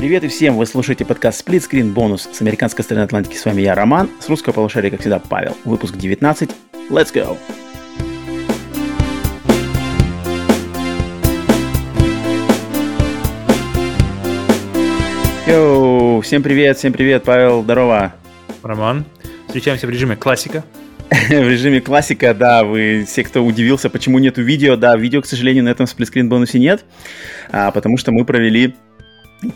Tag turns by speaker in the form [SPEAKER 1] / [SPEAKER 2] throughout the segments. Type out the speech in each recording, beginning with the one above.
[SPEAKER 1] Привет и всем! Вы слушаете подкаст Split Screen Bonus с американской стороны Атлантики. С вами я, Роман. С русского полушария, как всегда, Павел. Выпуск 19. Let's go! Йоу! Всем привет, всем привет, Павел, здорово!
[SPEAKER 2] Роман. Встречаемся в режиме классика.
[SPEAKER 1] в режиме классика, да, вы все, кто удивился, почему нету видео, да, видео, к сожалению, на этом сплитскрин бонусе нет, а, потому что мы провели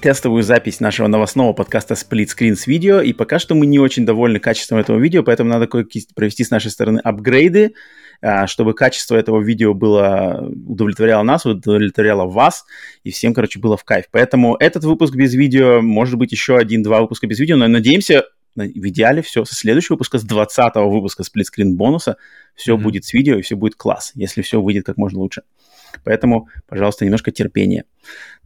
[SPEAKER 1] тестовую запись нашего новостного подкаста Split Screen с видео, и пока что мы не очень довольны качеством этого видео, поэтому надо провести с нашей стороны апгрейды, а, чтобы качество этого видео было удовлетворяло нас, удовлетворяло вас, и всем, короче, было в кайф. Поэтому этот выпуск без видео, может быть, еще один-два выпуска без видео, но надеемся, в идеале все со следующего выпуска, с 20 выпуска сплитскрин бонуса, все mm-hmm. будет с видео и все будет класс, если все выйдет как можно лучше. Поэтому, пожалуйста, немножко терпения.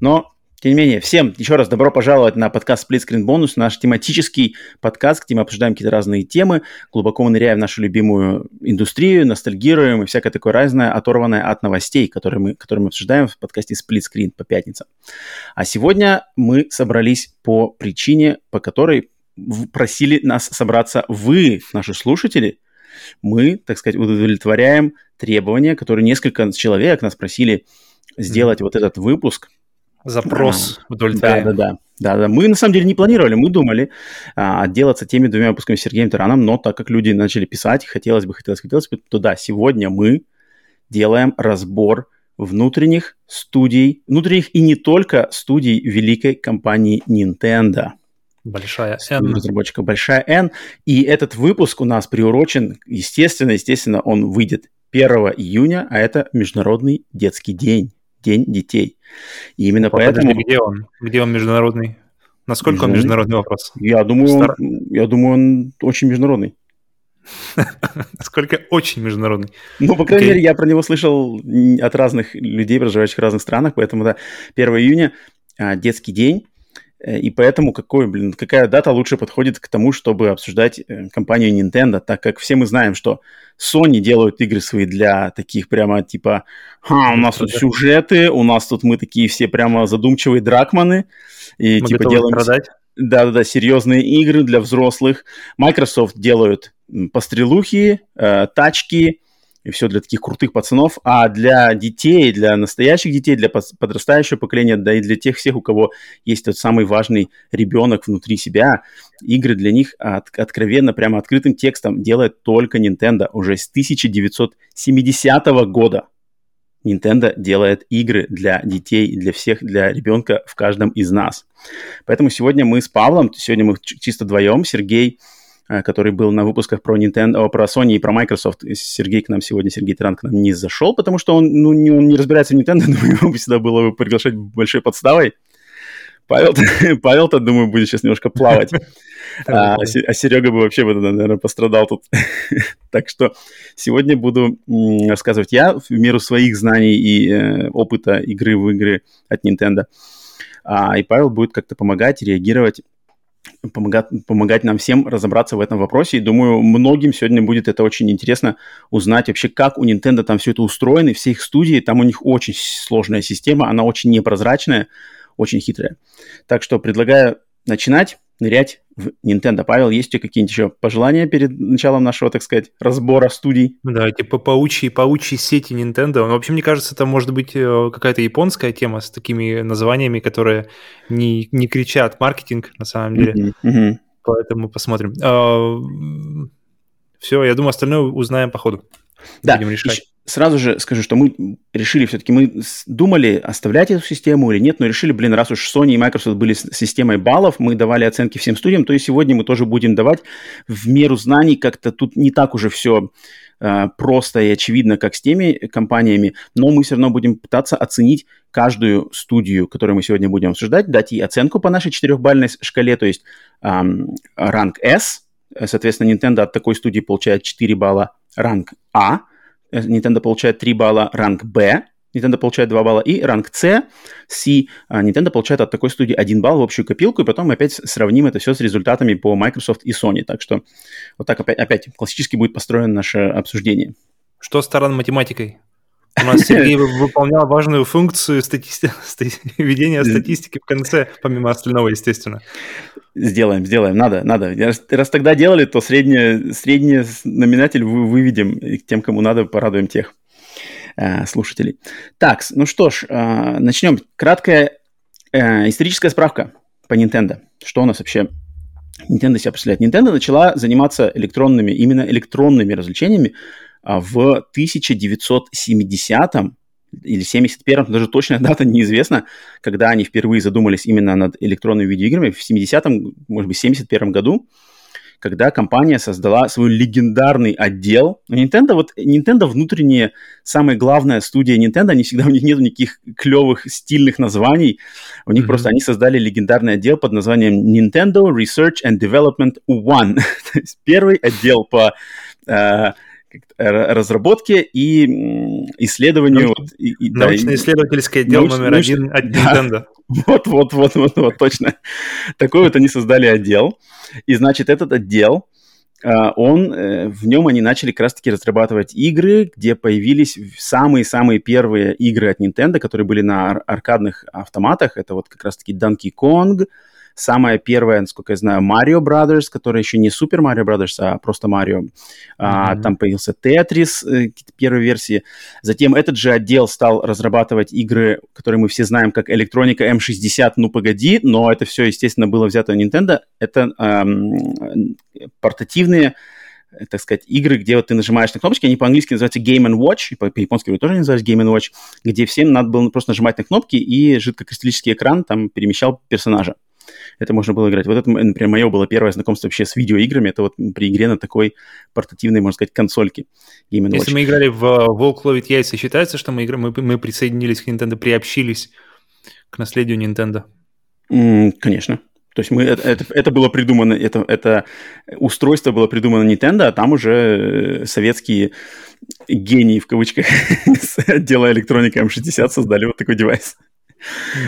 [SPEAKER 1] Но тем не менее, всем еще раз добро пожаловать на подкаст Split Screen Bonus, наш тематический подкаст, где мы обсуждаем какие-то разные темы, глубоко ныряем в нашу любимую индустрию, ностальгируем и всякое такое разное, оторванное от новостей, которые мы, которые мы обсуждаем в подкасте Split Screen по пятницам. А сегодня мы собрались по причине, по которой просили нас собраться вы, наши слушатели. Мы, так сказать, удовлетворяем требования, которые несколько человек нас просили сделать mm-hmm. вот этот выпуск –
[SPEAKER 2] Запрос
[SPEAKER 1] а, удовлетворяем. Да, да, да. Да, да. Мы на самом деле не планировали, мы думали а, отделаться теми двумя выпусками с Сергеем Тараном, но так как люди начали писать, хотелось бы, хотелось, хотелось бы, то да, сегодня мы делаем разбор внутренних студий, внутренних и не только студий великой компании Nintendo.
[SPEAKER 2] Большая N.
[SPEAKER 1] Разработчика Большая N. И этот выпуск у нас приурочен, естественно, естественно, он выйдет 1 июня, а это Международный детский день. День детей. И именно Подожди, поэтому...
[SPEAKER 2] Где он? Где он международный? Насколько он международный вопрос?
[SPEAKER 1] Я думаю, Стар... он, я думаю, он очень международный.
[SPEAKER 2] Насколько очень международный.
[SPEAKER 1] Ну, по крайней okay. мере, я про него слышал от разных людей, проживающих в разных странах, поэтому, да, 1 июня а, детский день, и поэтому какой, блин, какая дата лучше подходит к тому, чтобы обсуждать э, компанию Nintendo, так как все мы знаем, что Sony делают игры свои для таких прямо типа, Ха, у нас тут сюжеты, у нас тут мы такие все прямо задумчивые дракманы, и мы типа делаем... Продать. Да-да-да, серьезные игры для взрослых. Microsoft делают пострелухи, э, тачки, и все для таких крутых пацанов, а для детей, для настоящих детей, для подрастающего поколения, да и для тех всех, у кого есть тот самый важный ребенок внутри себя, игры для них от, откровенно, прямо открытым текстом делает только Nintendo уже с 1970 года. Nintendo делает игры для детей, для всех, для ребенка в каждом из нас. Поэтому сегодня мы с Павлом, сегодня мы чисто вдвоем, Сергей который был на выпусках про Nintendo, про Sony и про Microsoft. Сергей к нам сегодня, Сергей Таран к нам не зашел, потому что он, ну, не, он не разбирается в Nintendo, но его бы всегда было бы приглашать большой подставой. Павел, Павел-то, думаю, будет сейчас немножко плавать. А, а Серега бы вообще, наверное, пострадал тут. так что сегодня буду рассказывать я в меру своих знаний и э, опыта игры в игры от Nintendo. А, и Павел будет как-то помогать, реагировать помогать, помогать нам всем разобраться в этом вопросе. И думаю, многим сегодня будет это очень интересно узнать вообще, как у Nintendo там все это устроено, все их студии. Там у них очень сложная система, она очень непрозрачная, очень хитрая. Так что предлагаю начинать нырять в Nintendo. Павел, есть у тебя какие-нибудь еще пожелания перед началом нашего, так сказать, разбора студий?
[SPEAKER 2] Да, типа паучьи, паучьи сети Nintendo. Ну, вообще, мне кажется, это может быть э, какая-то японская тема с такими названиями, которые не, не кричат маркетинг на самом деле. Mm-hmm. Mm-hmm. Поэтому посмотрим. А, все, я думаю, остальное узнаем по ходу.
[SPEAKER 1] Да, Будем решать сразу же скажу, что мы решили все-таки, мы думали, оставлять эту систему или нет, но решили, блин, раз уж Sony и Microsoft были с системой баллов, мы давали оценки всем студиям, то и сегодня мы тоже будем давать. В меру знаний, как-то тут не так уже все э, просто и очевидно, как с теми компаниями, но мы все равно будем пытаться оценить каждую студию, которую мы сегодня будем обсуждать, дать ей оценку по нашей четырехбальной шкале, то есть эм, ранг S, соответственно, Nintendo от такой студии получает 4 балла, ранг А – Э, Nintendo получает 3 балла, ранг B, Nintendo получает 2 балла, и ранг C, C, а, Nintendo получает от такой студии 1 балл в общую копилку, и потом мы опять сравним это все с результатами по Microsoft и Sony. Так что вот так опять, опять классически будет построено наше обсуждение.
[SPEAKER 2] Что с таран математикой? У нас Сергей выполнял важную функцию стати... ведения статистики в конце, помимо остального, естественно.
[SPEAKER 1] Сделаем, сделаем, надо, надо. Раз, раз тогда делали, то средний, средний знаменатель вы, выведем, и тем, кому надо, порадуем тех э, слушателей. Так, ну что ж, э, начнем. Краткая э, историческая справка по Nintendo. Что у нас вообще Nintendo себя представляет? Nintendo начала заниматься электронными, именно электронными развлечениями в 1970 или 71-м, даже точная дата неизвестна, когда они впервые задумались именно над электронными видеоиграми, в 70-м, может быть, 71-м году, когда компания создала свой легендарный отдел. Nintendo, вот Nintendo внутренняя, самая главная студия Nintendo, они всегда, у них нет никаких клевых стильных названий, у них mm-hmm. просто, они создали легендарный отдел под названием Nintendo Research and Development One. То есть первый отдел по э, разработке и исследованию.
[SPEAKER 2] Науч... и, и, Научно-исследовательский отдел науч... номер науч... один от Nintendo.
[SPEAKER 1] Вот, вот, вот, вот, вот, точно. Такой вот они создали отдел. И, значит, этот отдел, а, он, э, в нем они начали как раз-таки разрабатывать игры, где появились самые-самые первые игры от Nintendo, которые были на аркадных автоматах. Это вот как раз-таки Donkey Kong, Самая первая, насколько я знаю, Mario Brothers, которая еще не Super Mario Brothers, а просто Mario. Mm-hmm. А, там появился Tetris, э, первой версии. Затем этот же отдел стал разрабатывать игры, которые мы все знаем, как Электроника M60, ну погоди, но это все, естественно, было взято на Nintendo. Это эм, портативные так сказать, игры, где вот ты нажимаешь на кнопочки, они по-английски называются Game Watch, и по-японски по тоже называются Game Watch, где всем надо было просто нажимать на кнопки, и жидкокристаллический экран там перемещал персонажа это можно было играть. Вот это, например, мое было первое знакомство вообще с видеоиграми. Это вот при игре на такой портативной, можно сказать, консольке.
[SPEAKER 2] Game Если мы играли в э, Волк ловит яйца, считается, что мы, игра... мы, мы присоединились к Nintendo, приобщились к наследию Nintendo?
[SPEAKER 1] Mm, конечно. То есть мы, это, это, это было придумано, это, это устройство было придумано Nintendo, а там уже советские гении, в кавычках, с отдела электроника М60 создали вот такой девайс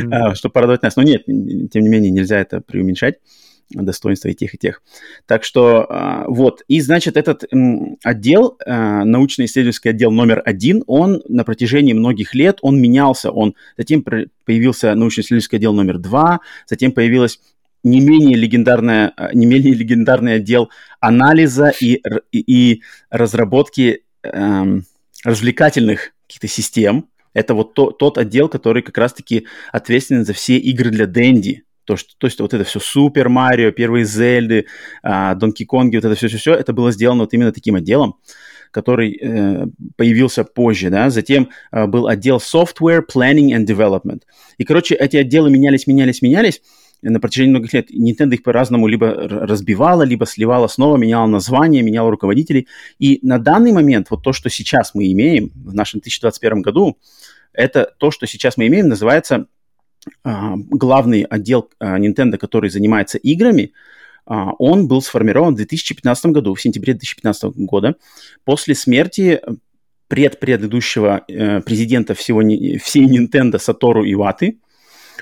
[SPEAKER 1] mm-hmm. чтобы порадовать нас. Но нет, тем не менее, нельзя это преуменьшать достоинства и тех, и тех. Так что а, вот. И, значит, этот отдел, а, научно-исследовательский отдел номер один, он на протяжении многих лет, он менялся. Он, затем появился научно-исследовательский отдел номер два, затем появилась не менее легендарная, а, не менее легендарный отдел анализа и, и, и разработки эм, развлекательных каких-то систем, это вот то, тот отдел, который как раз-таки ответственен за все игры для Дэнди. То, что, то есть вот это все Супер Марио, первые Зельды, Донки Конги, вот это все-все-все, это было сделано вот именно таким отделом, который э, появился позже, да. Затем э, был отдел Software Planning and Development. И, короче, эти отделы менялись, менялись, менялись, на протяжении многих лет Nintendo их по-разному либо разбивала, либо сливала снова, меняла название, меняла руководителей. И на данный момент вот то, что сейчас мы имеем в нашем 2021 году, это то, что сейчас мы имеем, называется а, главный отдел а, Nintendo, который занимается играми, а, он был сформирован в 2015 году, в сентябре 2015 года, после смерти предпредыдущего э, президента всего, всей Nintendo Сатору Иваты,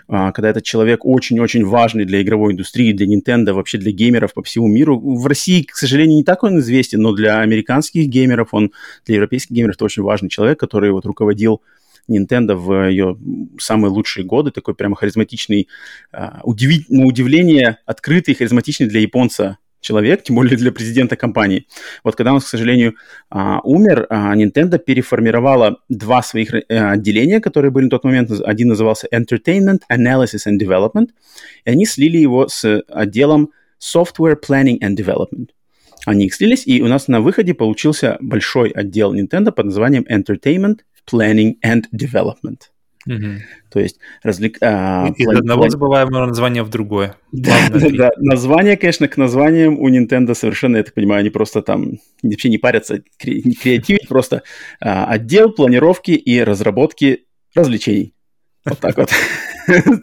[SPEAKER 1] когда этот человек очень-очень важный для игровой индустрии, для Nintendo, вообще для геймеров по всему миру. В России, к сожалению, не так он известен, но для американских геймеров, он для европейских геймеров это очень важный человек, который вот руководил Nintendo в ее самые лучшие годы, такой прямо харизматичный, а, удиви... на удивление открытый, харизматичный для японца человек, тем более для президента компании. Вот когда он, к сожалению, а, умер, а, Nintendo переформировала два своих э, отделения, которые были на тот момент. Один назывался Entertainment, Analysis and Development, и они слили его с отделом Software Planning and Development. Они их слились, и у нас на выходе получился большой отдел Nintendo под названием Entertainment, Planning and Development.
[SPEAKER 2] Угу.
[SPEAKER 1] То есть развлек...
[SPEAKER 2] А, Из план... одного забываем название в другое.
[SPEAKER 1] Да, да, да. Название, конечно, к названиям у Nintendo совершенно, я так понимаю, они просто там вообще не парятся, не креативить, просто а, отдел планировки и разработки развлечений. Вот так вот.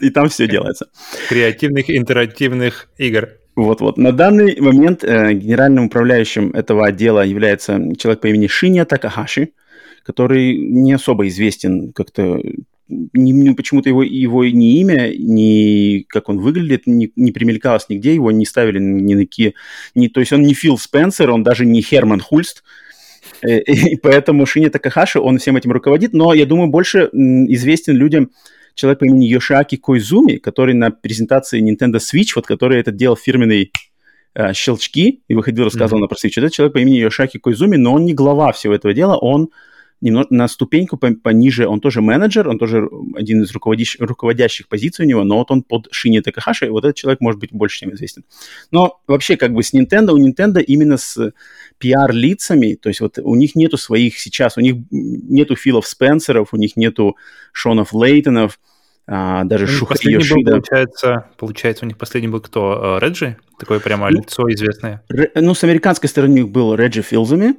[SPEAKER 1] И там все делается.
[SPEAKER 2] Креативных интерактивных игр.
[SPEAKER 1] Вот-вот. На данный момент э, генеральным управляющим этого отдела является человек по имени Шиня Такахаши, который не особо известен как-то не, почему-то его, его ни имя, ни как он выглядит, не, не примелькалось нигде, его не ставили ни на какие... Не, то есть он не Фил Спенсер, он даже не Херман Хульст, Э, и поэтому Шиня Такахаши, он всем этим руководит, но я думаю, больше известен людям человек по имени Йошиаки Койзуми, который на презентации Nintendo Switch, вот который этот делал фирменный э, щелчки и выходил, рассказывал mm-hmm. на про Switch. Это человек по имени Йошаки Койзуми, но он не глава всего этого дела, он немного на ступеньку пониже, он тоже менеджер, он тоже один из руководящих, руководящих позиций у него, но вот он под Шини Такахаши, вот этот человек может быть больше, чем известен. Но вообще как бы с Nintendo, у Nintendo именно с пиар-лицами, то есть вот у них нету своих сейчас, у них нету Филов Спенсеров, у них нету Шонов Лейтонов, а, даже Шуха
[SPEAKER 2] Йошида. Был, получается, получается, у них последний был кто? Э, Реджи? Такое прямо ну, лицо известное.
[SPEAKER 1] Ре, ну, с американской стороны у них был Реджи Филзами,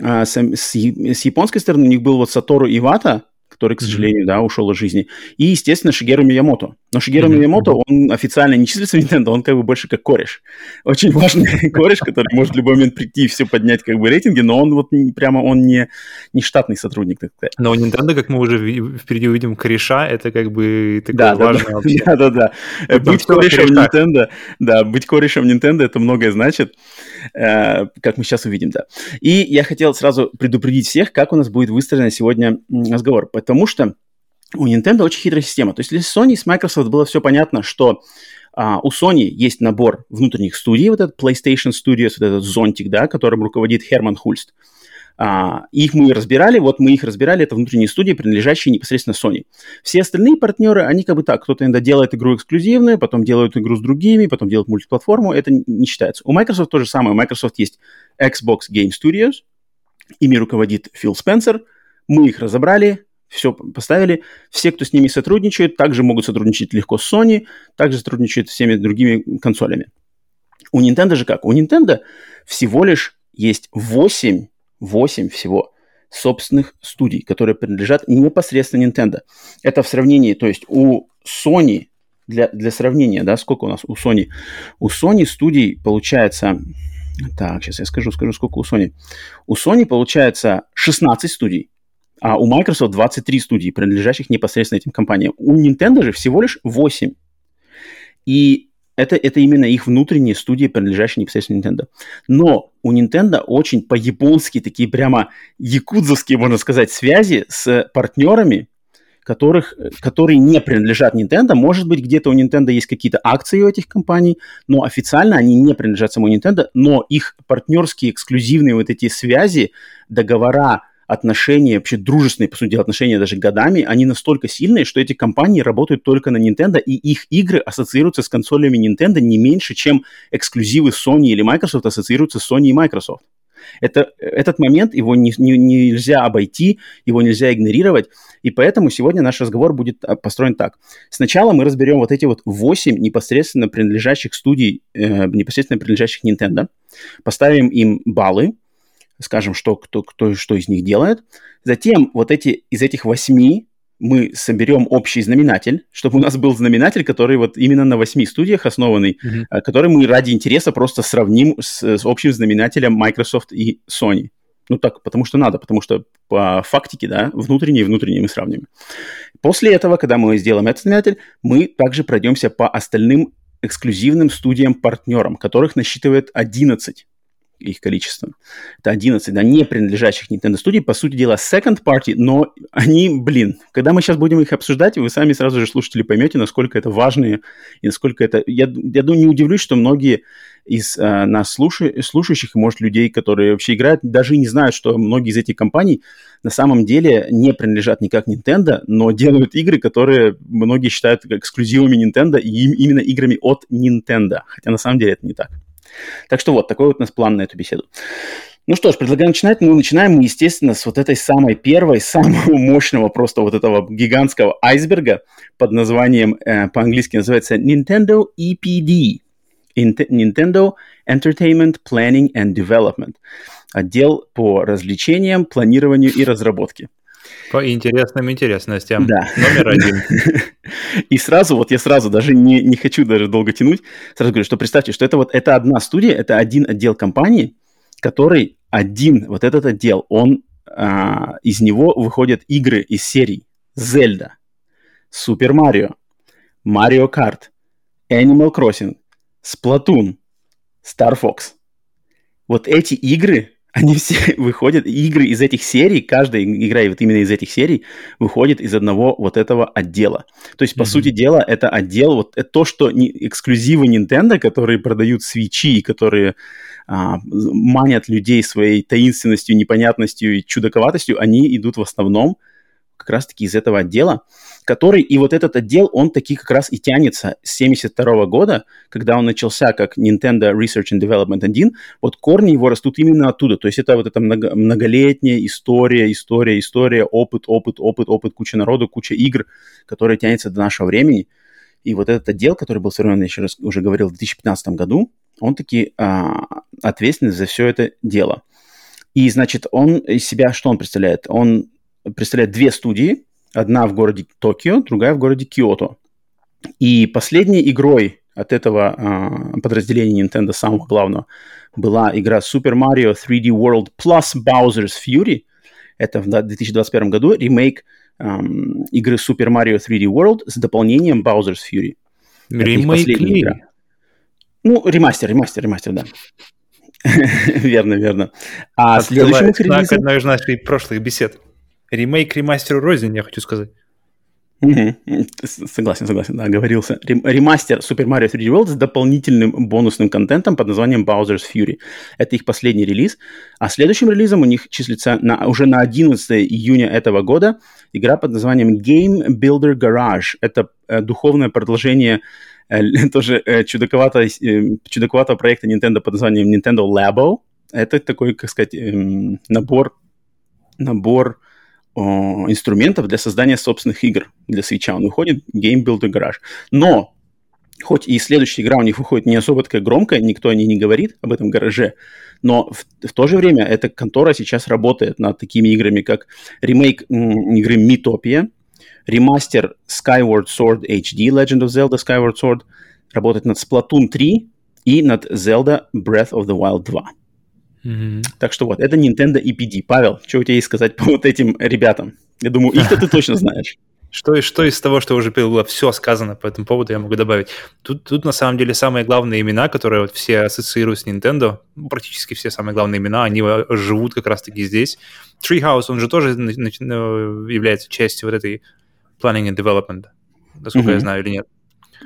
[SPEAKER 1] а с, с, с японской стороны у них был вот Сатору Ивата, который, к сожалению, mm-hmm. да, ушел из жизни. И, естественно, Шигеру Миямото. Но Шигеру mm-hmm. Миямото, он официально не числится в Nintendo, он как бы больше как кореш. Очень важный кореш, который может в любой момент прийти и все поднять как бы рейтинги, но он вот прямо, он не, не штатный сотрудник, так сказать.
[SPEAKER 2] Но у Nintendo, как мы уже впереди увидим, кореша, это как бы такое да, важное
[SPEAKER 1] да. Да, да, да. Быть корешем Nintendo, да, быть корешем Nintendo, это многое значит, как мы сейчас увидим, да. И я хотел сразу предупредить всех, как у нас будет выстроен сегодня разговор потому что у Nintendo очень хитрая система. То есть для Sony с Microsoft было все понятно, что а, у Sony есть набор внутренних студий, вот этот PlayStation Studios, вот этот зонтик, да, которым руководит Херман Хульст. А, их мы разбирали, вот мы их разбирали, это внутренние студии, принадлежащие непосредственно Sony. Все остальные партнеры, они как бы так, кто-то иногда делает игру эксклюзивную, потом делают игру с другими, потом делают мультиплатформу, это не считается. У Microsoft то же самое, у Microsoft есть Xbox Game Studios, ими руководит Фил Спенсер, мы их разобрали, все поставили. Все, кто с ними сотрудничает, также могут сотрудничать легко с Sony, также сотрудничают с всеми другими консолями. У Nintendo же как? У Nintendo всего лишь есть 8, 8 всего собственных студий, которые принадлежат непосредственно Nintendo. Это в сравнении, то есть у Sony, для, для сравнения, да, сколько у нас у Sony? У Sony студий получается, так, сейчас я скажу, скажу, сколько у Sony. У Sony получается 16 студий, а у Microsoft 23 студии, принадлежащих непосредственно этим компаниям. У Nintendo же всего лишь 8. И это, это именно их внутренние студии, принадлежащие непосредственно Nintendo. Но у Nintendo очень по-японски такие прямо якудзовские, можно сказать, связи с партнерами, которых, которые не принадлежат Nintendo. Может быть, где-то у Nintendo есть какие-то акции у этих компаний, но официально они не принадлежат самому Nintendo, но их партнерские эксклюзивные вот эти связи, договора, отношения, вообще дружественные, по сути дела, отношения даже годами, они настолько сильные, что эти компании работают только на Nintendo, и их игры ассоциируются с консолями Nintendo не меньше, чем эксклюзивы Sony или Microsoft ассоциируются с Sony и Microsoft. Это, этот момент, его не, не, нельзя обойти, его нельзя игнорировать, и поэтому сегодня наш разговор будет а, построен так. Сначала мы разберем вот эти вот 8 непосредственно принадлежащих студий, э, непосредственно принадлежащих Nintendo, поставим им баллы, скажем, что кто, кто что из них делает. Затем вот эти, из этих восьми мы соберем общий знаменатель, чтобы у нас был знаменатель, который вот именно на восьми студиях основанный, mm-hmm. который мы ради интереса просто сравним с, с общим знаменателем Microsoft и Sony. Ну так, потому что надо, потому что по фактике, да, внутренние и внутренние мы сравним. После этого, когда мы сделаем этот знаменатель, мы также пройдемся по остальным эксклюзивным студиям-партнерам, которых насчитывает 11 их количество. Это 11, да, не принадлежащих Nintendo студий, по сути дела, second party, но они, блин, когда мы сейчас будем их обсуждать, вы сами сразу же, слушатели, поймете, насколько это важные и насколько это... Я, я думаю, не удивлюсь, что многие из э, нас слушай, слушающих, может, людей, которые вообще играют, даже не знают, что многие из этих компаний на самом деле не принадлежат никак Nintendo, но делают игры, которые многие считают эксклюзивами Nintendo и именно играми от Nintendo. Хотя на самом деле это не так. Так что вот, такой вот у нас план на эту беседу. Ну что ж, предлагаю начинать. Ну, начинаем мы, естественно, с вот этой самой первой, самого мощного просто вот этого гигантского айсберга под названием, э, по-английски называется Nintendo EPD. Nintendo Entertainment Planning and Development. Отдел по развлечениям, планированию и разработке.
[SPEAKER 2] По интересным интересностям.
[SPEAKER 1] Да.
[SPEAKER 2] Номер один.
[SPEAKER 1] И сразу, вот я сразу даже не, не хочу даже долго тянуть, сразу говорю, что представьте, что это вот это одна студия, это один отдел компании, который один, вот этот отдел, он, а, из него выходят игры из серий Zelda, Super Mario, Mario Kart, Animal Crossing, Splatoon, Star Fox. Вот эти игры они все выходят, игры из этих серий, каждая игра вот именно из этих серий выходит из одного вот этого отдела. То есть, по mm-hmm. сути дела, это отдел, вот это то, что не, эксклюзивы Nintendo, которые продают свечи, которые а, манят людей своей таинственностью, непонятностью и чудаковатостью, они идут в основном как раз-таки из этого отдела, который, и вот этот отдел, он таки как раз и тянется с 72 года, когда он начался как Nintendo Research and Development 1, вот корни его растут именно оттуда, то есть это вот эта много, многолетняя история, история, история, опыт, опыт, опыт, опыт, куча народу, куча игр, которая тянется до нашего времени, и вот этот отдел, который был сформирован, я еще раз уже говорил, в 2015 году, он таки а, ответственный за все это дело. И, значит, он из себя, что он представляет? Он представляет две студии. Одна в городе Токио, другая в городе Киото. И последней игрой от этого э, подразделения Nintendo, самого главного, была игра Super Mario 3D World Plus Bowser's Fury. Это в 2021 году ремейк э, игры Super Mario 3D World с дополнением Bowser's Fury.
[SPEAKER 2] Ремейк ли? Игра.
[SPEAKER 1] Ну, ремастер, ремастер, ремастер, да. верно, верно.
[SPEAKER 2] А следующим их релизом... одной из наших прошлых бесед. Ремейк ремастеру Рознь, я хочу сказать.
[SPEAKER 1] Согласен, согласен, да, говорился. Ремастер Super Mario 3D World с дополнительным бонусным контентом под названием Bowser's Fury. Это их последний релиз. А следующим релизом у них числится на, уже на 11 июня этого года игра под названием Game Builder Garage. Это э, духовное продолжение э, тоже э, чудаковатого, э, чудаковатого проекта Nintendo под названием Nintendo Labo. Это такой, как сказать, э, набор, набор инструментов для создания собственных игр для свеча. Он выходит Game Builder Garage. Но, хоть и следующая игра у них выходит не особо такая громкая, никто о ней не говорит, об этом гараже, но в, в то же время эта контора сейчас работает над такими играми, как ремейк м, игры Mythopia, ремастер Skyward Sword HD, Legend of Zelda Skyward Sword, работает над Splatoon 3 и над Zelda Breath of the Wild 2. Mm-hmm. Так что вот, это Nintendo EPD. Павел, что у тебя есть сказать по вот этим ребятам? Я думаю, их-то ты точно знаешь.
[SPEAKER 2] Что, что из того, что уже было все сказано по этому поводу, я могу добавить. Тут, тут на самом деле самые главные имена, которые вот все ассоциируют с Nintendo, ну, практически все самые главные имена, они живут как раз-таки здесь. Treehouse, он же тоже является частью вот этой planning and development, насколько mm-hmm. я знаю или нет.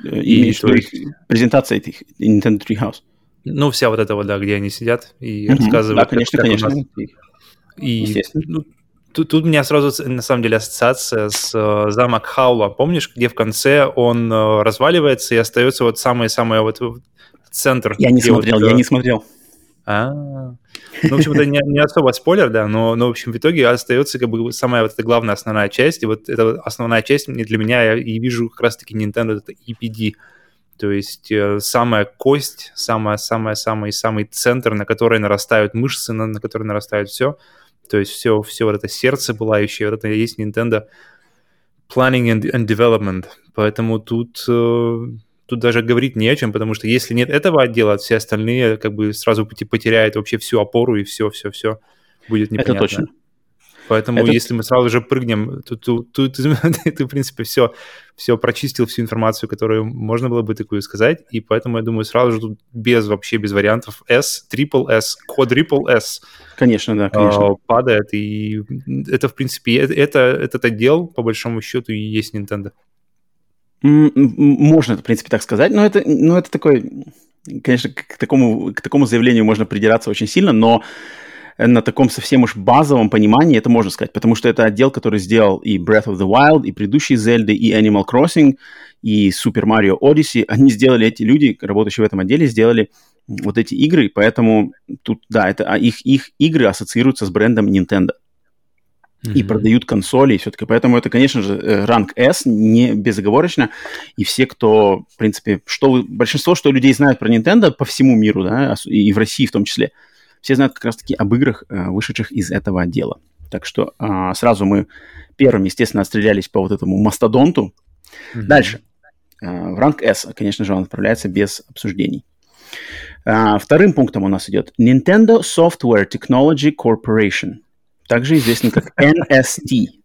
[SPEAKER 1] И, и что их презентация этих Nintendo Treehouse.
[SPEAKER 2] Ну, вся вот эта вот, да, где они сидят и mm-hmm. рассказывают.
[SPEAKER 1] Да, конечно, конечно. Нас...
[SPEAKER 2] И ну, тут, тут у меня сразу, на самом деле, ассоциация с э, замок Хаула. Помнишь, где в конце он э, разваливается и остается вот самый-самый вот центр?
[SPEAKER 1] Я не смотрел, вот, я не смотрел.
[SPEAKER 2] А, ну, в общем, это не, не особо спойлер, да, но, но, в общем, в итоге остается как бы самая вот эта главная основная часть, и вот эта основная часть для меня, я и вижу как раз-таки Nintendo, это EPD, то есть э, самая кость, самая-самая-самый-самый центр, на который нарастают мышцы, на, на который нарастает все. То есть все, все вот это сердце пылающее, вот это и есть Nintendo Planning and, and Development. Поэтому тут, э, тут даже говорить не о чем, потому что если нет этого отдела, все остальные как бы сразу потеряют вообще всю опору и все-все-все будет непонятно.
[SPEAKER 1] Это точно.
[SPEAKER 2] Поэтому это... если мы сразу же прыгнем, то, то, то, то ты, ты, в принципе, все, все прочистил, всю информацию, которую можно было бы такую сказать. И поэтому, я думаю, сразу же тут без вообще, без вариантов S, triple S, quadruple S.
[SPEAKER 1] Конечно, да, конечно.
[SPEAKER 2] Падает. И это, в принципе, это, это, этот отдел, по большому счету, и есть Nintendo.
[SPEAKER 1] Можно, в принципе, так сказать, но это, но это такой, конечно, к такому, к такому заявлению можно придираться очень сильно, но на таком совсем уж базовом понимании это можно сказать, потому что это отдел, который сделал и Breath of the Wild, и предыдущие Zelda, и Animal Crossing, и Super Mario Odyssey. Они сделали, эти люди, работающие в этом отделе, сделали вот эти игры, поэтому тут, да, это, а их, их игры ассоциируются с брендом Nintendo. Mm-hmm. И продают консоли, и все-таки. Поэтому это, конечно же, э, ранг S, не безоговорочно. И все, кто, в принципе, что большинство, что людей знают про Nintendo по всему миру, да, и в России в том числе, все знают как раз-таки об играх, э, вышедших из этого отдела. Так что а, сразу мы первым, естественно, отстрелялись по вот этому мастодонту. Mm-hmm. Дальше. А, в ранг S, конечно же, он отправляется без обсуждений. А, вторым пунктом у нас идет Nintendo Software Technology Corporation, также известный как NST.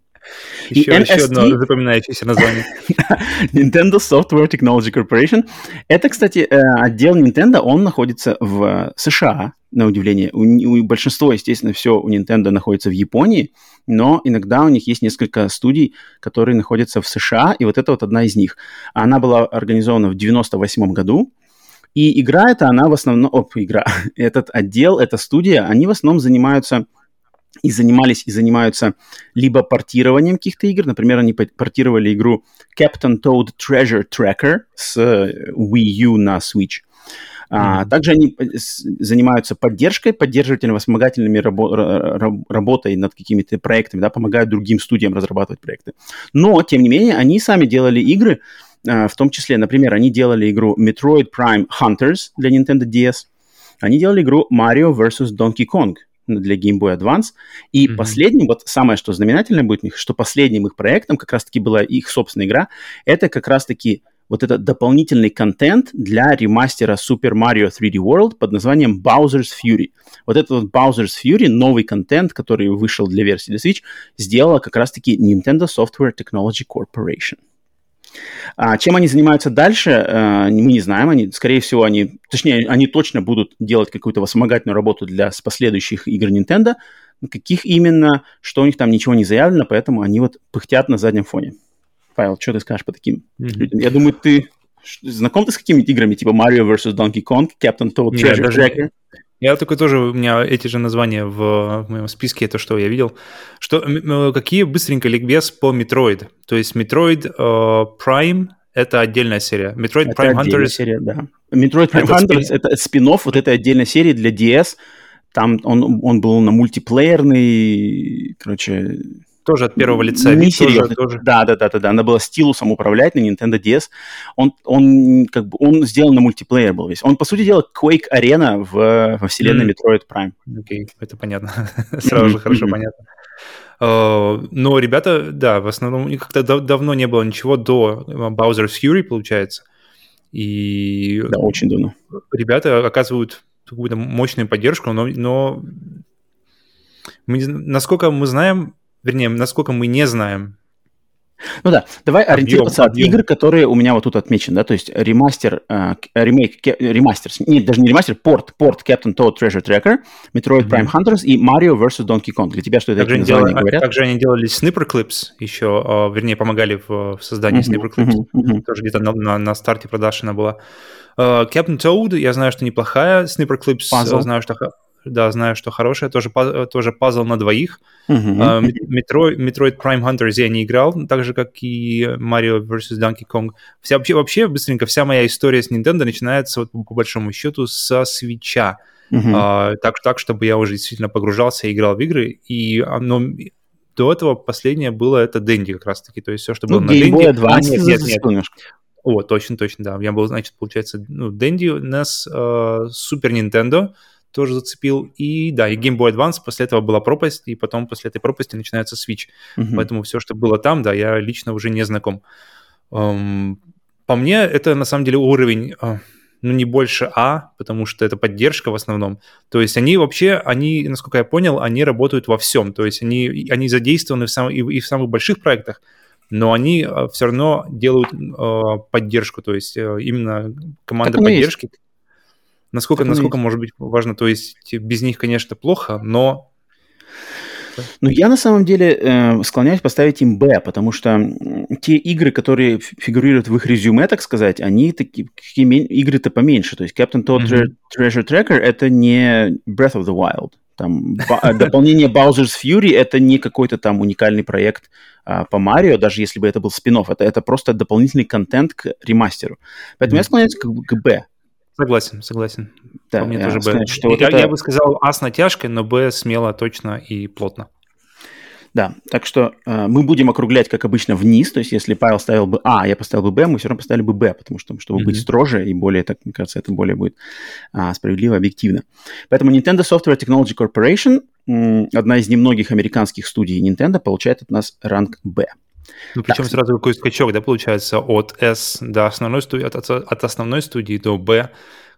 [SPEAKER 2] Еще, и NST... еще одно запоминающееся название.
[SPEAKER 1] Nintendo Software Technology Corporation. Это, кстати, э, отдел Nintendo, он находится в США, на удивление. У, у большинства, естественно, все у Nintendo находится в Японии, но иногда у них есть несколько студий, которые находятся в США, и вот это вот одна из них. Она была организована в 98 году, и игра эта, она в основном... Оп, игра. Этот отдел, эта студия, они в основном занимаются и занимались и занимаются либо портированием каких-то игр. Например, они портировали игру Captain Toad Treasure Tracker с э, Wii U на Switch. А, также они э, занимаются поддержкой, поддерживательно-вспомогательными рабо- работой над какими-то проектами, да, помогают другим студиям разрабатывать проекты. Но, тем не менее, они сами делали игры, а, в том числе, например, они делали игру Metroid Prime Hunters для Nintendo DS, они делали игру Mario vs. Donkey Kong для Game Boy Advance. И mm-hmm. последним, вот самое, что знаменательное будет у них, что последним их проектом как раз-таки была их собственная игра, это как раз-таки вот этот дополнительный контент для ремастера Super Mario 3D World под названием Bowser's Fury. Вот этот вот Bowser's Fury, новый контент, который вышел для версии для Switch, сделала как раз-таки Nintendo Software Technology Corporation. А чем они занимаются дальше, э, мы не знаем. Они, скорее всего, они, точнее, они точно будут делать какую-то вспомогательную работу для последующих игр Nintendo. Каких именно, что у них там ничего не заявлено, поэтому они вот пыхтят на заднем фоне. Павел, что ты скажешь по таким mm-hmm. людям? Я думаю, ты знаком ты с какими-то играми, типа Mario vs. Donkey Kong, Captain Toad, Treasure.
[SPEAKER 2] Tracker? Я только тоже, у меня эти же названия в, в моем списке, это что я видел. Что, какие быстренько ликбез по Metroid? То есть Metroid uh, Prime — это отдельная серия. Metroid это Prime Hunters...
[SPEAKER 1] серия, да. Metroid Prime это Hunters — это спин вот этой отдельной серии для DS. Там он, он был на мультиплеерный, короче,
[SPEAKER 2] тоже от первого лица.
[SPEAKER 1] Не серьезно. Тоже, Да, да, да, да, да. Она была стилусом управлять на Nintendo DS. Он, он как бы он сделан на мультиплеер был весь. Он, по сути дела, Quake Arena в, во вселенной. Metroid Prime.
[SPEAKER 2] Окей, okay, это понятно. Сразу же хорошо понятно. Uh, но ребята, да, в основном как-то дав- давно не было ничего до Bowser's Fury, получается. И
[SPEAKER 1] да, очень давно.
[SPEAKER 2] Ребята оказывают какую-то мощную поддержку, но, но мы, насколько мы знаем, вернее, насколько мы не знаем.
[SPEAKER 1] Ну да, давай объем, ориентироваться объем. от игр, которые у меня вот тут отмечены, да, то есть ремастер, э, ремейк, ке, ремастер, нет, даже не ремастер, порт, порт Captain Toad Treasure Tracker, Metroid mm-hmm. Prime Hunters и Mario vs. Donkey Kong. Для тебя что это также
[SPEAKER 2] названия делали, говорят? Также они делали Snipper Clips еще, э, вернее, помогали в, в создании mm-hmm. Snipper Clips, mm-hmm. Mm-hmm. тоже где-то на, на, на старте продаж она была. Uh, Captain Toad, я знаю, что неплохая, Snipper Clips, Puzzle. знаю, что да, знаю, что хорошая, тоже, тоже пазл на двоих. Uh-huh. Metroid, Metroid Prime Hunters я не играл, так же, как и Mario vs. Donkey Kong. Вся, вообще, вообще, быстренько, вся моя история с Nintendo начинается, вот, по большому счету, со свеча. Uh-huh. А, так, так, чтобы я уже действительно погружался и играл в игры. И оно, до этого последнее было это Дэнди как раз-таки. То есть все, что ну, было на
[SPEAKER 1] Дэнди... А, нет, нет, нет.
[SPEAKER 2] О, точно, точно, да. Я был, значит, получается, ну, Дэнди, NES, uh, Super Nintendo, тоже зацепил. И да, и Game Boy Advance, после этого была пропасть, и потом после этой пропасти начинается Switch. Uh-huh. Поэтому все, что было там, да, я лично уже не знаком. Um, по мне, это на самом деле уровень, uh, ну, не больше А, потому что это поддержка в основном. То есть они вообще, они, насколько я понял, они работают во всем. То есть они, они задействованы в сам, и, и в самых больших проектах, но они uh, все равно делают uh, поддержку, то есть uh, именно команда поддержки. Есть. Насколько, насколько может быть важно, то есть без них, конечно, плохо, но...
[SPEAKER 1] Ну, я на самом деле э, склоняюсь поставить им Б, потому что те игры, которые фигурируют в их резюме, так сказать, они такие, игры-то поменьше. То есть Captain Toad mm-hmm. Treasure Tracker — это не Breath of the Wild. Там э, дополнение Bowser's Fury — это не какой-то там уникальный проект а, по Марио, даже если бы это был спин это, это просто дополнительный контент к ремастеру. Поэтому mm-hmm. я склоняюсь к, к Б.
[SPEAKER 2] Согласен, согласен. Да, По мне тоже Б. Что вот я, это... я бы сказал А с натяжкой, но Б смело, точно и плотно.
[SPEAKER 1] Да, так что э, мы будем округлять, как обычно, вниз. То есть, если Павел ставил бы А, я поставил бы Б, мы все равно поставили бы Б, потому что, чтобы mm-hmm. быть строже и более, так мне кажется, это более будет а, справедливо, объективно. Поэтому Nintendo Software Technology Corporation, м, одна из немногих американских студий Nintendo, получает от нас ранг Б.
[SPEAKER 2] Ну, причем так. сразу какой скачок, да, получается, от S до основной студии, от, от, основной студии до B,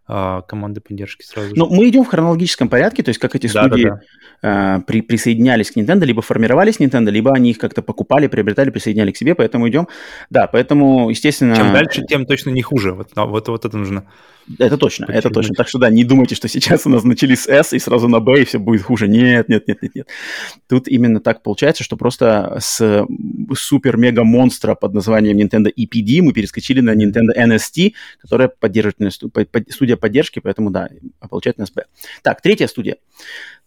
[SPEAKER 2] а, команды поддержки сразу же.
[SPEAKER 1] Ну, мы идем в хронологическом порядке, то есть как эти студии да, да. А, при, присоединялись к Nintendo, либо формировались Nintendo, либо они их как-то покупали, приобретали, присоединяли к себе, поэтому идем. Да, поэтому, естественно...
[SPEAKER 2] Чем дальше, тем точно не хуже. Вот, вот, вот это нужно
[SPEAKER 1] это точно, Почему? это точно. Так что да, не думайте, что сейчас у нас начали с S и сразу на B и все будет хуже. Нет, нет, нет, нет, нет. Тут именно так получается, что просто с супер-мега-монстра под названием Nintendo EPD мы перескочили на Nintendo NST, которая поддерживает студия поддержки, поэтому да, получает NSB. Так, третья студия.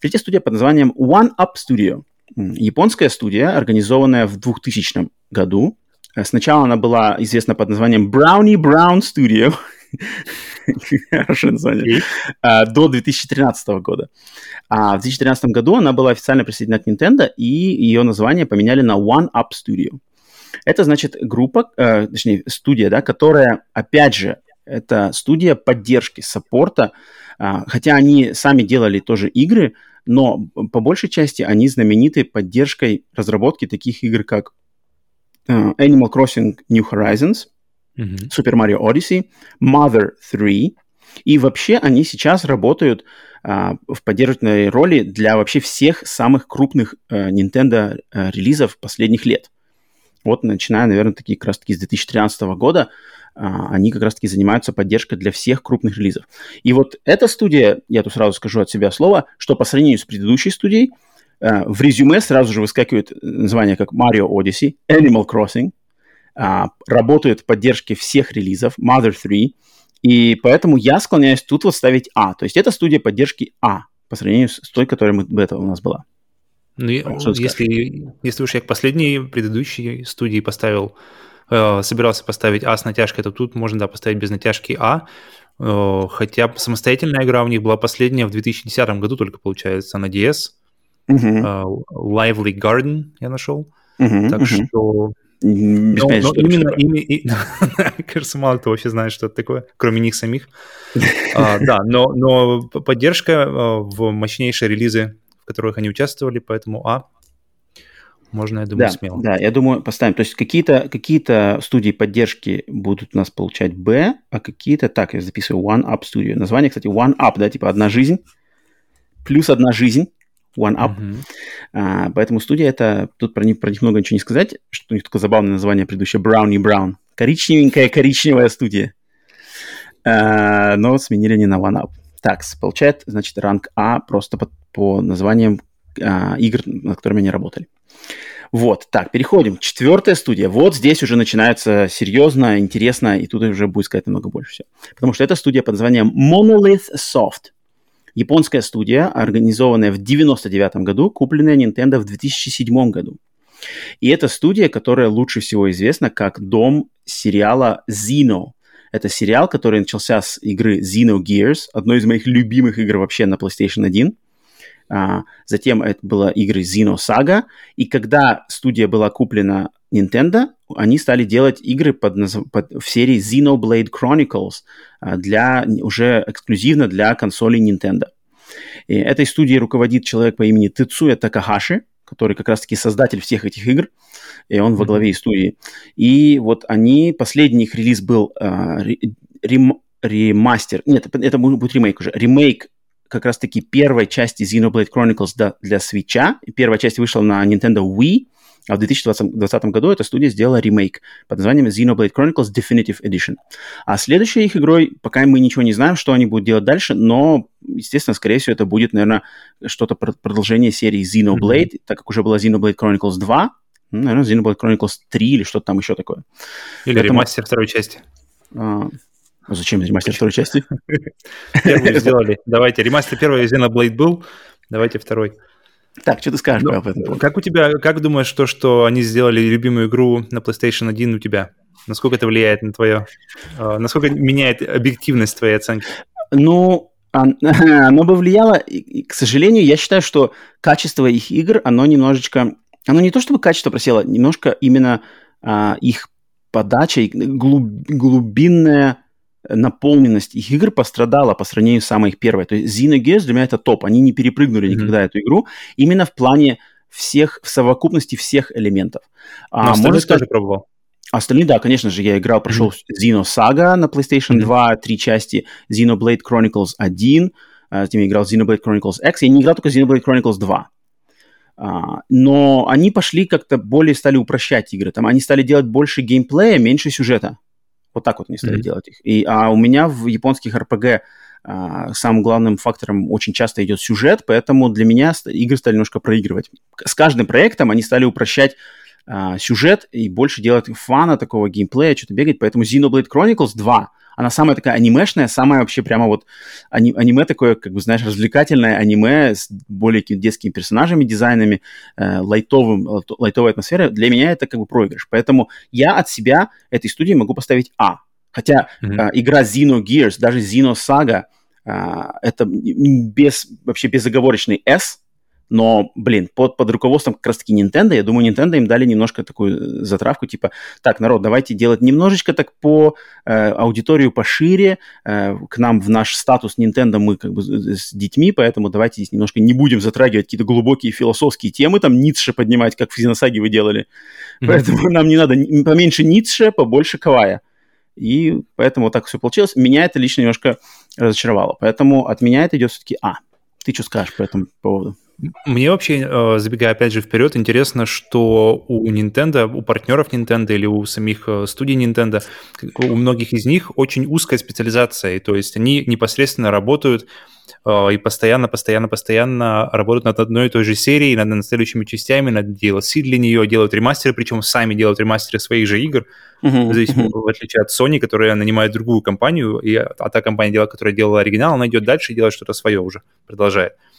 [SPEAKER 1] Третья студия под названием One Up Studio. Японская студия, организованная в 2000 году. Сначала она была известна под названием Brownie Brown Studio. Хорошее название. А, до 2013 года. А в 2013 году она была официально присоединена к Nintendo, и ее название поменяли на One Up Studio. Это значит группа, э, точнее, студия, да, которая, опять же, это студия поддержки, саппорта, э, хотя они сами делали тоже игры, но по большей части они знамениты поддержкой разработки таких игр, как э, Animal Crossing New Horizons – mm-hmm. Super Mario Odyssey, Mother 3, и вообще они сейчас работают а, в поддержательной роли для вообще всех самых крупных а, Nintendo а, релизов последних лет. Вот начиная, наверное, такие как раз-таки с 2013 года, а, они как раз-таки занимаются поддержкой для всех крупных релизов. И вот эта студия, я тут сразу скажу от себя слово, что по сравнению с предыдущей студией, а, в резюме сразу же выскакивает название как Mario Odyssey, Animal Crossing, а, работают в поддержке всех релизов, Mother 3, и поэтому я склоняюсь тут вот ставить А. То есть это студия поддержки А по сравнению с той, которая мы, до этого у нас была.
[SPEAKER 2] Ну, если, если уж я к последней предыдущей студии поставил, э, собирался поставить А с натяжкой, то тут можно, да, поставить без натяжки А. Э, хотя самостоятельная игра у них была последняя в 2010 году только, получается, на DS. Uh-huh. Э, Lively Garden я нашел. Uh-huh, так uh-huh. что без но, понятия, но что именно, ими, и, кажется, мало кто вообще знает, что это такое, кроме них самих. а, да, но, но поддержка а, в мощнейшие релизы, в которых они участвовали, поэтому А, можно, я думаю,
[SPEAKER 1] да,
[SPEAKER 2] смело.
[SPEAKER 1] Да, я думаю, поставим. То есть какие-то какие студии поддержки будут у нас получать Б, а какие-то, так, я записываю One Up Studio. Название, кстати, One Up, да, типа одна жизнь, плюс одна жизнь. One Up. Uh-huh. А, поэтому студия это, тут про них, про них много ничего не сказать, что у них такое забавное название предыдущее, Brownie Brown. Коричневенькая коричневая студия. А, но сменили не на One Up. Так, получает, значит, ранг А просто по, по названиям а, игр, над которыми они работали. Вот, так, переходим. Четвертая студия. Вот здесь уже начинается серьезно, интересно, и тут уже будет сказать намного больше всего. Потому что это студия под названием Monolith Soft японская студия, организованная в 99 году, купленная Nintendo в 2007 году. И это студия, которая лучше всего известна как дом сериала Zeno. Это сериал, который начался с игры Xenogears, одной из моих любимых игр вообще на PlayStation 1. А, затем это была игры Xenosaga. И когда студия была куплена Nintendo, они стали делать игры под, под, в серии Xenoblade Chronicles а, для, уже эксклюзивно для консолей Nintendo. И этой студией руководит человек по имени Тецуя Такахаши, который как раз-таки создатель всех этих игр, и он mm-hmm. во главе студии. И вот они, последний их релиз был э, рем, ремастер, нет, это будет ремейк уже, ремейк как раз-таки первой части Xenoblade Chronicles для, для Switch. Первая часть вышла на Nintendo Wii, а в 2020 году эта студия сделала ремейк под названием Xenoblade Chronicles Definitive Edition. А следующей их игрой, пока мы ничего не знаем, что они будут делать дальше, но, естественно, скорее всего, это будет, наверное, что-то продолжение серии Xenoblade, mm-hmm. так как уже была Xenoblade Chronicles 2, ну, наверное, Xenoblade Chronicles 3 или что-то там еще такое.
[SPEAKER 2] Или Поэтому... ремастер второй части.
[SPEAKER 1] А, а зачем ремастер второй части?
[SPEAKER 2] Первую сделали. Давайте, ремастер первый Xenoblade был, давайте второй.
[SPEAKER 1] Так, что ты скажешь ну, об этом?
[SPEAKER 2] Как у тебя, как думаешь, то, что они сделали любимую игру на PlayStation 1 у тебя? Насколько это влияет на твое... Э, насколько меняет объективность твоей оценки?
[SPEAKER 1] Ну, оно бы влияло, и, к сожалению, я считаю, что качество их игр, оно немножечко, оно не то чтобы качество просело, немножко именно а, их подача, глуб, глубинная наполненность их игр пострадала по сравнению с самой их первой. То есть Xenogears для меня это топ. Они не перепрыгнули mm-hmm. никогда эту игру именно в плане всех, в совокупности всех элементов.
[SPEAKER 2] А, можно сказать, тоже пробовал.
[SPEAKER 1] Остальные, да, конечно же, я играл, прошел mm-hmm. Xeno Saga на PlayStation mm-hmm. 2, три части, Xenoblade Chronicles 1, затем я играл Xenoblade Chronicles X, я не играл только Xenoblade Chronicles 2. Uh, но они пошли как-то более стали упрощать игры. Там они стали делать больше геймплея, меньше сюжета. Вот так вот они стали mm-hmm. делать их. И, а у меня в японских RPG а, самым главным фактором очень часто идет сюжет, поэтому для меня игры стали немножко проигрывать. С каждым проектом они стали упрощать а, сюжет и больше делать фана такого геймплея, что-то бегать, поэтому Xenoblade Chronicles 2 она самая такая анимешная, самая вообще прямо вот ани- аниме такое, как бы, знаешь, развлекательное аниме с более детскими персонажами, дизайнами, э, лайтовым, лайтовой атмосферой. Для меня это как бы проигрыш. Поэтому я от себя этой студии могу поставить А. Хотя mm-hmm. э, игра Xenogears, даже Xeno Saga, э, это без, вообще безоговорочный S, но, блин, под, под руководством как раз-таки Nintendo, я думаю, Nintendo им дали немножко такую затравку, типа, так, народ, давайте делать немножечко так по э, аудиторию пошире, э, к нам в наш статус Nintendo мы как бы с детьми, поэтому давайте здесь немножко не будем затрагивать какие-то глубокие философские темы, там Ницше поднимать, как в Зиносаге вы делали. Mm-hmm. Поэтому нам не надо поменьше Ницше, побольше Кавая. И поэтому вот так все получилось. Меня это лично немножко разочаровало. Поэтому от меня это идет все-таки А. Ты что скажешь по этому поводу?
[SPEAKER 2] Мне вообще, э, забегая опять же вперед, интересно, что у Nintendo, у партнеров Nintendo или у самих э, студий Nintendo, у многих из них очень узкая специализация, то есть они непосредственно работают э, и постоянно, постоянно, постоянно работают над одной и той же серией, над, над следующими частями, над DLC для нее, делают ремастеры, причем сами делают ремастеры своих же игр, uh-huh, здесь, в отличие от Sony, которая нанимает другую компанию, и, а та компания, которая делала оригинал, она идет дальше и делает что-то свое уже, продолжает. Э,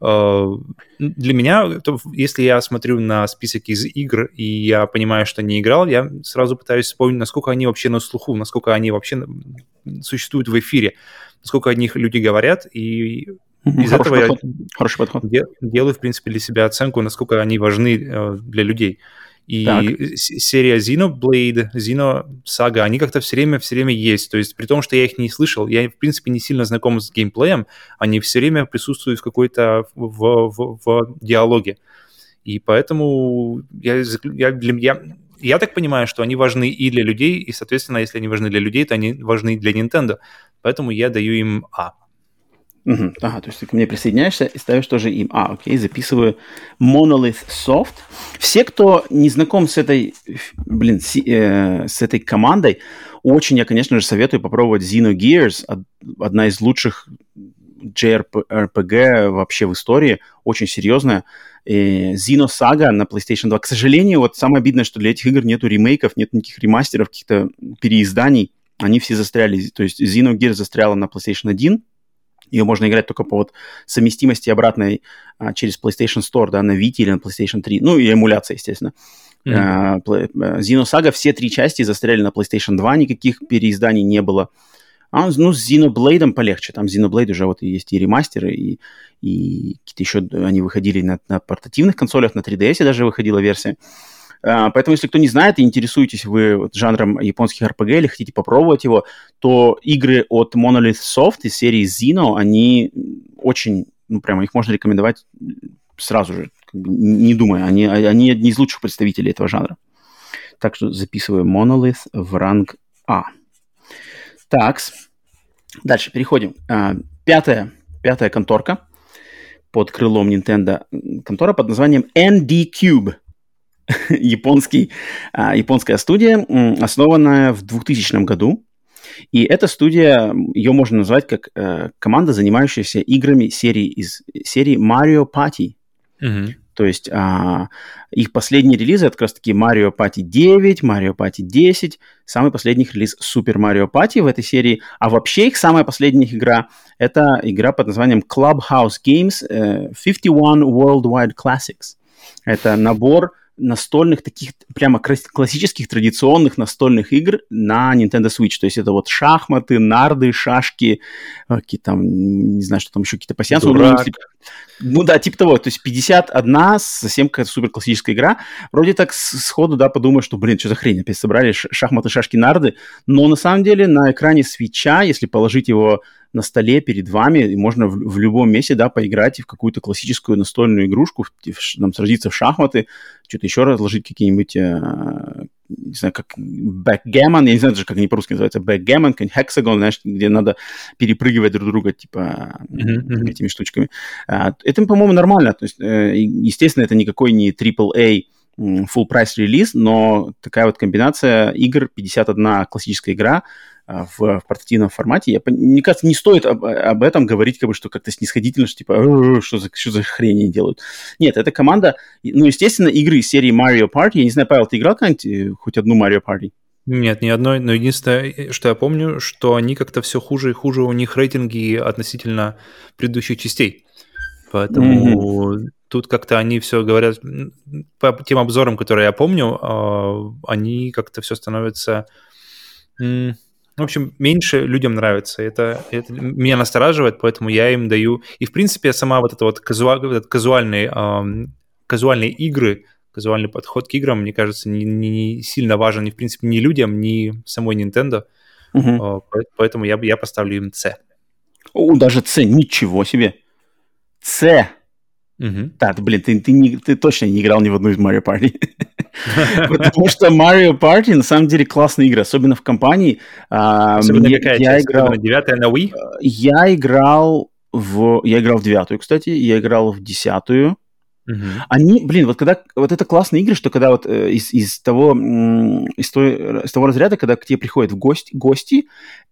[SPEAKER 2] для меня, то, если я смотрю на список из игр, и я понимаю, что не играл, я сразу пытаюсь вспомнить, насколько они вообще на слуху, насколько они вообще существуют в эфире, насколько о них люди говорят, и из Хороший этого подход. я Хороший подход. делаю, в принципе, для себя оценку, насколько они важны э, для людей. И так. серия Xenoblade, Xeno Saga, они как-то все время, все время есть. То есть при том, что я их не слышал, я, в принципе, не сильно знаком с геймплеем, они все время присутствуют в какой-то в, в, в диалоге. И поэтому я, я, для, я, я так понимаю, что они важны и для людей, и, соответственно, если они важны для людей, то они важны и для Nintendo. Поэтому я даю им А.
[SPEAKER 1] Угу. Ага, то есть ты ко мне присоединяешься и ставишь тоже им. А, окей, записываю Monolith Soft. Все, кто не знаком с этой, блин, с, э, с этой командой, очень я, конечно же, советую попробовать Xenogears, одна из лучших JRPG вообще в истории, очень серьезная. Xeno Saga на PlayStation 2. К сожалению, вот самое обидное, что для этих игр нету ремейков, нет никаких ремастеров, каких-то переизданий. Они все застряли. То есть Xenogears застряла на PlayStation 1, ее можно играть только по вот совместимости обратной а, через PlayStation Store, да, на Vita или на PlayStation 3. Ну, и эмуляция, естественно. Mm-hmm. Xenosaga все три части застряли на PlayStation 2, никаких переизданий не было. А, ну, с Xenoblade полегче. Там Xenoblade уже вот есть и ремастеры, и, и какие-то еще они выходили на, на портативных консолях, на 3DS даже выходила версия. Поэтому, если кто не знает и интересуетесь вы вот жанром японских RPG или хотите попробовать его, то игры от Monolith Soft из серии Xeno, они очень, ну, прямо их можно рекомендовать сразу же, как бы, не думая. Они, они одни из лучших представителей этого жанра. Так что записываю Monolith в ранг А. Так, дальше переходим. А, пятая, пятая конторка под крылом Nintendo. Контора под названием ND Cube. японский, а, японская студия, основанная в 2000 году. И эта студия, ее можно назвать как э, команда, занимающаяся играми серии из серии Mario Party. Mm-hmm. То есть а, их последние релизы это как раз таки Mario Party 9, Mario Party 10, самый последний релиз Super Mario Party в этой серии. А вообще их самая последняя игра это игра под названием Clubhouse Games э, 51 Worldwide Classics. Это набор настольных, таких прямо классических, традиционных настольных игр на Nintendo Switch. То есть это вот шахматы, нарды, шашки, какие там, не знаю, что там еще, какие-то пассиансы. Ну, ну да, типа того. То есть 51, совсем какая-то супер классическая игра. Вроде так сходу, да, подумаешь, что, блин, что за хрень, опять собрали шахматы, шашки, нарды. Но на самом деле на экране свеча, если положить его на столе перед вами, и можно в, в любом месте, да, поиграть в какую-то классическую настольную игрушку, в, в, там, сразиться в шахматы, что-то еще разложить какие-нибудь э, не знаю, как backgammon, я не знаю даже, как они по-русски называются, backgammon, hexagon, знаешь, где надо перепрыгивать друг друга, типа, mm-hmm. этими штучками. А, это, по-моему, нормально. То есть, э, естественно, это никакой не AAA full price релиз, но такая вот комбинация игр, 51 классическая игра, в, в портативном формате. Я, мне кажется, не стоит об, об этом говорить, как бы, что как-то снисходительно, что типа, что за, что за хрень они делают. Нет, это команда, ну, естественно, игры из серии Mario Party. Я не знаю, Павел, ты играл когда-нибудь э, хоть одну Mario Party?
[SPEAKER 2] Нет, ни одной, но единственное, э, что я помню, что они как-то все хуже и хуже, у них рейтинги относительно предыдущих частей. Поэтому mm-hmm. тут как-то они все говорят, по тем обзорам, которые я помню, а, они как-то все становятся в общем, меньше людям нравится. Это, это меня настораживает, поэтому я им даю... И, в принципе, сама вот эта вот казуаль, этот казуальный, эм, казуальные игры, казуальный подход к играм, мне кажется, не, не сильно важен ни, в принципе, ни людям, ни самой Nintendo. Угу. Э, поэтому я, я поставлю им C.
[SPEAKER 1] О, даже C, ничего себе. C. Угу. Да, блин, ты, ты, не, ты точно не играл ни в одну из Mario Party. Потому что Mario Party на самом деле классная игра, особенно в компании.
[SPEAKER 2] А, особенно какая я играл, девятая на Wii?
[SPEAKER 1] Я играл в... Я играл в девятую, кстати, я играл в десятую. Uh-huh. Они, блин, вот когда вот это классные игры, что когда вот э, из, из того из, той, из того разряда, когда к тебе приходят в гости, гости,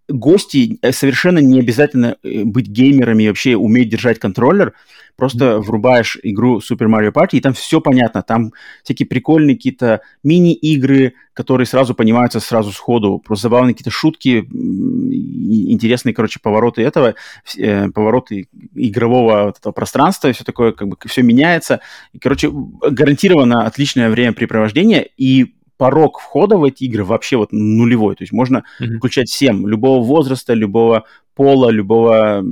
[SPEAKER 1] гости э, совершенно не обязательно э, быть геймерами и вообще уметь держать контроллер. Просто врубаешь игру Super Mario Party, и там все понятно. Там всякие прикольные какие-то мини-игры, которые сразу понимаются сразу сходу. Просто забавные какие-то шутки, интересные, короче, повороты этого, э, повороты игрового вот этого пространства, и все такое, как бы все меняется. И, короче, гарантированно отличное времяпрепровождение, и порог входа в эти игры вообще вот нулевой. То есть можно mm-hmm. включать всем, любого возраста, любого пола, любого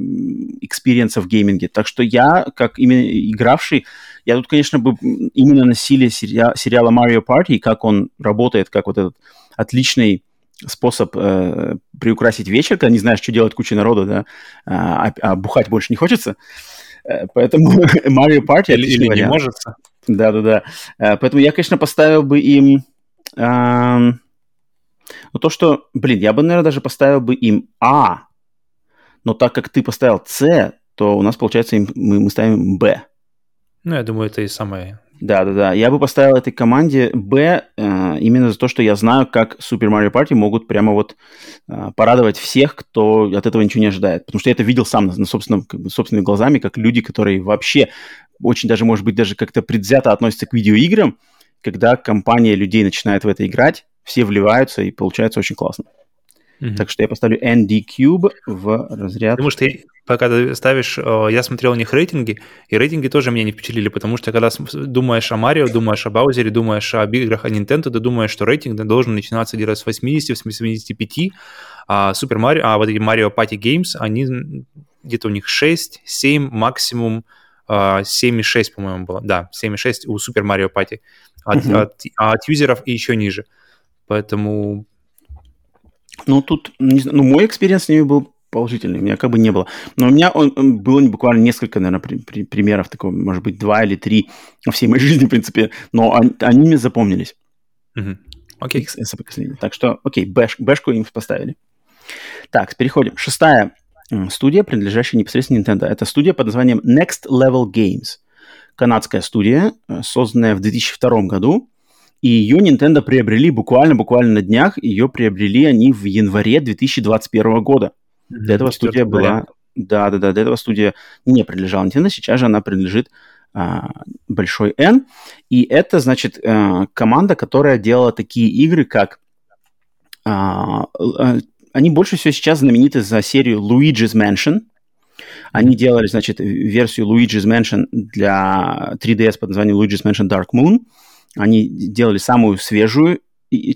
[SPEAKER 1] experience а в гейминге. Так что я, как именно игравший, я тут, конечно, бы именно на силе сериала, Mario Party, как он работает, как вот этот отличный способ э, приукрасить вечер, когда не знаешь, что делать куча народу, да, а, а, а бухать больше не хочется. Э, поэтому Mario Party...
[SPEAKER 2] Или, или не может.
[SPEAKER 1] Да-да-да. Э, поэтому я, конечно, поставил бы им ну, то, что, блин, я бы, наверное, даже поставил бы им А, но так как ты поставил С, то у нас, получается, им, мы, мы ставим Б.
[SPEAKER 2] Ну, я думаю, это и самое.
[SPEAKER 1] Да, да, да. Я бы поставил этой команде Б э, именно за то, что я знаю, как Super Mario Party могут прямо вот э, порадовать всех, кто от этого ничего не ожидает. Потому что я это видел сам на, на собственном, как бы, собственными глазами, как люди, которые вообще очень даже, может быть, даже как-то предвзято относятся к видеоиграм, когда компания людей начинает в это играть, все вливаются, и получается очень классно. Mm-hmm. Так что я поставлю ND Cube в разряд...
[SPEAKER 2] Потому что пока ты ставишь, э, я смотрел у них рейтинги, и рейтинги тоже меня не впечатлили, потому что когда думаешь о Марио, думаешь о Баузере, думаешь об играх о Nintendo, ты думаешь, что рейтинг должен начинаться где-то с 80, с 85, а Super Mario, а вот эти Mario Party Games, они где-то у них 6, 7, максимум 7,6, а, по-моему, было. Да, 7,6 у Super Mario Party. От, угу. от, а от юзеров и еще ниже. Поэтому...
[SPEAKER 1] Ну, тут, не знаю, ну, мой experience с ними был положительный, у меня как бы не было. Но у меня он, он было буквально несколько, наверное, при, при, примеров такого, может быть, два или три во всей моей жизни, в принципе, но они, они мне запомнились.
[SPEAKER 2] Угу. Окей.
[SPEAKER 1] Так что, окей, бэш, бэшку им поставили. Так, переходим. Шестая студия, принадлежащая непосредственно Nintendo. Это студия под названием Next Level Games. Канадская студия, э, созданная в 2002 году. И ее Nintendo приобрели буквально-буквально на днях. Ее приобрели они в январе 2021 года. Mm-hmm. До этого студия была... Да-да-да, до этого студия не принадлежала Nintendo, сейчас же она принадлежит а, Большой N. И это, значит, а, команда, которая делала такие игры, как а, а они больше всего сейчас знамениты за серию Luigi's Mansion. Они делали, значит, версию Luigi's Mansion для 3DS под названием Luigi's Mansion Dark Moon. Они делали самую свежую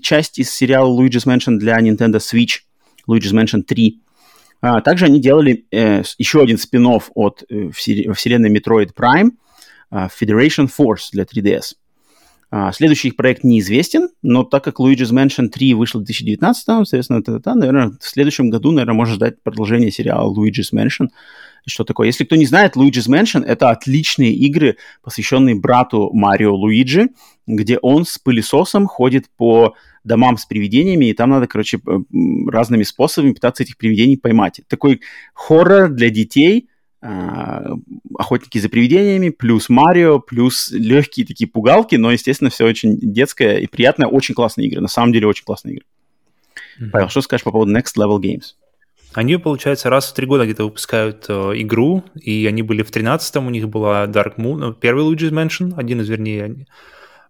[SPEAKER 1] часть из сериала Luigi's Mansion для Nintendo Switch, Luigi's Mansion 3. А, также они делали э, еще один спин от э, вселенной Metroid Prime, э, Federation Force для 3DS. А, следующий их проект неизвестен, но так как Luigi's Mansion 3 вышел в 2019, соответственно, это, это, наверное, в следующем году, наверное, можно ждать продолжения сериала Luigi's Mansion. Что такое? Если кто не знает, Luigi's Mansion — это отличные игры, посвященные брату Марио Луиджи, где он с пылесосом ходит по домам с привидениями, и там надо, короче, разными способами пытаться этих привидений поймать. Такой хоррор для детей — охотники за привидениями, плюс Марио, плюс легкие такие пугалки, но, естественно, все очень детское и приятное, очень классные игры, на самом деле очень классные игры. Mm-hmm. Павел, что скажешь по поводу Next Level Games?
[SPEAKER 2] Они, получается, раз в три года где-то выпускают э, игру, и они были в 13-м, у них была Dark Moon, первый Luigi's Mansion, один из, вернее, а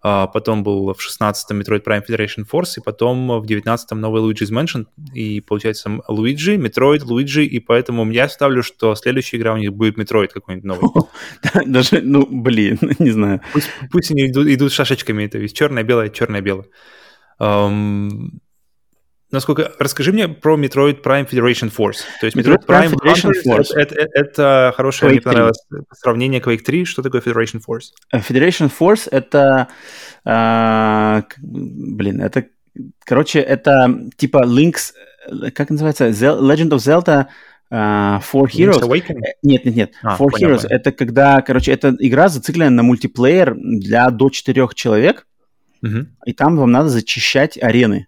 [SPEAKER 2] потом был в 16-м Metroid Prime Federation Force, и потом в 19-м новый Luigi's Mansion, и получается Луиджи, Metroid, Луиджи, и поэтому я ставлю, что следующая игра у них будет Metroid какой-нибудь новый.
[SPEAKER 1] Даже, ну, блин, не знаю.
[SPEAKER 2] Пусть, пусть они идут, идут шашечками, то есть черное-белое, черное-белое. Um, насколько... Расскажи мне про Metroid Prime Federation Force. То есть Metroid, Metroid Prime, Prime Federation Force. Это, это, это хорошее, Quake мне понравилось 3. сравнение Quake 3. Что такое Federation Force?
[SPEAKER 1] Э, Federation Force — это... Э, блин, это... Короче, это типа Link's... Как называется? Legend of Zelda... Uh, Four Heroes. Нет, нет, нет. А, Four понял, Heroes понял. это когда, короче, эта игра зациклена на мультиплеер для до четырех человек, угу. и там вам надо зачищать арены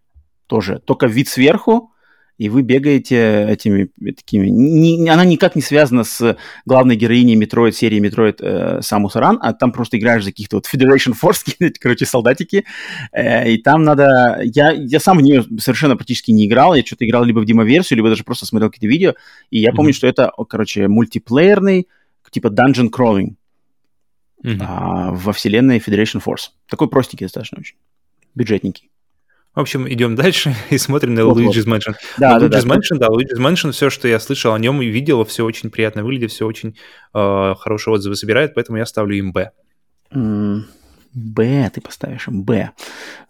[SPEAKER 1] тоже, только вид сверху, и вы бегаете этими такими... Не, она никак не связана с главной героиней Metroid, серии Metroid э, Самус Аран, а там просто играешь за каких-то вот Federation Force, короче, солдатики, э, и там надо... Я, я сам в нее совершенно практически не играл, я что-то играл либо в демо-версию, либо даже просто смотрел какие-то видео, и я mm-hmm. помню, что это, короче, мультиплеерный, типа dungeon crawling mm-hmm. а, во вселенной Federation Force. Такой простенький достаточно очень, бюджетненький.
[SPEAKER 2] В общем, идем дальше и смотрим на Luigi's Mansion. Да, да, Luigi's да, Mansion, да, Luigi's Mansion, все, что я слышал о нем и видел, все очень приятно выглядит, все очень э, хорошие отзывы собирает, поэтому я ставлю им Б.
[SPEAKER 1] Б ты поставишь, Б.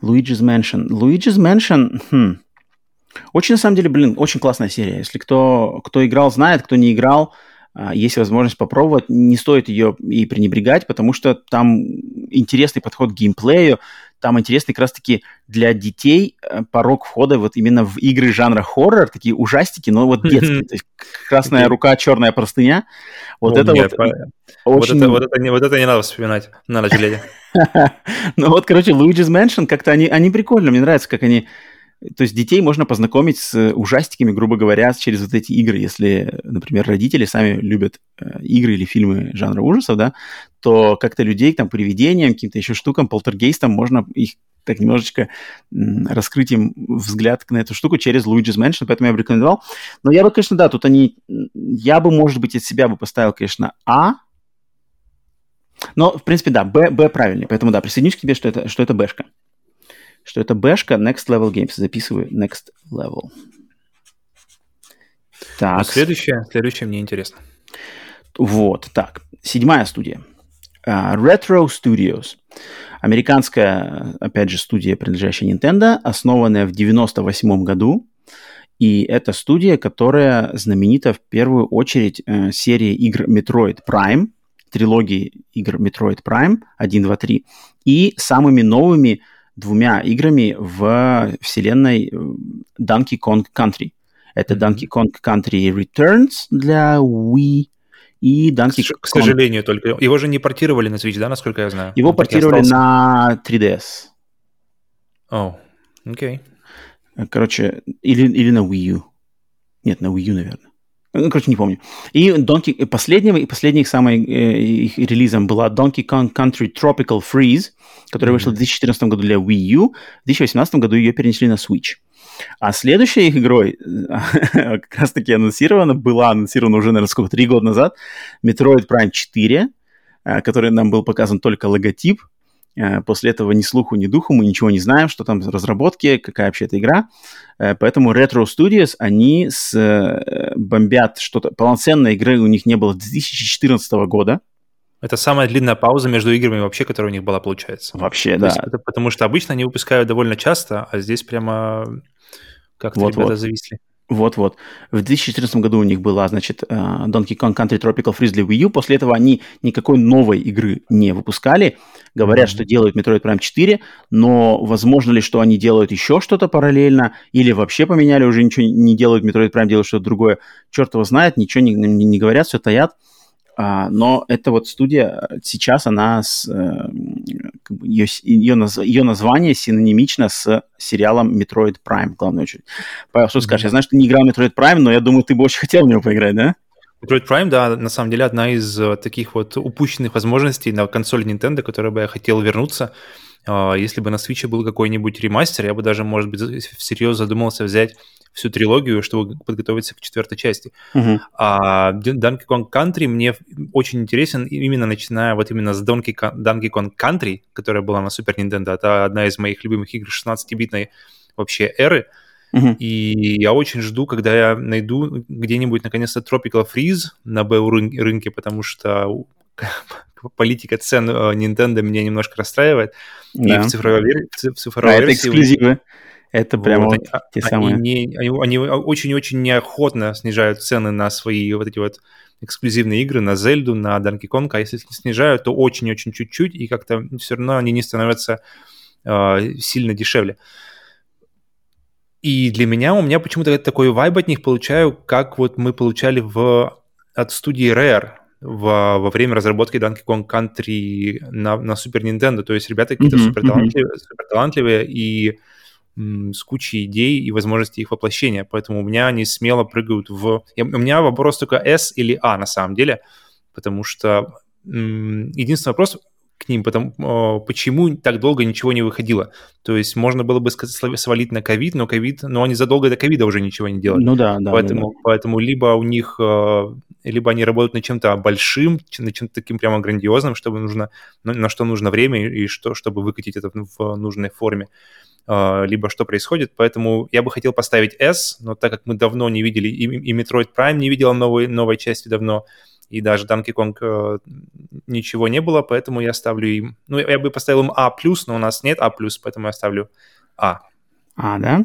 [SPEAKER 1] Luigi's Mansion. Luigi's Mansion, хм. Очень, на самом деле, блин, очень классная серия. Если кто, кто играл, знает, кто не играл, а, есть возможность попробовать. Не стоит ее и пренебрегать, потому что там интересный подход к геймплею, там интересный как раз-таки для детей э, порог входа вот именно в игры жанра хоррор, такие ужастики, но вот детские. То есть красная рука, черная простыня. Вот это вот
[SPEAKER 2] очень... Вот это, не, вот это не надо вспоминать, надо жалеть.
[SPEAKER 1] Ну вот, короче, Luigi's Mansion, как-то они, они прикольно, мне нравится, как они то есть детей можно познакомить с ужастиками, грубо говоря, через вот эти игры. Если, например, родители сами любят э, игры или фильмы жанра ужасов, да, то как-то людей там привидениям, каким-то еще штукам, полтергейстам можно их так немножечко раскрыть им взгляд на эту штуку через Luigi's Mansion, поэтому я бы рекомендовал. Но я бы, конечно, да, тут они... Я бы, может быть, от себя бы поставил, конечно, А, но, в принципе, да, Б, Б правильнее. Поэтому, да, присоединюсь к тебе, что это, что это Бэшка что это бэшка Next Level Games. Записываю Next Level.
[SPEAKER 2] Так. А следующее, следующее мне интересно.
[SPEAKER 1] Вот, так. Седьмая студия. Uh, Retro Studios. Американская, опять же, студия, принадлежащая Nintendo, основанная в 98 году. И это студия, которая знаменита в первую очередь э, серией игр Metroid Prime, трилогии игр Metroid Prime 1, 2, 3, и самыми новыми двумя играми в вселенной э, Donkey Kong Country. Это Donkey Kong Country Returns для Wii и Donkey
[SPEAKER 2] Kong... К сожалению, только. Его же не портировали на Switch, да, насколько я знаю?
[SPEAKER 1] Его Он портировали на 3DS.
[SPEAKER 2] О, oh, окей.
[SPEAKER 1] Okay. Короче, или, или на Wii U. Нет, на Wii U, наверное. Ну, короче, не помню. И Donkey, последним, и последним самым э, их релизом была Donkey Kong Country Tropical Freeze, которая mm-hmm. вышла в 2014 году для Wii U, в 2018 году ее перенесли на Switch. А следующей их игрой, как раз-таки анонсирована, была анонсирована уже, наверное, сколько, три года назад, Metroid Prime 4, э, который нам был показан только логотип, Э, после этого ни слуху, ни духу, мы ничего не знаем, что там за разработки, какая вообще эта игра. Э, поэтому Retro Studios, они с, э, бомбят что-то. Полноценной игры у них не было с 2014 года.
[SPEAKER 2] Это самая длинная пауза между играми вообще, которая у них была, получается.
[SPEAKER 1] Вообще, То да.
[SPEAKER 2] это потому что обычно они выпускают довольно часто, а здесь прямо как-то вот, ребята вот. зависли.
[SPEAKER 1] Вот-вот. В 2014 году у них была, значит, э, Donkey Kong Country Tropical Freeze для Wii U. После этого они никакой новой игры не выпускали. Говорят, mm-hmm. что делают Metroid Prime 4, но возможно ли, что они делают еще что-то параллельно, или вообще поменяли, уже ничего не делают, Metroid Prime делают что-то другое. Черт его знает, ничего не, не, не говорят, все таят. А, но эта вот студия сейчас, она с, э, ее, ее, наз, ее название синонимично с сериалом Metroid Prime, в главную очередь. Павел, что скажешь? Я знаю, что ты не играл в Metroid Prime, но я думаю, ты бы очень хотел в него поиграть, да?
[SPEAKER 2] Metroid Prime, да, на самом деле одна из э, таких вот упущенных возможностей на консоли Nintendo, которой бы я хотел вернуться. А, если бы на Switch был какой-нибудь ремастер, я бы даже, может быть, всерьез задумался взять всю трилогию, чтобы подготовиться к четвертой части. Uh-huh. А Donkey Kong Country мне очень интересен именно начиная вот именно с Donkey, Donkey Kong Country, которая была на Super Nintendo. Это одна из моих любимых игр 16-битной вообще эры. Uh-huh. И я очень жду, когда я найду где-нибудь наконец-то Tropical Freeze на БУ рынке, потому что политика цен э, Nintendo меня немножко расстраивает. Да. И в цифровой, в цифровой
[SPEAKER 1] а версии... это эксклюзивы. Это прямо вот, вот те
[SPEAKER 2] они,
[SPEAKER 1] самые.
[SPEAKER 2] Не, они, они очень-очень неохотно снижают цены на свои вот эти вот эксклюзивные игры, на Зельду, на Donkey Kong, а если снижают, то очень-очень чуть-чуть, и как-то все равно они не становятся э, сильно дешевле. И для меня, у меня почему-то такой вайб от них получаю, как вот мы получали в, от студии Rare во, во время разработки Donkey Kong Country на, на Super Nintendo. То есть ребята какие-то mm-hmm, супер, талантливые, mm-hmm. супер талантливые и с кучей идей и возможностей их воплощения. Поэтому у меня они смело прыгают в... У меня вопрос только S или A на самом деле, потому что единственный вопрос к ним, потому, почему так долго ничего не выходило. То есть можно было бы сказать, свалить на ковид, но ковид, но они задолго до ковида уже ничего не делали.
[SPEAKER 1] Ну да, да.
[SPEAKER 2] Поэтому,
[SPEAKER 1] ну, да.
[SPEAKER 2] поэтому либо у них, э, либо они работают над чем-то большим, над чем-то таким прямо грандиозным, чтобы нужно, на что нужно время и что, чтобы выкатить это в нужной форме. А, либо что происходит. Поэтому я бы хотел поставить S, но так как мы давно не видели, и, и Metroid Prime не видела новой, новой части давно, и даже Donkey Kong э, ничего не было, поэтому я ставлю им... Ну, я бы поставил им А+, но у нас нет А+, поэтому я ставлю А.
[SPEAKER 1] А, да?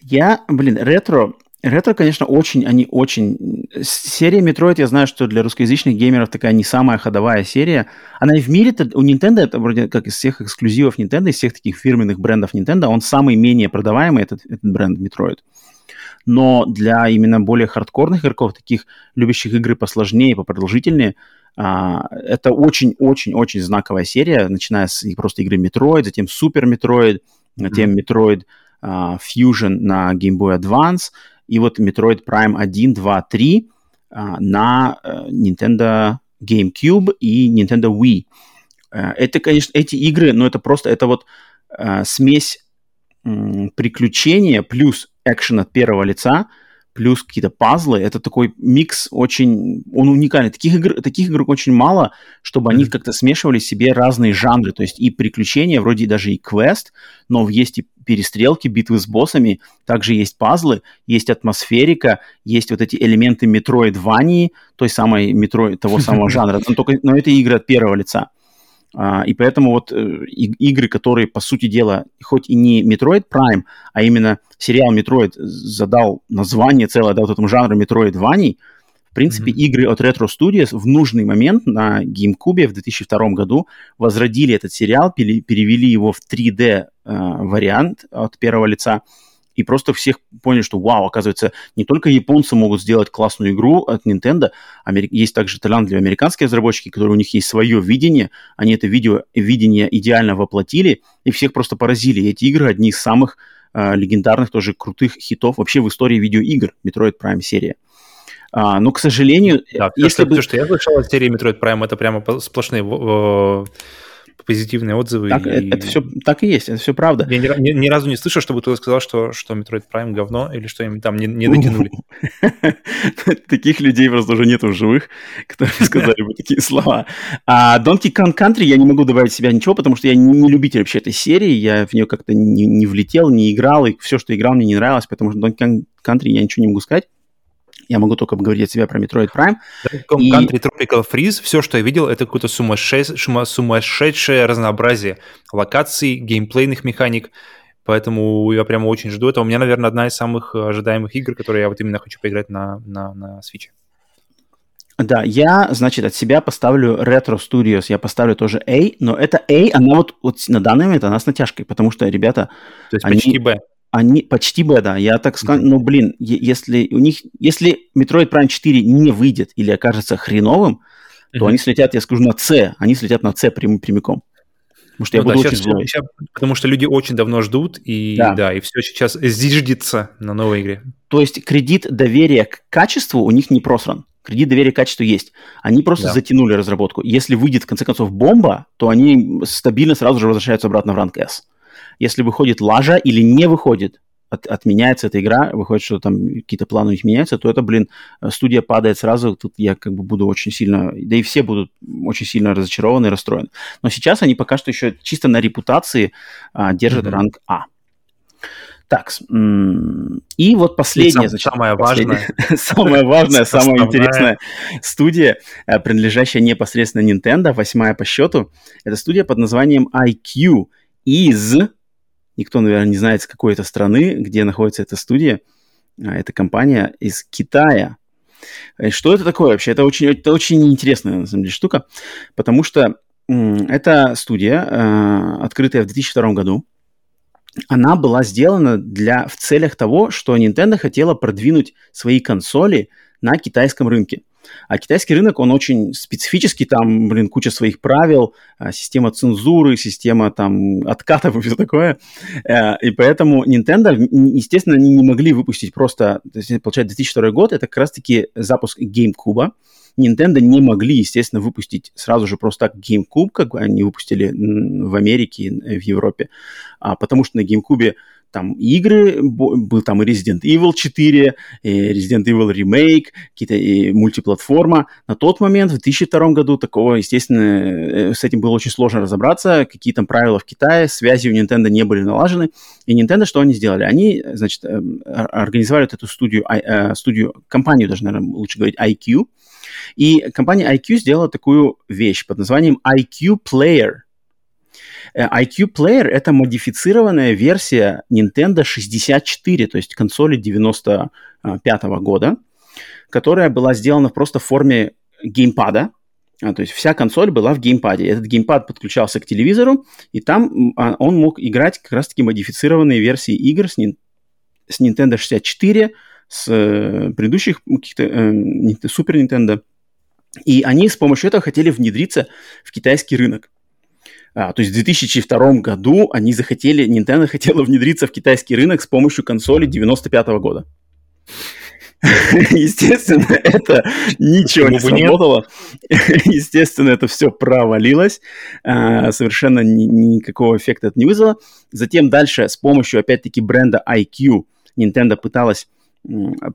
[SPEAKER 1] Я, блин, ретро Ретро, конечно, очень, они очень... Серия Metroid, я знаю, что для русскоязычных геймеров такая не самая ходовая серия. Она и в мире, у Nintendo, это вроде как из всех эксклюзивов Nintendo, из всех таких фирменных брендов Nintendo, он самый менее продаваемый, этот, этот бренд Metroid. Но для именно более хардкорных игроков, таких любящих игры посложнее, попродолжительнее, а, это очень-очень-очень знаковая серия, начиная с просто игры Metroid, затем Super Metroid, затем Metroid uh, Fusion на Game Boy Advance, и вот Metroid Prime 1, 2, 3 а, на uh, Nintendo GameCube и Nintendo Wii. Uh, это, конечно, эти игры, но это просто, это вот uh, смесь приключения плюс экшен от первого лица – плюс какие-то пазлы. Это такой микс очень... Он уникальный. Таких игр, таких игр очень мало, чтобы они как-то смешивали себе разные жанры. То есть и приключения, вроде даже и квест, но есть и перестрелки, битвы с боссами, также есть пазлы, есть атмосферика, есть вот эти элементы метроидвании, той самой метро, того самого жанра. Но, только, но это игры от первого лица. Uh, и поэтому вот uh, игры, которые, по сути дела, хоть и не Metroid Prime, а именно сериал Metroid задал название целое, да, вот этому жанру Metroid Ваней, в принципе, mm-hmm. игры от Retro Studios в нужный момент на GameCube в 2002 году возродили этот сериал, перевели его в 3D uh, вариант от первого лица, и просто всех поняли, что вау, оказывается, не только японцы могут сделать классную игру от Nintendo, есть также талант для американских разработчики, которые у них есть свое видение, они это видео, видение идеально воплотили, и всех просто поразили. И эти игры одни из самых э, легендарных, тоже крутых хитов вообще в истории видеоигр, Metroid Prime серия. А, но, к сожалению,
[SPEAKER 2] да, если то, бы... То, что я слышал от серии Metroid Prime, это прямо сплошные позитивные отзывы.
[SPEAKER 1] Так, и... это, все так и есть, это все правда.
[SPEAKER 2] Я ни, ни, ни разу не слышал, чтобы кто-то сказал, что, что Metroid Prime говно или что им там не, не дотянули.
[SPEAKER 1] Таких людей просто уже нету в живых, которые сказали бы такие слова. А Donkey Kong Country я не могу добавить себя ничего, потому что я не любитель вообще этой серии, я в нее как-то не влетел, не играл, и все, что играл, мне не нравилось, потому что Donkey Kong Country я ничего не могу сказать. Я могу только говорить от себя про Metroid Prime.
[SPEAKER 2] И... Country Tropical Freeze, все, что я видел, это какое-то сумасшедшее, сумасшедшее разнообразие локаций, геймплейных механик. поэтому я прямо очень жду этого. У меня, наверное, одна из самых ожидаемых игр, которые я вот именно хочу поиграть на, на, на Switch.
[SPEAKER 1] Да, я, значит, от себя поставлю Retro Studios, я поставлю тоже A, но это A, она вот, вот на данный момент, она с натяжкой, потому что ребята...
[SPEAKER 2] То есть они, почти B.
[SPEAKER 1] Они почти да. Я так скажу, ну, блин, если у них, если Metroid Prime 4 не выйдет или окажется хреновым, то mm-hmm. они слетят, я скажу, на C, они слетят на C прям, прямиком. Потому что ну, я буду да, очень
[SPEAKER 2] злой. Сейчас, потому что люди очень давно ждут, и да, да и все сейчас зиждется на новой игре.
[SPEAKER 1] То есть кредит доверия к качеству у них не просран кредит доверия качеству есть. Они просто да. затянули разработку. Если выйдет, в конце концов, бомба, то они стабильно сразу же возвращаются обратно в ранг S. Если выходит лажа или не выходит, от, отменяется эта игра, выходит, что там какие-то планы у них меняются, то это, блин, студия падает сразу, тут я как бы буду очень сильно, да и все будут очень сильно разочарованы и расстроены. Но сейчас они пока что еще чисто на репутации а, держат mm-hmm. ранг А. Так, и вот последняя,
[SPEAKER 2] значит, самая важная,
[SPEAKER 1] самая важная, самая интересная студия, э, принадлежащая непосредственно Nintendo, восьмая по счету, это студия под названием IQ из, никто, наверное, не знает, с какой это страны, где находится эта студия, а, эта компания из Китая. Э, что это такое вообще? Это очень, это очень интересная, на самом деле, штука, потому что это студия, э, открытая в 2002 году, она была сделана для, в целях того, что Nintendo хотела продвинуть свои консоли на китайском рынке. А китайский рынок, он очень специфический, там, блин, куча своих правил, а, система цензуры, система там откатов и все такое. Э, и поэтому Nintendo, естественно, они не могли выпустить просто, то есть, получается, 2002 год, это как раз-таки запуск GameCube, Nintendo не могли, естественно, выпустить сразу же просто так GameCube, как они выпустили в Америке, в Европе, а, потому что на GameCube там игры, был там и Resident Evil 4, и Resident Evil Remake, какие-то мультиплатформа. На тот момент, в 2002 году, такого, естественно, э, с этим было очень сложно разобраться, какие там правила в Китае, связи у Nintendo не были налажены. И Nintendo что они сделали? Они, значит, эм, организовали эту студию, э, студию, компанию даже, наверное, лучше говорить, IQ, и компания IQ сделала такую вещь под названием IQ Player. Э, IQ Player — это модифицированная версия Nintendo 64, то есть консоли 95 -го года, которая была сделана просто в форме геймпада, а, то есть вся консоль была в геймпаде. Этот геймпад подключался к телевизору, и там а, он мог играть как раз-таки модифицированные версии игр с, с Nintendo 64, с э, предыдущих каких-то э, Super Nintendo и они с помощью этого хотели внедриться в китайский рынок. А, то есть в 2002 году они захотели, Nintendo хотела внедриться в китайский рынок с помощью консоли 95 -го года. Естественно, это ничего не сработало. Естественно, это все провалилось. А, совершенно никакого эффекта это не вызвало. Затем дальше с помощью, опять-таки, бренда IQ Nintendo пыталась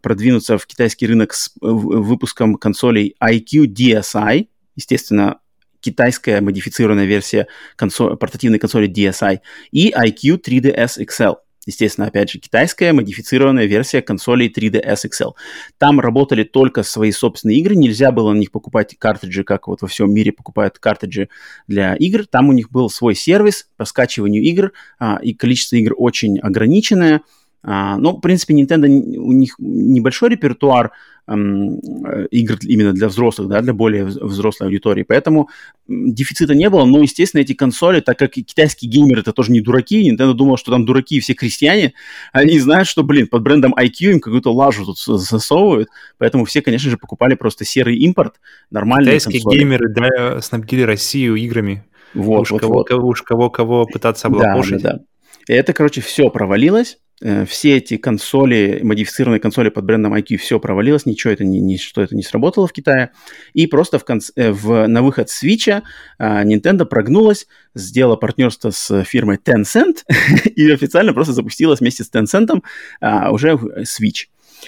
[SPEAKER 1] продвинуться в китайский рынок с выпуском консолей IQ DSi, естественно, китайская модифицированная версия консоль, портативной консоли DSi, и IQ 3DS XL. Естественно, опять же, китайская модифицированная версия консолей 3DS XL. Там работали только свои собственные игры, нельзя было на них покупать картриджи, как вот во всем мире покупают картриджи для игр. Там у них был свой сервис по скачиванию игр, а, и количество игр очень ограниченное, а, ну, в принципе, Nintendo, у них небольшой репертуар эм, игр именно для взрослых, да, для более взрослой аудитории, поэтому дефицита не было, но, естественно, эти консоли, так как китайские геймеры это тоже не дураки, Nintendo думал, что там дураки все крестьяне, они знают, что, блин, под брендом IQ им какую-то лажу тут засовывают, поэтому все, конечно же, покупали просто серый импорт, нормальные
[SPEAKER 2] Китайские консоли. геймеры, да, снабдили Россию играми. Вот, уж вот, кого, вот. Кого, уж кого, кого пытаться облапошить.
[SPEAKER 1] Да, да, да. И это, короче, все провалилось, Э, все эти консоли, модифицированные консоли под брендом IQ, все провалилось, ничего это не, не, что это не сработало в Китае. И просто в конце, э, в, на выход Switch а, Nintendo прогнулась, сделала партнерство с фирмой Tencent и официально просто запустилась вместе с Tencent а, уже Switch.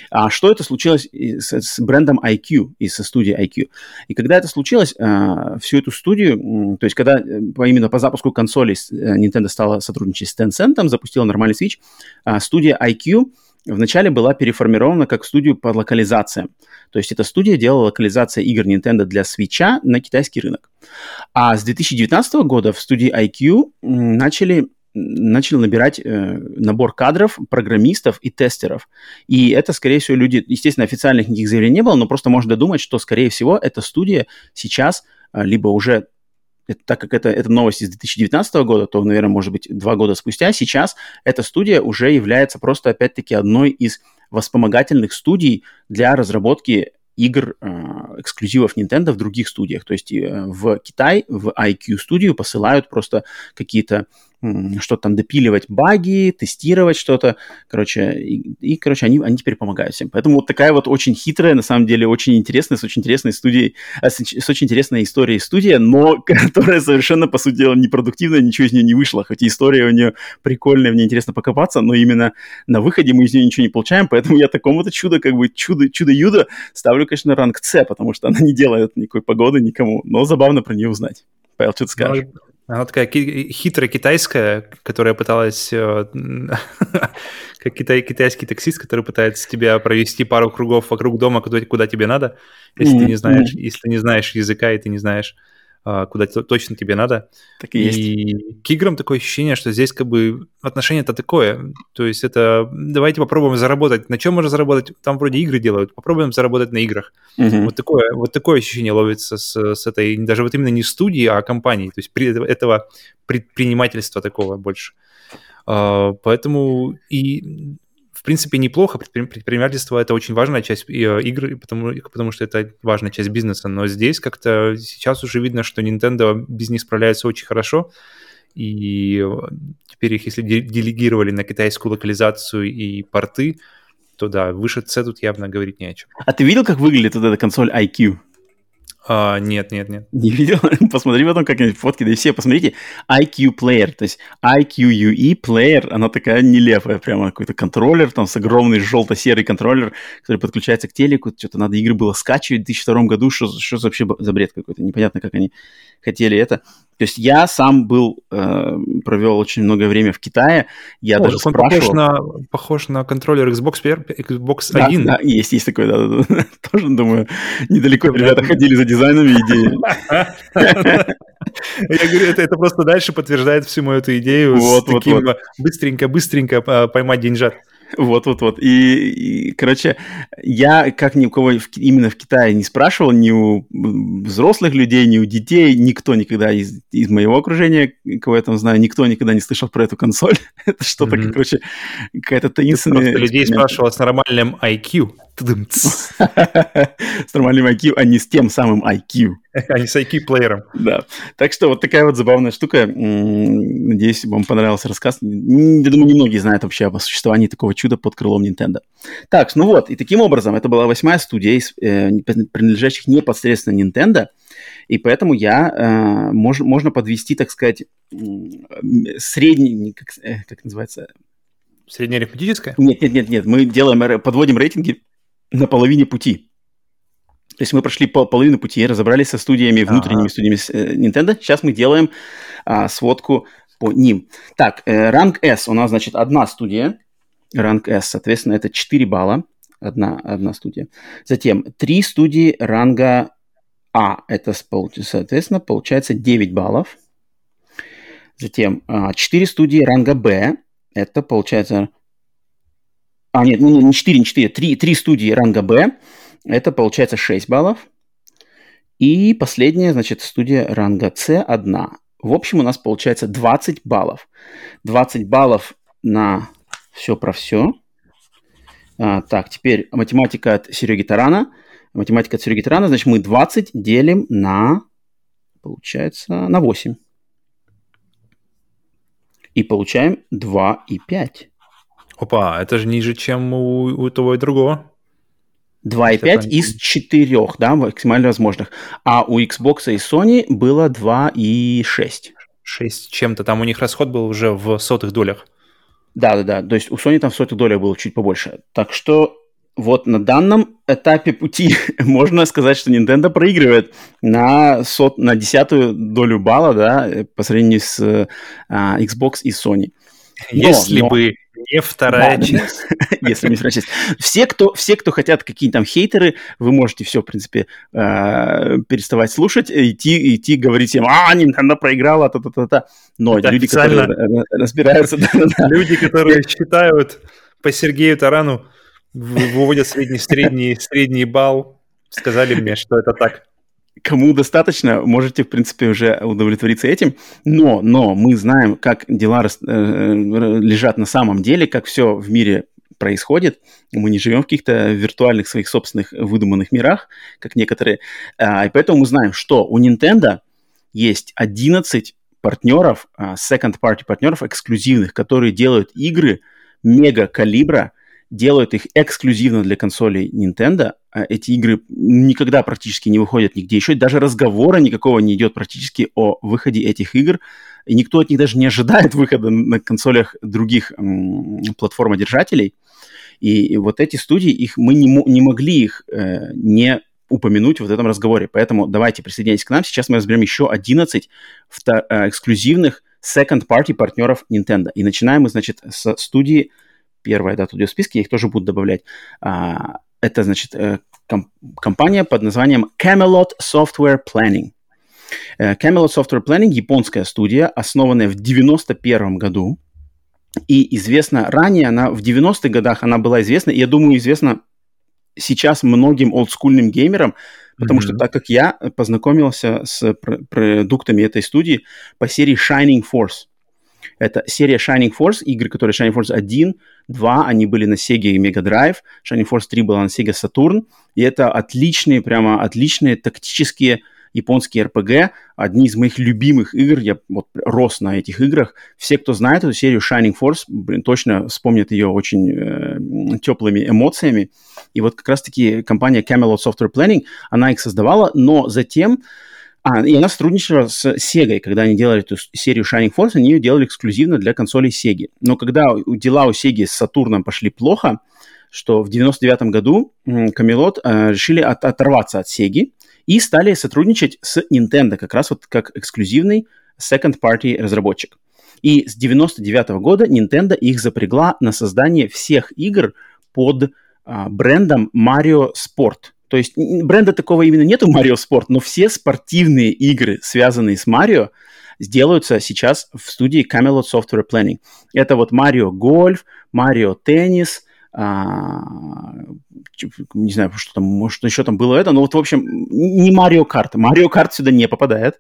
[SPEAKER 1] А что это случилось с, с брендом IQ и со студией IQ? И когда это случилось, а, всю эту студию, то есть когда э, именно по запуску консолей э, Nintendo стала сотрудничать с Tencent, запустила нормальный Switch, а, студия IQ вначале была переформирована как студию по локализациям. То есть эта студия делала локализация игр Nintendo для Switch на китайский рынок. А с 2019 года в студии IQ начали начал набирать э, набор кадров, программистов и тестеров. И это, скорее всего, люди, естественно, официальных никаких заявлений не было, но просто можно додумать, что, скорее всего, эта студия сейчас э, либо уже это, так как это, это новость из 2019 года, то, наверное, может быть, два года спустя, сейчас эта студия уже является просто, опять-таки, одной из воспомогательных студий для разработки игр, э, эксклюзивов Nintendo в других студиях. То есть э, в Китай, в IQ студию посылают просто какие-то что-то там допиливать баги, тестировать что-то, короче, и, и, короче, они, они теперь помогают всем. Поэтому вот такая вот очень хитрая, на самом деле, очень интересная, с очень интересной студией, э, с, с очень интересной историей студия, но которая совершенно, по сути дела, непродуктивная, ничего из нее не вышло, хоть и история у нее прикольная, мне интересно покопаться, но именно на выходе мы из нее ничего не получаем, поэтому я такому-то чудо, как бы чудо, чудо-юдо ставлю, конечно, ранг С, потому что она не делает никакой погоды никому, но забавно про нее узнать. Павел, что ты скажешь?
[SPEAKER 2] Она такая хитрая китайская, которая пыталась, э, как китай, китайский таксист, который пытается тебя провести пару кругов вокруг дома, куда, куда тебе надо, если mm-hmm. ты не знаешь, если не знаешь языка и ты не знаешь куда точно тебе надо.
[SPEAKER 1] Так и, есть.
[SPEAKER 2] и к играм такое ощущение, что здесь как бы отношение-то такое. То есть это давайте попробуем заработать. На чем можно заработать? Там вроде игры делают. Попробуем заработать на играх. Угу. Вот, такое, вот такое ощущение ловится с, с этой, даже вот именно не студии, а компании. То есть при, этого предпринимательства такого больше. Uh, поэтому и принципе, неплохо. Предпринимательство – это очень важная часть э, игры, потому, потому что это важная часть бизнеса. Но здесь как-то сейчас уже видно, что Nintendo без них справляется очень хорошо. И э, теперь их, если делегировали на китайскую локализацию и порты, то да, выше C тут явно говорить не о чем.
[SPEAKER 1] А ты видел, как выглядит вот эта консоль IQ?
[SPEAKER 2] А, нет, нет, нет.
[SPEAKER 1] Не видел? Посмотри потом как-нибудь фотки, да и все, посмотрите. IQ Player, то есть IQUE Player, она такая нелепая, прямо какой-то контроллер, там с огромный желто-серый контроллер, который подключается к телеку, что-то надо игры было скачивать в 2002 году, что, что вообще за бред какой-то, непонятно, как они хотели это. То есть я сам был, э, провел очень много времени в Китае, я О, даже он спрашивал...
[SPEAKER 2] Похож на, похож на контроллер Xbox, Xbox
[SPEAKER 1] да, 1. Да, есть, есть такой, да, да, да. Тоже, думаю, недалеко ребята ходили за дизайнами идеи.
[SPEAKER 2] Я говорю, это, это просто дальше подтверждает всю мою эту идею вот, с вот, таким вот. быстренько-быстренько а, поймать деньжат.
[SPEAKER 1] Вот-вот-вот. И, и, короче, я как ни у кого в, именно в Китае не спрашивал, ни у взрослых людей, ни у детей, никто никогда из, из моего окружения, кого я там знаю, никто никогда не слышал про эту консоль. Это что-то, mm-hmm. короче, какая-то таинственная...
[SPEAKER 2] Ты людей спрашивал с нормальным IQ.
[SPEAKER 1] С нормальным IQ, а не с тем самым IQ.
[SPEAKER 2] А не с IQ-плеером.
[SPEAKER 1] Да. Так что вот такая вот забавная штука. Надеюсь, вам понравился рассказ. Я думаю, немногие знают вообще об существовании такого чуда под крылом Nintendo. Так, ну вот, и таким образом, это была восьмая студия, э, принадлежащих непосредственно Nintendo. И поэтому я, э, мож, можно подвести, так сказать, средний, как, э, как называется?
[SPEAKER 2] Среднеарифметическое?
[SPEAKER 1] Нет, нет, нет, нет. Мы делаем, подводим рейтинги на половине пути. То есть мы прошли пол, половину пути, разобрались со студиями, внутренними ага. студиями э, Nintendo. Сейчас мы делаем а, сводку по ним. Так, э, ранг S у нас, значит, одна студия. Ранг S, соответственно, это 4 балла. Одна, одна студия. Затем три студии ранга А. Это, соответственно, получается 9 баллов. Затем 4 а, студии ранга Б. Это получается а, нет, ну, не 4, не 4, 3, 3 студии ранга Б. Это получается 6 баллов. И последняя, значит, студия ранга С 1. В общем, у нас получается 20 баллов. 20 баллов на все про все. А, так, теперь математика от Сереги Тарана. Математика от Сереги Тарана, значит, мы 20 делим на, получается, на 8. И получаем 2 и 5.
[SPEAKER 2] Опа, это же ниже, чем у, у того и другого.
[SPEAKER 1] 2,5 из 4, да, максимально возможных. А у Xbox и Sony было 2,6.
[SPEAKER 2] 6 чем-то. Там у них расход был уже в сотых долях.
[SPEAKER 1] Да-да-да. То есть у Sony там в сотых долях было чуть побольше. Так что вот на данном этапе пути можно сказать, что Nintendo проигрывает на, сот, на десятую долю балла, да, по сравнению с а, Xbox и Sony.
[SPEAKER 2] Но, Если но... бы Не вторая да, часть.
[SPEAKER 1] Если не вторая часть. Все кто, все, кто хотят, какие там хейтеры, вы можете все, в принципе, э, переставать слушать, идти, идти говорить им, а, Nintendo проиграла, та-та-та-та. Но Это люди, которые разбираются...
[SPEAKER 2] Люди, которые считают по Сергею Тарану, выводят средний, средний, средний балл, сказали мне, что это так
[SPEAKER 1] кому достаточно, можете, в принципе, уже удовлетвориться этим. Но, но мы знаем, как дела рас, э, лежат на самом деле, как все в мире происходит. Мы не живем в каких-то виртуальных своих собственных выдуманных мирах, как некоторые. А, и поэтому мы знаем, что у Nintendo есть 11 партнеров, а, second-party партнеров эксклюзивных, которые делают игры мега калибра, делают их эксклюзивно для консолей Nintendo. А эти игры никогда практически не выходят нигде еще. Даже разговора никакого не идет практически о выходе этих игр. И никто от них даже не ожидает выхода на консолях других платформодержателей. И, вот эти студии, их, мы не, не могли их э, не упомянуть в этом разговоре. Поэтому давайте присоединяйтесь к нам. Сейчас мы разберем еще 11 вто- э, эксклюзивных second-party партнеров Nintendo. И начинаем мы, значит, с студии первая, да, тут идет в списке, я их тоже буду добавлять. А, это, значит, э, комп- компания под названием Camelot Software Planning. Э, Camelot Software Planning – японская студия, основанная в 91 году. И известна ранее, она в 90-х годах она была известна, и я думаю, известна сейчас многим олдскульным геймерам, потому mm-hmm. что так как я познакомился с пр- продуктами этой студии по серии Shining Force. Это серия Shining Force, игры, которые Shining Force 1, 2, они были на Sega и Mega Drive, Shining Force 3 была на Sega Saturn, и это отличные, прямо отличные тактические японские RPG, одни из моих любимых игр, я вот рос на этих играх. Все, кто знает эту серию Shining Force, блин, точно вспомнят ее очень э, теплыми эмоциями. И вот как раз-таки компания Camelot Software Planning, она их создавала, но затем а, и она сотрудничала с Sega, когда они делали эту серию Shining Force, они ее делали эксклюзивно для консолей Sega. Но когда дела у Sega с Сатурном пошли плохо, что в 99 году Camelot э, решили от, оторваться от Sega и стали сотрудничать с Nintendo, как раз вот как эксклюзивный second-party разработчик. И с 99 года Nintendo их запрягла на создание всех игр под а, брендом Mario Sport – то есть бренда такого именно нету Mario Sport, но все спортивные игры, связанные с Марио, сделаются сейчас в студии Camelot Software Planning. Это вот Mario Golf, Mario Tennis, а, не знаю, что там, может, еще там было это, но вот, в общем, не Mario Kart. Mario Kart сюда не попадает.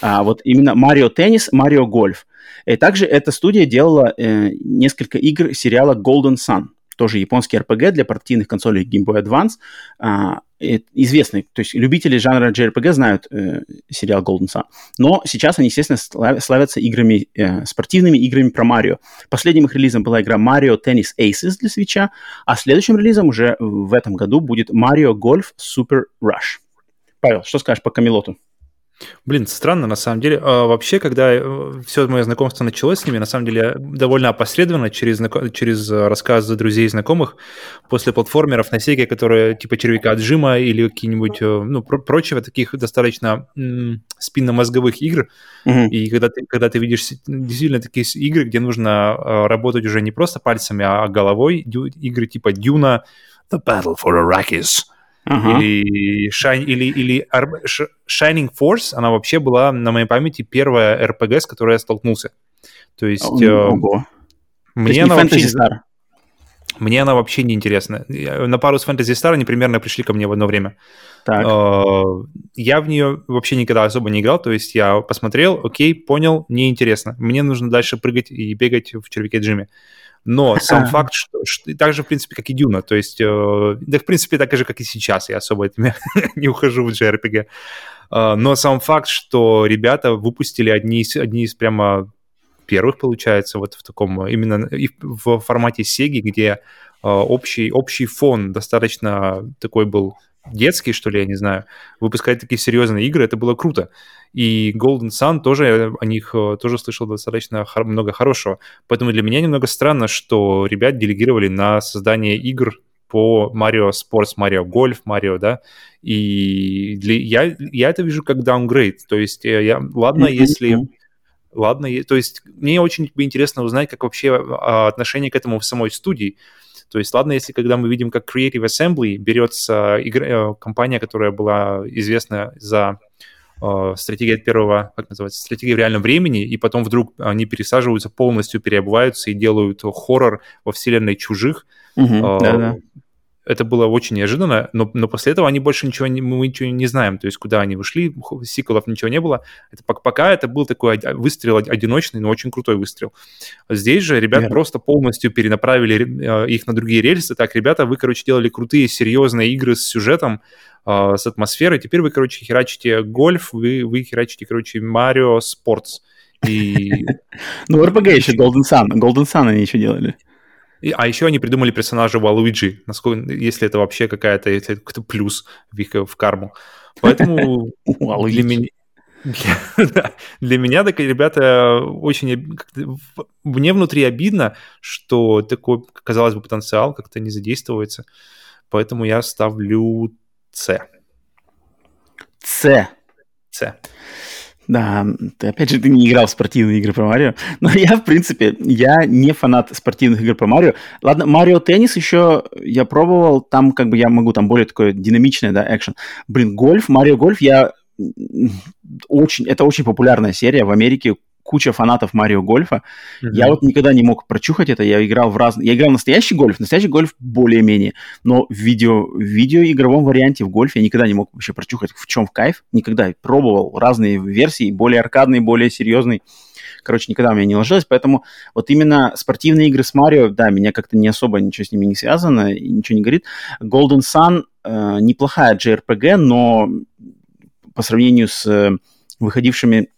[SPEAKER 1] А вот именно Mario Tennis, Mario Golf. И также эта студия делала э, несколько игр сериала Golden Sun тоже японский RPG для портативных консолей Game Boy Advance, а, известный, то есть любители жанра JRPG знают э, сериал Golden Sun, но сейчас они, естественно, славятся играми, э, спортивными играми про Марио. Последним их релизом была игра Mario Tennis Aces для свеча, а следующим релизом уже в этом году будет Mario Golf Super Rush. Павел, что скажешь по Камелоту?
[SPEAKER 2] Блин, странно, на самом деле. А, вообще, когда э, все мое знакомство началось с ними, на самом деле, довольно опосредованно, через, через рассказы друзей и знакомых, после платформеров на Sega, которые типа червяка Джима или какие-нибудь, э, ну, про- прочего, таких достаточно м- спинномозговых игр. Mm-hmm. И когда ты, когда ты видишь действительно такие игры, где нужно э, работать уже не просто пальцами, а головой, игры типа Дюна, The Battle for Arrakis, Uh-huh. Или, Shine, или, или Shining Force, она вообще была, на моей памяти, первая RPG, с которой я столкнулся. То есть... Ого. Э, мне она вообще... Star. Мне она вообще не интересна. На пару с Fantasy Star они примерно пришли ко мне в одно время. Так. Э, я в нее вообще никогда особо не играл, то есть я посмотрел, окей, понял, неинтересно. Мне нужно дальше прыгать и бегать в червяке Джимми. Но сам факт, что, что так же, в принципе, как и Дюна, то есть, э, да, в принципе, так же, как и сейчас, я особо этими не ухожу в JRPG. Э, но сам факт, что ребята выпустили одни из, одни из прямо первых, получается, вот в таком, именно в формате Sega, где э, общий, общий фон достаточно такой был детский, что ли, я не знаю, выпускать такие серьезные игры, это было круто. И Golden Sun тоже о них э, тоже слышал достаточно хор- много хорошего. Поэтому для меня немного странно, что ребят делегировали на создание игр по Mario Sports, Mario Golf, Mario, да, и для, я, я это вижу как downgrade, то есть э, я, ладно, если ладно, то есть мне очень интересно узнать, как вообще а, отношение к этому в самой студии. То есть, ладно, если когда мы видим, как Creative Assembly берется игра, э, компания, которая была известна за э, стратегии от первого, как называется, стратегии в реальном времени, и потом вдруг они пересаживаются полностью, переобуваются и делают хоррор во вселенной чужих.
[SPEAKER 1] Uh-huh, э, да-да
[SPEAKER 2] это было очень неожиданно, но, но после этого они больше ничего не, мы ничего не знаем, то есть куда они вышли, сиквелов ничего не было. Это, пока это был такой выстрел одиночный, но очень крутой выстрел. Здесь же ребят yeah. просто полностью перенаправили э, их на другие рельсы. Так, ребята, вы, короче, делали крутые, серьезные игры с сюжетом, э, с атмосферой. Теперь вы, короче, херачите гольф, вы, вы херачите, короче, Марио Спортс. И...
[SPEAKER 1] Ну, RPG еще, Golden Sun. Golden Sun они еще делали.
[SPEAKER 2] И, а еще они придумали персонажа Валуиджи, насколько, если это вообще какая-то если это плюс в их в карму. Поэтому для меня, для, для меня так ребята очень мне внутри обидно, что такой казалось бы потенциал как-то не задействуется, поэтому я ставлю С.
[SPEAKER 1] С.
[SPEAKER 2] С.
[SPEAKER 1] Да, ты, опять же, ты не играл в спортивные игры про Марио, но я, в принципе, я не фанат спортивных игр про Марио. Ладно, Марио Теннис еще я пробовал, там как бы я могу, там более такое динамичное, да, экшен. Блин, гольф, Марио Гольф, я очень, это очень популярная серия в Америке, куча фанатов Марио Гольфа. Mm-hmm. Я вот никогда не мог прочухать это. Я играл в разные... Я играл в настоящий гольф. Настоящий гольф более-менее. Но в видео... в видеоигровом варианте в гольфе я никогда не мог вообще прочухать, в чем в кайф. Никогда. Пробовал разные версии, более аркадные, более серьезные. Короче, никогда у меня не ложилось, поэтому вот именно спортивные игры с Марио, да, меня как-то не особо ничего с ними не связано, и ничего не говорит. Golden Sun э, неплохая JRPG, но по сравнению с э, выходившими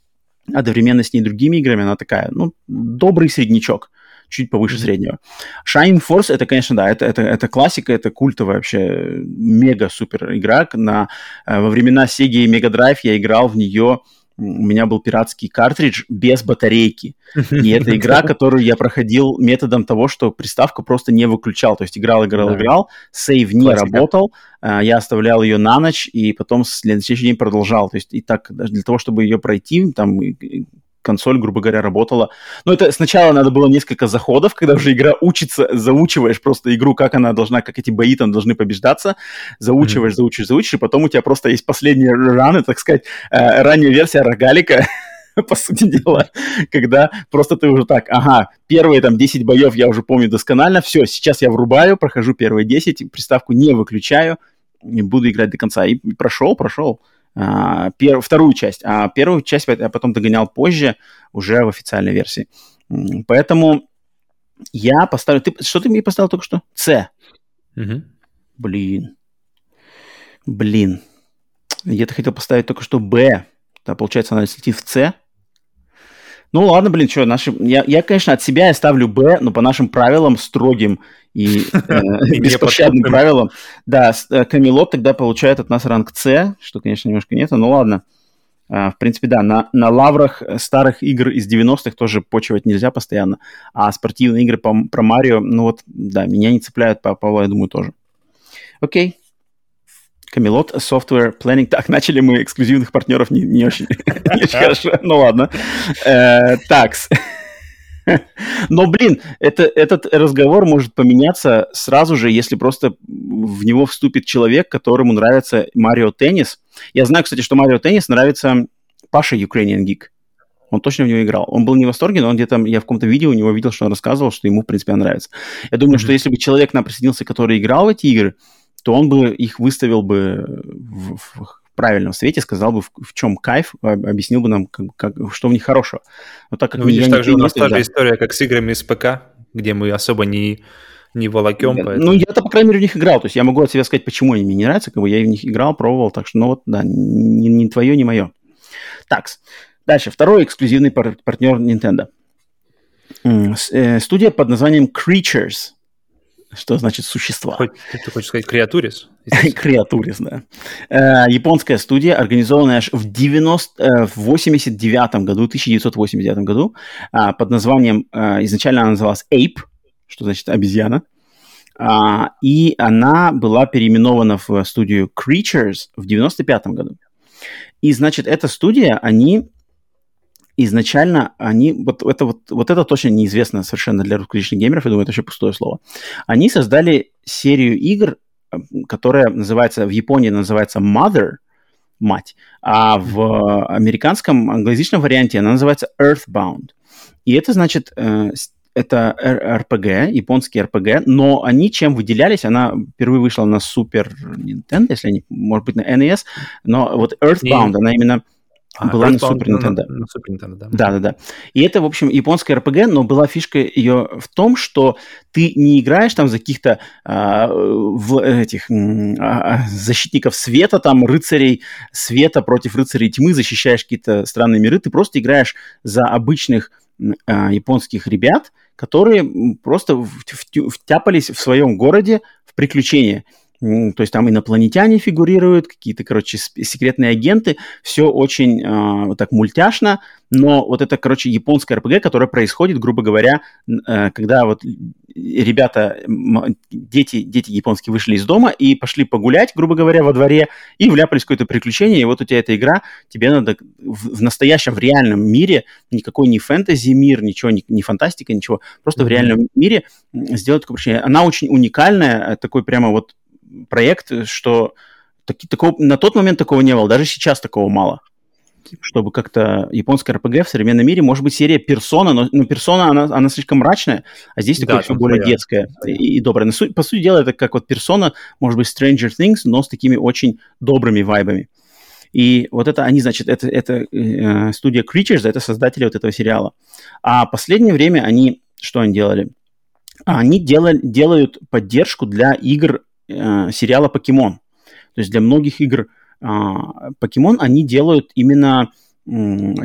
[SPEAKER 1] одновременно с ней другими играми, она такая, ну, добрый среднячок, чуть повыше среднего. Shining Force, это, конечно, да, это, это, это классика, это культовая вообще мега-супер игра. На, э, во времена Sega и Mega Drive я играл в нее у меня был пиратский картридж без батарейки. И это игра, которую я проходил методом того, что приставка просто не выключал. То есть играл, играл, да. играл, сейв не Классика. работал, а, я оставлял ее на ночь и потом на следующий день продолжал. То есть и так для того, чтобы ее пройти, там консоль, грубо говоря, работала. Но это сначала надо было несколько заходов, когда уже игра учится, заучиваешь просто игру, как она должна, как эти бои там должны побеждаться, заучиваешь, mm-hmm. заучиваешь, заучиваешь, и потом у тебя просто есть последние раны, так сказать, э, ранняя версия рогалика, по сути дела, когда просто ты уже так, ага, первые там 10 боев я уже помню досконально, все, сейчас я врубаю, прохожу первые 10, приставку не выключаю, и буду играть до конца. И прошел, прошел пер, вторую часть, а первую часть я потом догонял позже, уже в официальной версии. Поэтому я поставлю... Ты, что ты мне поставил только что? С.
[SPEAKER 2] Угу.
[SPEAKER 1] Блин. Блин. Я-то хотел поставить только что Б. Да, получается, она летит в С. Ну ладно, блин, что, наши... я, я, конечно, от себя я ставлю Б, но по нашим правилам строгим и э, беспощадным правилам, да, э, Камелот тогда получает от нас ранг С, что, конечно, немножко нет, но ладно. Uh, в принципе, да, на, на лаврах старых игр из 90-х тоже почивать нельзя постоянно, а спортивные игры по, про Марио, ну вот, да, меня не цепляют, по Павла, я думаю, тоже. Окей, Камелот Software Planning. Так, начали мы эксклюзивных партнеров не, не очень, не очень хорошо. Ну ладно. Э, такс. Но, блин, это, этот разговор может поменяться сразу же, если просто в него вступит человек, которому нравится Марио Теннис. Я знаю, кстати, что Марио Теннис нравится Паша Ukrainian Geek. Он точно в него играл. Он был не в восторге, но он где-то, я в каком-то видео у него видел, что он рассказывал, что ему, в принципе, нравится. Я думаю, mm-hmm. что если бы человек нам присоединился, который играл в эти игры, то он бы их выставил бы в, в правильном свете, сказал бы, в, в чем кайф, объяснил бы нам, как, как, что в них хорошего.
[SPEAKER 2] Но так как ну, видишь, также у нас та же история, как с играми из ПК, где мы особо не, не волокем.
[SPEAKER 1] Я, поэтому... Ну, я-то, по крайней мере, в них играл. То есть я могу от себя сказать, почему они мне не нравятся. Как бы я в них играл, пробовал. Так что, ну вот, да, не, не твое, не мое. Так, дальше. Второй эксклюзивный пар- партнер Nintendo. Э, студия под названием Creatures – что значит существа.
[SPEAKER 2] Хоть, ты хочешь сказать креатурис?
[SPEAKER 1] креатурис, да. Э, японская студия, организованная аж в, 90, э, в 89 году, 1989 году, э, под названием, э, изначально она называлась Ape, что значит обезьяна, э, и она была переименована в студию Creatures в 95 году. И, значит, эта студия, они изначально они, вот это, вот, вот это точно неизвестно совершенно для русскоязычных геймеров, я думаю, это вообще пустое слово. Они создали серию игр, которая называется, в Японии называется Mother, мать, а в американском англоязычном варианте она называется Earthbound. И это значит, э, это RPG, японский RPG, но они чем выделялись, она впервые вышла на Super Nintendo, если не, может быть, на NES, но вот Earthbound, она именно а, была на Super Nintendo. На, на Super Nintendo, да. Да, да, да. И это, в общем, японская RPG, но была фишка ее в том, что ты не играешь там за каких-то а, в, этих а, защитников света, там, рыцарей света против рыцарей тьмы, защищаешь какие-то странные миры, ты просто играешь за обычных а, японских ребят, которые просто втяпались в своем городе в приключения. То есть там инопланетяне фигурируют, какие-то, короче, секретные агенты. Все очень э, вот так мультяшно, но вот это, короче, японская РПГ, которая происходит, грубо говоря, э, когда вот ребята, дети, дети японские вышли из дома и пошли погулять, грубо говоря, во дворе и вляпались в какое-то приключение, и вот у тебя эта игра, тебе надо в, в настоящем, в реальном мире, никакой не фэнтези мир, ничего, не, не фантастика, ничего, просто mm-hmm. в реальном мире сделать такое приключение. Она очень уникальная, такой прямо вот проект, что таки, такого, на тот момент такого не было, даже сейчас такого мало. Чтобы как-то японская РПГ в современном мире, может быть, серия Персона, но, но Персона, она, она слишком мрачная, а здесь такое да, все более своя, детское. И, и доброе. Но, по сути дела, это как вот Персона, может быть, Stranger Things, но с такими очень добрыми вайбами. И вот это они, значит, это, это э, студия Creatures, это создатели вот этого сериала. А последнее время они, что они делали? Они делали, делают поддержку для игр э, сериала «Покемон». То есть для многих игр э, «Покемон» они делают именно э,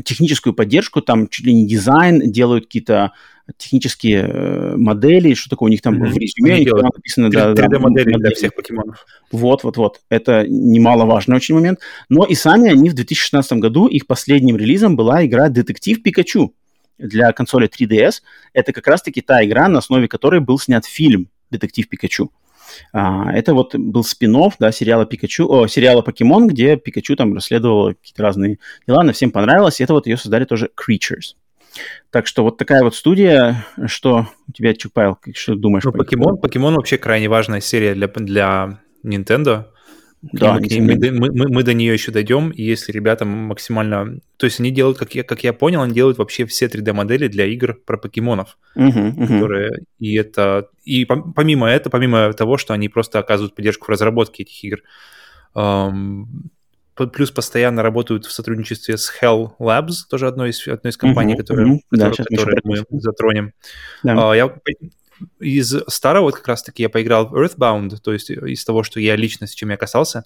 [SPEAKER 1] техническую поддержку, там чуть ли не дизайн, делают какие-то технические э, модели, что такое у них там mm-hmm. в резюме они делают написано. 3,
[SPEAKER 2] да, 3D-модели для всех покемонов.
[SPEAKER 1] Вот, вот, вот. Это немаловажный очень момент. Но и сами они в 2016 году, их последним релизом была игра «Детектив Пикачу» для консоли 3DS. Это как раз-таки та игра, на основе которой был снят фильм «Детектив Пикачу». А, это вот был спин да, сериала Пикачу, о, сериала Покемон, где Пикачу там расследовал какие-то разные дела, она всем понравилась, и это вот ее создали тоже Creatures. Так что вот такая вот студия, что у тебя, Чупайл, что думаешь?
[SPEAKER 2] Ну, Покемон, Покемон вообще крайне важная серия для, для Nintendo. Да, мы, мы, мы, мы, мы до нее еще дойдем, и если ребята максимально... То есть они делают, как я, как я понял, они делают вообще все 3D-модели для игр про покемонов. Uh-huh, uh-huh. Которые... И это... И помимо этого, помимо того, что они просто оказывают поддержку в разработке этих игр, эм, плюс постоянно работают в сотрудничестве с Hell Labs, тоже одной из, одной из компаний, uh-huh, которые, uh-huh. Которые, да, которые мы затронем. Да. Uh, я из старого вот как раз-таки я поиграл в Earthbound, то есть из того, что я лично, с чем я касался.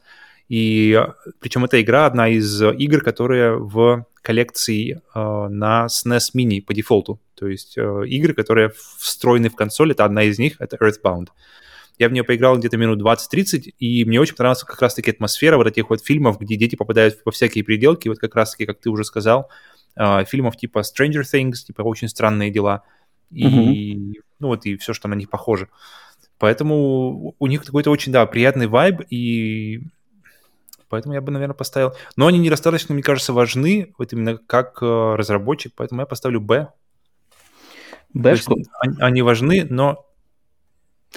[SPEAKER 2] И причем эта игра одна из игр, которые в коллекции э, на SNES Mini по дефолту. То есть э, игры, которые встроены в консоль, это одна из них, это Earthbound. Я в нее поиграл где-то минут 20-30, и мне очень понравилась как раз-таки атмосфера вот этих вот фильмов, где дети попадают во всякие пределки, вот как раз-таки, как ты уже сказал, э, фильмов типа Stranger Things, типа «Очень странные дела», и, угу. Ну вот, и все, что на них похоже. Поэтому у них какой-то очень, да, приятный вайб, и поэтому я бы, наверное, поставил... Но они недостаточно, мне кажется, важны, вот именно как э, разработчик, поэтому я поставлю Б.
[SPEAKER 1] Бэшку?
[SPEAKER 2] Они, важны, но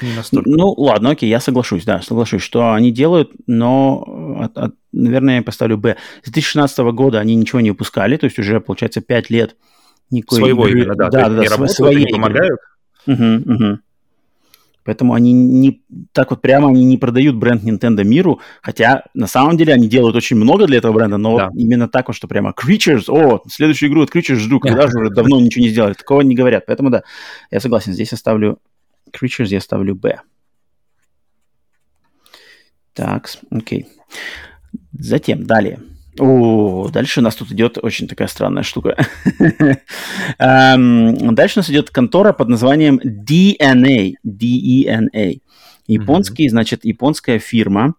[SPEAKER 1] не настолько. Ну, ладно, окей, я соглашусь, да, соглашусь, что они делают, но, от, от, наверное, я поставлю Б. С 2016 года они ничего не выпускали, то есть уже, получается, 5 лет
[SPEAKER 2] никакой Своего игры. именно, да. Да, да,
[SPEAKER 1] да, свои помогают. Угу, угу. Поэтому они не так вот прямо они не продают бренд Nintendo миру, хотя на самом деле они делают очень много для этого бренда, но да. вот именно так вот, что прямо Creatures, о, следующую игру от Creatures жду, когда же уже давно ничего не сделали, такого не говорят. Поэтому да, я согласен, здесь я ставлю Creatures, я ставлю B. Так, окей. Затем, далее. О, дальше у нас тут идет очень такая странная штука. Эм, дальше у нас идет контора под названием DNA. D-E-N-A. Японский, значит, японская фирма,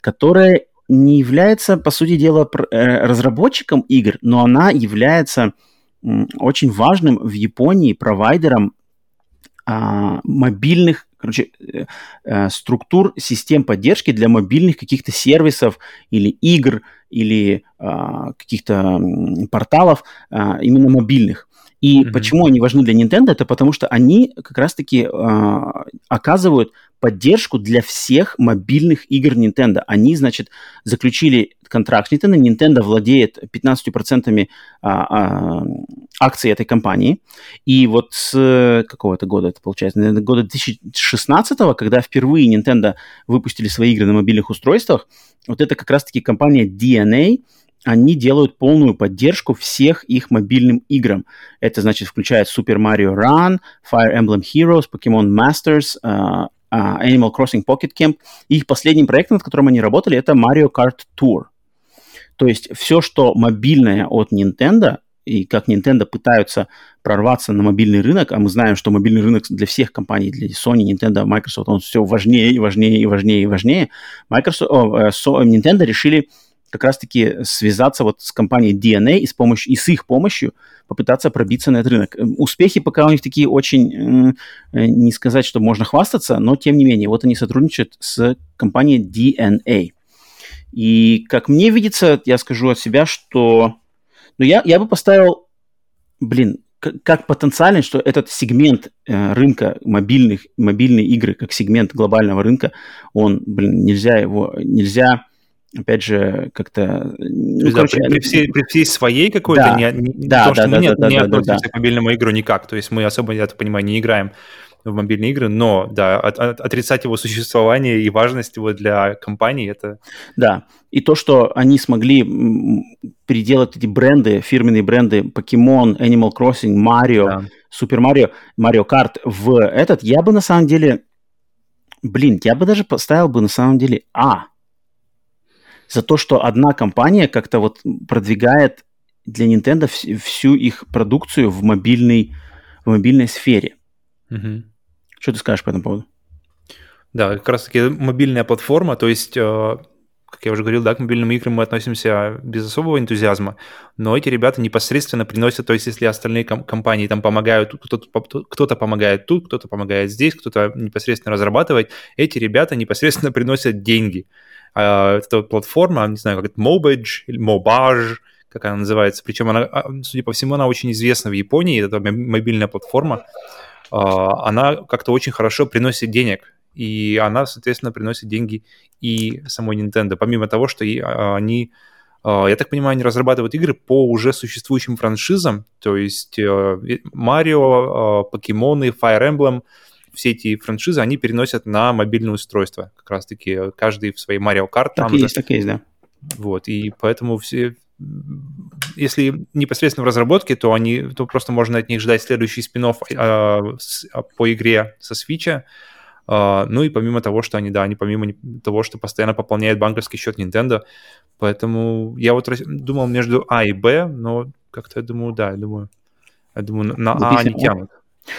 [SPEAKER 1] которая не является, по сути дела, э, разработчиком игр, но она является очень важным в Японии провайдером а, мобильных, короче, э, э, структур систем поддержки для мобильных каких-то сервисов или игр, или а, каких-то порталов а, именно мобильных. И mm-hmm. почему они важны для Nintendo? Это потому что они как раз-таки э, оказывают поддержку для всех мобильных игр Nintendo. Они, значит, заключили контракт с Nintendo. Nintendo владеет 15% а, а, акций этой компании. И вот с какого-то года это получается? Года 2016, когда впервые Nintendo выпустили свои игры на мобильных устройствах, вот это как раз-таки компания DNA, они делают полную поддержку всех их мобильным играм. Это, значит, включает Super Mario Run, Fire Emblem Heroes, Pokemon Masters, uh, Animal Crossing Pocket Camp. И их последним проектом, над которым они работали, это Mario Kart Tour. То есть все, что мобильное от Nintendo, и как Nintendo пытаются прорваться на мобильный рынок, а мы знаем, что мобильный рынок для всех компаний, для Sony, Nintendo, Microsoft, он все важнее и важнее и важнее и важнее. Microsoft, о, э, Nintendo решили как раз-таки связаться вот с компанией DNA и с, помощью, и с их помощью попытаться пробиться на этот рынок. Эм, успехи пока у них такие очень, э, не сказать, что можно хвастаться, но тем не менее, вот они сотрудничают с компанией DNA. И как мне видится, я скажу от себя, что ну, я, я бы поставил, блин, как потенциально, что этот сегмент э, рынка мобильных, мобильные игры, как сегмент глобального рынка, он, блин, нельзя его, нельзя опять же, как-то...
[SPEAKER 2] Ну, короче, при, при, всей, при всей своей какой-то, да, не, не, да, то, да, что да, мы да, не, да, не да, относимся да. к мобильному игру никак, то есть мы особо, я так понимаю, не играем в мобильные игры, но, да, от, от, отрицать его существование и важность его для компании, это...
[SPEAKER 1] Да, и то, что они смогли переделать эти бренды, фирменные бренды Pokemon, Animal Crossing, Mario, да. Super Mario, Mario Kart в этот, я бы на самом деле... Блин, я бы даже поставил бы на самом деле А за то, что одна компания как-то вот продвигает для Nintendo вс- всю их продукцию в мобильной, в мобильной сфере. Угу. Что ты скажешь по этому поводу?
[SPEAKER 2] Да, как раз-таки мобильная платформа, то есть, э, как я уже говорил, да, к мобильным играм мы относимся без особого энтузиазма, но эти ребята непосредственно приносят, то есть, если остальные ком- компании там помогают, кто-то, кто-то помогает тут, кто-то помогает здесь, кто-то непосредственно разрабатывает, эти ребята непосредственно приносят деньги. А, это платформа, не знаю, как это, Mobage или Mobage, как она называется. Причем она, а, судя по всему, она очень известна в Японии, это мобильная платформа. А, она как-то очень хорошо приносит денег. И она, соответственно, приносит деньги и самой Nintendo. Помимо того, что они, я так понимаю, они разрабатывают игры по уже существующим франшизам. То есть Марио, Покемоны, Fire Emblem — все эти франшизы, они переносят на мобильное устройство. Как раз-таки каждый в своей Mario Kart.
[SPEAKER 1] Так там есть, так есть, да.
[SPEAKER 2] Вот, и поэтому все, если непосредственно в разработке, то они, то просто можно от них ждать следующий спин э, по игре со свича. Э, ну и помимо того, что они, да, они помимо того, что постоянно пополняют банковский счет Nintendo, поэтому я вот думал между А и Б, но как-то я думаю, да, я думаю, я думаю, на А они тянут.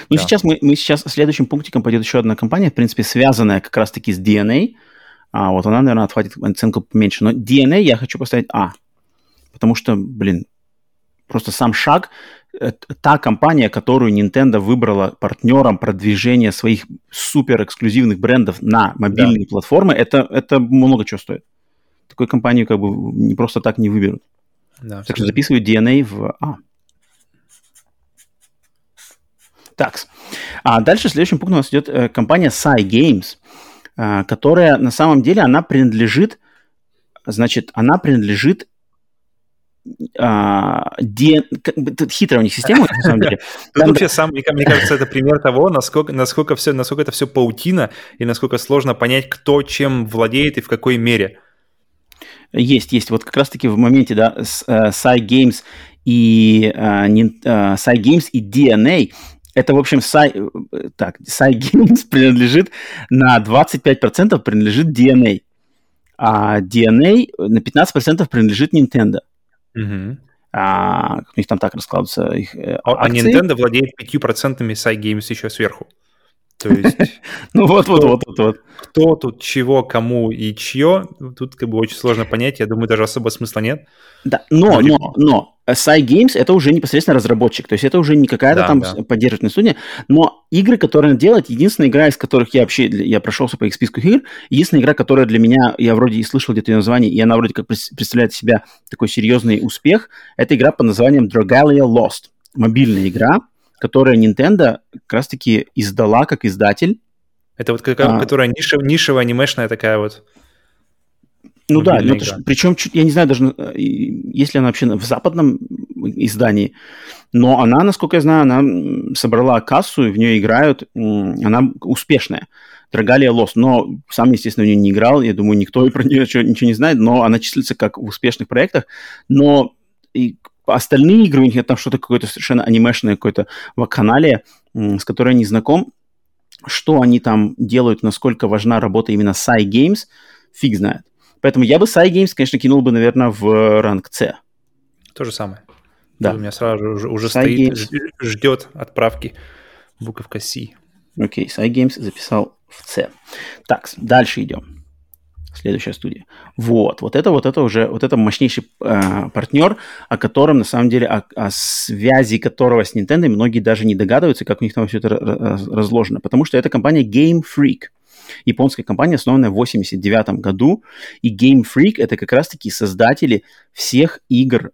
[SPEAKER 1] Ну, да. сейчас мы, мы сейчас следующим пунктиком пойдет еще одна компания, в принципе, связанная как раз-таки с DNA. А вот она, наверное, отхватит оценку поменьше. Но DNA я хочу поставить А. Потому что, блин, просто сам шаг, э, та компания, которую Nintendo выбрала партнером продвижения своих супер эксклюзивных брендов на мобильные да. платформы, это, это много чего стоит. Такую компанию как бы не просто так не выберут. Да, так что записываю DNA в А. Так, а дальше следующим пунктом у нас идет э, компания Sai Games, э, которая на самом деле, она принадлежит, значит, она принадлежит а, де... Хитрая у них система, на самом деле.
[SPEAKER 2] Там... Вообще сам, мне кажется, это пример того, насколько, насколько, все, насколько это все паутина и насколько сложно понять, кто чем владеет и в какой мере.
[SPEAKER 1] Есть, есть. Вот как раз-таки в моменте, да, с, uh, Games и uh, uh, Games и DNA это, в общем, Sai, э, так, Sai Games принадлежит на 25% принадлежит DNA, а DNA на 15% принадлежит Nintendo. Угу. А, у них там так раскладываются их
[SPEAKER 2] э, а, а Nintendo владеет 5% Sai Games еще сверху. То есть...
[SPEAKER 1] Ну вот, вот, вот, вот, вот.
[SPEAKER 2] Кто тут чего, кому и чье, тут как бы очень сложно понять. Я думаю, даже особо смысла нет.
[SPEAKER 1] Да, но, но, но, Cygames это уже непосредственно разработчик, то есть это уже не какая-то да, там да. поддерживательная студия, но игры, которые он делает, единственная игра, из которых я вообще, я прошелся по их списку игр, единственная игра, которая для меня, я вроде и слышал где-то ее название, и она вроде как представляет себя такой серьезный успех, это игра под названием Dragalia Lost, мобильная игра, которая Nintendo как раз-таки издала как издатель.
[SPEAKER 2] Это вот какая, а, которая нишев, нишевая анимешная такая вот.
[SPEAKER 1] Ну да, ну, это ж, причем, я не знаю даже, э, если она вообще в западном издании, но она, насколько я знаю, она собрала кассу, и в нее играют, она успешная. Драгалия Лос, но сам, естественно, в нее не играл, я думаю, никто про нее ничего, ничего не знает, но она числится как в успешных проектах, но и остальные игры, у них там что-то какое-то совершенно анимешное какое-то в канале, с которой я не знаком, что они там делают, насколько важна работа именно Psy Games, фиг знает. Поэтому я бы Psy Games, конечно, кинул бы, наверное, в ранг С.
[SPEAKER 2] То же самое.
[SPEAKER 1] Да.
[SPEAKER 2] У меня сразу уже, уже стоит, Games. ждет отправки буковка C.
[SPEAKER 1] Окей, okay, Games записал в С. Так, дальше идем. Следующая студия. Вот, вот это, вот это уже, вот это мощнейший э, партнер, о котором, на самом деле, о, о связи которого с Nintendo многие даже не догадываются, как у них там все это разложено. Потому что это компания Game Freak японская компания, основанная в 89 году, и Game Freak это как раз-таки создатели всех игр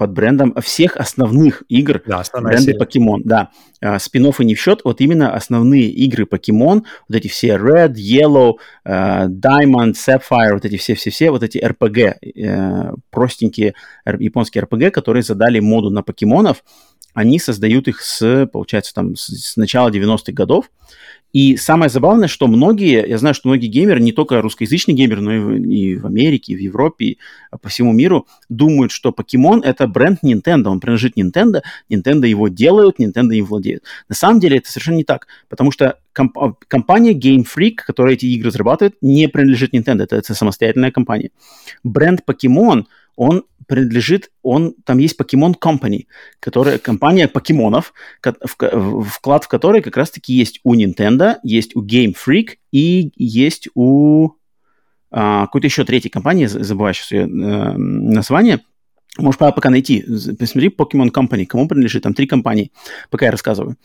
[SPEAKER 1] под брендом всех основных игр
[SPEAKER 2] да,
[SPEAKER 1] бренда Pokemon. Да, а, спин не в счет, вот именно основные игры Pokemon, вот эти все Red, Yellow, uh, Diamond, Sapphire, вот эти все-все-все, вот эти RPG, uh, простенькие японские RPG, которые задали моду на покемонов, они создают их с, получается, там, с, начала 90-х годов. И самое забавное, что многие, я знаю, что многие геймеры, не только русскоязычные геймеры, но и в, и в Америке, и в Европе, и по всему миру, думают, что Покемон это бренд Nintendo, он принадлежит Nintendo, Nintendo его делают, Nintendo им владеет. На самом деле это совершенно не так, потому что комп- компания Game Freak, которая эти игры разрабатывает, не принадлежит Nintendo, это, это самостоятельная компания. Бренд Покемон – он принадлежит, он, там есть Pokemon Company, которая, компания покемонов, вклад в которой как раз-таки есть у Nintendo, есть у Game Freak и есть у а, какой-то еще третьей компании, забываю сейчас ее э, название, Можешь пока найти, посмотри Pokemon Company, кому принадлежит, там три компании, пока я рассказываю.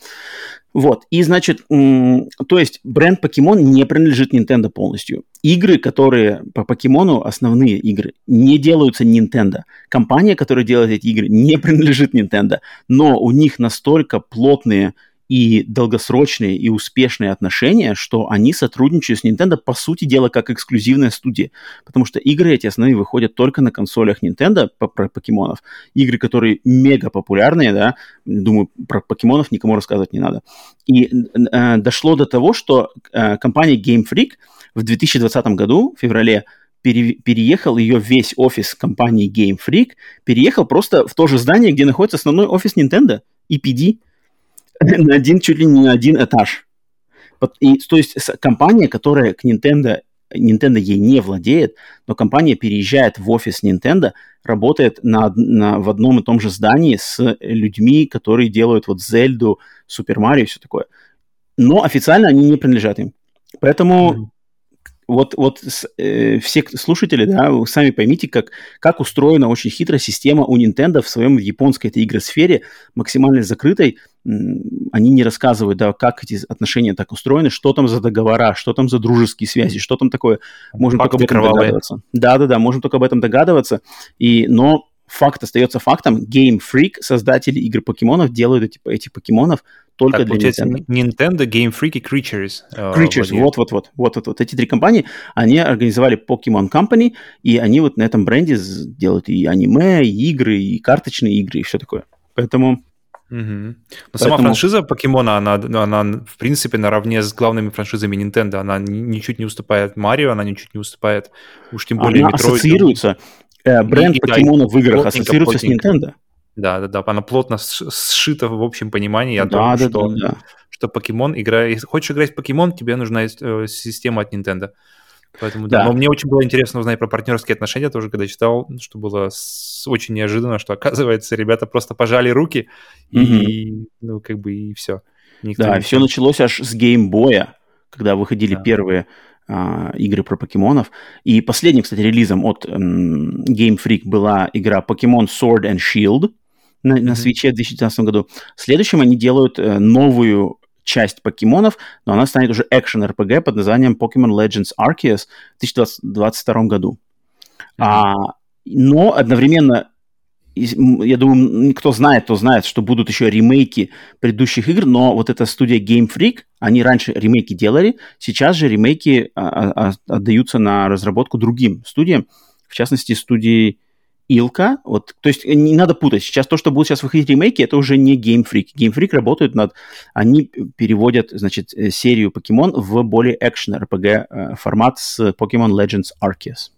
[SPEAKER 1] Вот, и значит, то есть бренд Pokemon не принадлежит Nintendo полностью. Игры, которые по покемону, основные игры, не делаются Nintendo. Компания, которая делает эти игры, не принадлежит Nintendo, но у них настолько плотные и долгосрочные и успешные отношения, что они сотрудничают с Nintendo, по сути дела, как эксклюзивная студия. Потому что игры эти основные выходят только на консолях Nintendo по, про покемонов. Игры, которые мега популярные, да, думаю, про покемонов никому рассказывать не надо. И э, дошло до того, что э, компания Game Freak в 2020 году, в феврале, пере, переехал ее весь офис компании Game Freak, переехал просто в то же здание, где находится основной офис Nintendo, EPD. на один, чуть ли не на один этаж. И, то есть компания, которая к Nintendo, Nintendo ей не владеет, но компания переезжает в офис Nintendo, работает на, на, в одном и том же здании с людьми, которые делают вот Зельду, Супер Марио и все такое. Но официально они не принадлежат им. Поэтому mm-hmm вот, вот э, все слушатели, да, вы сами поймите, как, как устроена очень хитрая система у Nintendo в своем японской этой игросфере, максимально закрытой. Они не рассказывают, да, как эти отношения так устроены, что там за договора, что там за дружеские связи, что там такое. Можем Факты только об этом кровавые. догадываться. Да-да-да, можем только об этом догадываться. И, но факт остается фактом. Game Freak, создатели игр покемонов, делают эти, эти покемонов только так, для
[SPEAKER 2] Nintendo. Nintendo, Game Freak и Creatures.
[SPEAKER 1] Э, Creatures, вот-вот-вот. Вот-вот. Эти три компании, они организовали Pokemon Company, и они вот на этом бренде делают и аниме, и игры, и карточные игры, и все такое. Поэтому...
[SPEAKER 2] Угу. Но Поэтому... сама франшиза покемона, она, она, в принципе, наравне с главными франшизами Nintendo. Она ничуть не уступает Марио, она ничуть не уступает, уж тем более,
[SPEAKER 1] Она Metroid. ассоциируется, э, бренд и, покемона да, в играх ассоциируется плотненько. с Nintendo.
[SPEAKER 2] Да, да, да, она плотно сшита в общем понимании о том, да, что, да, да. что покемон игра... Если хочешь играть в покемон, тебе нужна э, система от Nintendo. Поэтому, да. да. Но мне очень было интересно узнать про партнерские отношения тоже, когда читал, что было с... очень неожиданно, что, оказывается, ребята просто пожали руки и, mm-hmm. ну, как бы, и все.
[SPEAKER 1] Никто да, не все началось аж с геймбоя, когда выходили да. первые а, игры про покемонов. И последним, кстати, релизом от м, Game Freak была игра Pokemon Sword and Shield на, на Switch в 2019 году. Следующим они делают э, новую часть покемонов, но она станет уже экшен-РПГ под названием Pokemon Legends Arceus в 2022 году. Mm-hmm. А, но одновременно я думаю, кто знает, то знает, что будут еще ремейки предыдущих игр, но вот эта студия Game Freak, они раньше ремейки делали, сейчас же ремейки а, а, а, отдаются на разработку другим студиям, в частности, студии Илка. Вот, то есть не надо путать. Сейчас то, что будут сейчас выходить ремейки, это уже не Game Freak. Game Freak работают над... Они переводят, значит, э, серию покемон в более экшен RPG э, формат с Pokemon Legends Arceus.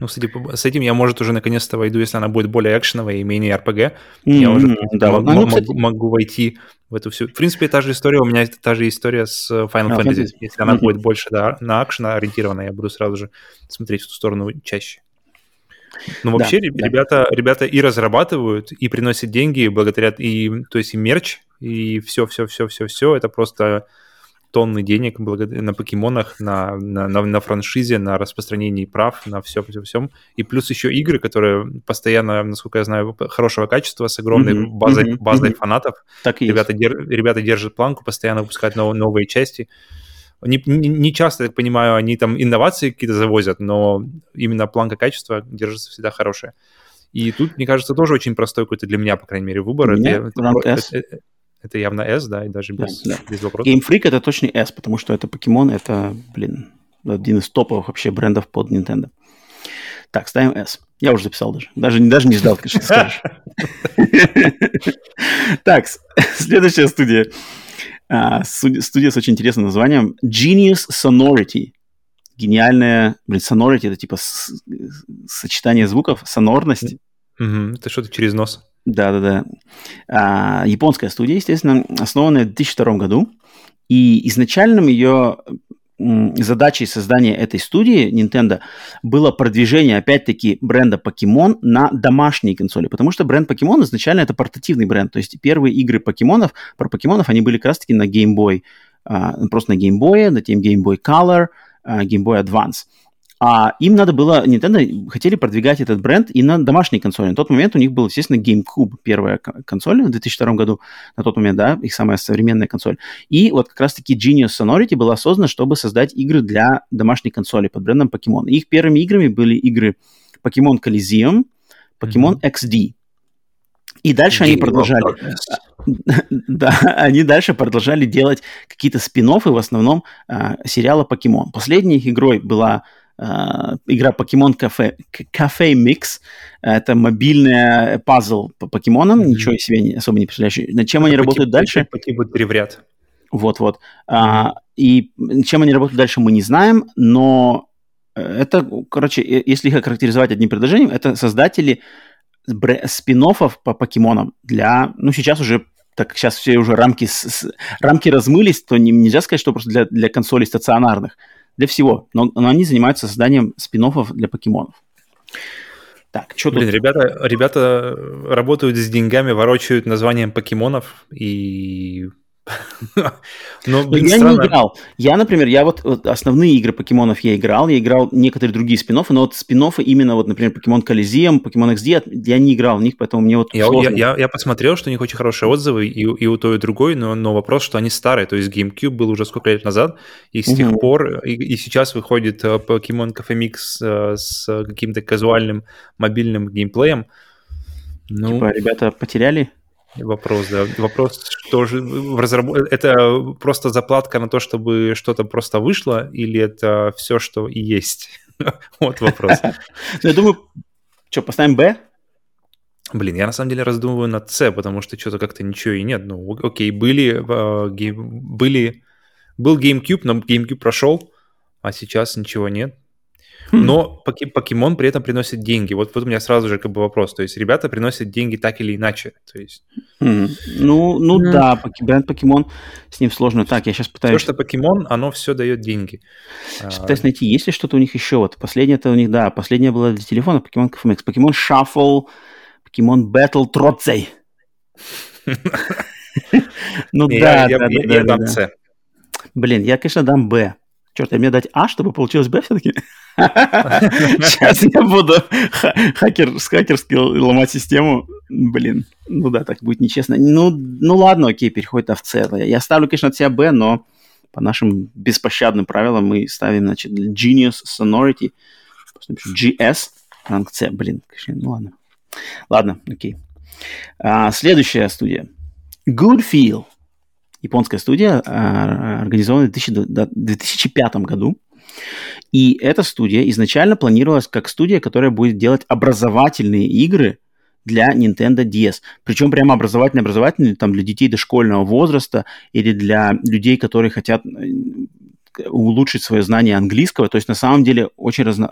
[SPEAKER 2] Ну, кстати, с этим я, может, уже наконец-то войду, если она будет более экшеновая и менее RPG. Mm-hmm, я уже да, могу, ну, кстати... могу, войти в эту всю... В принципе, та же история, у меня та же история с Final ah, Fantasy. Fantasy. Если она mm-hmm. будет больше да, на акшен ориентированная, я буду сразу же смотреть в ту сторону чаще. Ну, вообще, да, ребята, да. ребята и разрабатывают, и приносят деньги благодаря, и, то есть и мерч, и все-все-все-все-все. Это просто тонны денег на покемонах, на, на, на, на франшизе, на распространении прав, на все, все, всем. И плюс еще игры, которые постоянно, насколько я знаю, хорошего качества, с огромной mm-hmm, базой, mm-hmm, базой mm-hmm. фанатов. Так и ребята, дер, ребята держат планку, постоянно выпускают нов, новые части. Не, не, не часто, я так понимаю, они там инновации какие-то завозят, но именно планка качества держится всегда хорошая. И тут, мне кажется, тоже очень простой какой-то для меня, по крайней мере, выбор.
[SPEAKER 1] Меня это, это,
[SPEAKER 2] это, это явно S, да, и даже без, да,
[SPEAKER 1] да. без вопросов. Game Freak это точно S, потому что это Pokemon, это, блин, один из топовых вообще брендов под Nintendo. Так, ставим S. Я уже записал даже. Даже, даже не ждал, конечно, скажешь. Так, следующая студия. А, студия с очень интересным названием Genius Sonority. Гениальная, блин, sonority это типа сочетание звуков, сонорность.
[SPEAKER 2] Это что-то через нос.
[SPEAKER 1] Да-да-да. А, японская студия, естественно, основанная в 2002 году. И изначальным ее задачей создания этой студии Nintendo было продвижение, опять-таки, бренда Pokemon на домашние консоли, потому что бренд Pokemon изначально это портативный бренд, то есть первые игры покемонов, про покемонов, они были как раз-таки на Game Boy, а, просто на Game Boy, затем Game Boy Color, а, Game Boy Advance. А им надо было, Nintendo хотели продвигать этот бренд и на домашней консоли. На тот момент у них был, естественно, GameCube, первая консоль в 2002 году, на тот момент, да, их самая современная консоль. И вот как раз-таки Genius Sonority была создана, чтобы создать игры для домашней консоли под брендом Pokemon. Их первыми играми были игры Pokemon Coliseum, Pokemon mm-hmm. XD. И дальше Game они продолжали... да, они дальше продолжали делать какие-то спин в основном э, сериала Pokemon. Последней их игрой была игра Pokemon Cafe, Cafe Mix. Это мобильный пазл по покемонам, mm-hmm. ничего себе особо не представляющий. Над чем это они работают дальше?
[SPEAKER 2] По типу три в ряд.
[SPEAKER 1] Вот-вот. Mm-hmm. Uh, и чем они работают дальше, мы не знаем, но э, это, короче, если их охарактеризовать одним предложением, это создатели спин по покемонам для, ну, сейчас уже так как сейчас все уже рамки, с, с, рамки размылись, то не, нельзя сказать, что просто для, для консолей стационарных для всего. Но, но они занимаются созданием спин для покемонов.
[SPEAKER 2] Так, что Блин, тут? ребята, ребята работают с деньгами, ворочают названием покемонов и
[SPEAKER 1] Но, блин, я странно. не играл. Я, например, я вот, вот основные игры покемонов я играл, я играл некоторые другие спин но вот спин именно вот, например, Покемон Coliseum, Покемон XD, я не играл в них, поэтому мне вот
[SPEAKER 2] я, я, я, я посмотрел, что у них очень хорошие отзывы и, и у той, и у другой, но, но вопрос, что они старые, то есть GameCube был уже сколько лет назад, и с угу. тех пор, и, и сейчас выходит Покемон Cafe Mix с каким-то казуальным мобильным геймплеем.
[SPEAKER 1] Ну, типа, ребята потеряли
[SPEAKER 2] Вопрос, да. Вопрос, что же в разраб... это просто заплатка на то, чтобы что-то просто вышло, или это все, что и есть? Вот вопрос.
[SPEAKER 1] Ну, я думаю, что, поставим Б?
[SPEAKER 2] Блин, я на самом деле раздумываю над С, потому что что-то как-то ничего и нет. Ну, окей, были, э, были, был GameCube, но GameCube прошел, а сейчас ничего нет. Хм. Но покемон при этом приносит деньги. Вот, вот у меня сразу же как бы вопрос. То есть ребята приносят деньги так или иначе. То есть...
[SPEAKER 1] Mm. Ну, ну mm. да, бренд покемон, с ним сложно. Так, я сейчас пытаюсь...
[SPEAKER 2] Все, что покемон, оно все дает деньги.
[SPEAKER 1] Сейчас пытаюсь найти, есть ли что-то у них еще. Вот последнее это у них, да, последнее было для телефона, покемон KFMX. Покемон Shuffle, покемон Battle Троцей. Ну да, да, да. Я дам С. Блин, я, конечно, дам Б. Черт, я мне дать А, чтобы получилось Б все-таки? Сейчас я буду хакер, с хакерски ломать систему. Блин, ну да, так будет нечестно. Ну, ну ладно, окей, переходит в С. Я ставлю, конечно, от себя Б, но по нашим беспощадным правилам мы ставим, значит, Genius Sonority, GS, ранг C, блин, конечно, ну ладно. Ладно, окей. А, следующая студия. Good Feel. Японская студия, а, организована в 2005 году. И эта студия изначально планировалась как студия, которая будет делать образовательные игры для Nintendo DS. Причем прямо образовательные-образовательные, там, для детей дошкольного возраста или для людей, которые хотят э, улучшить свое знание английского. То есть на самом деле очень разно...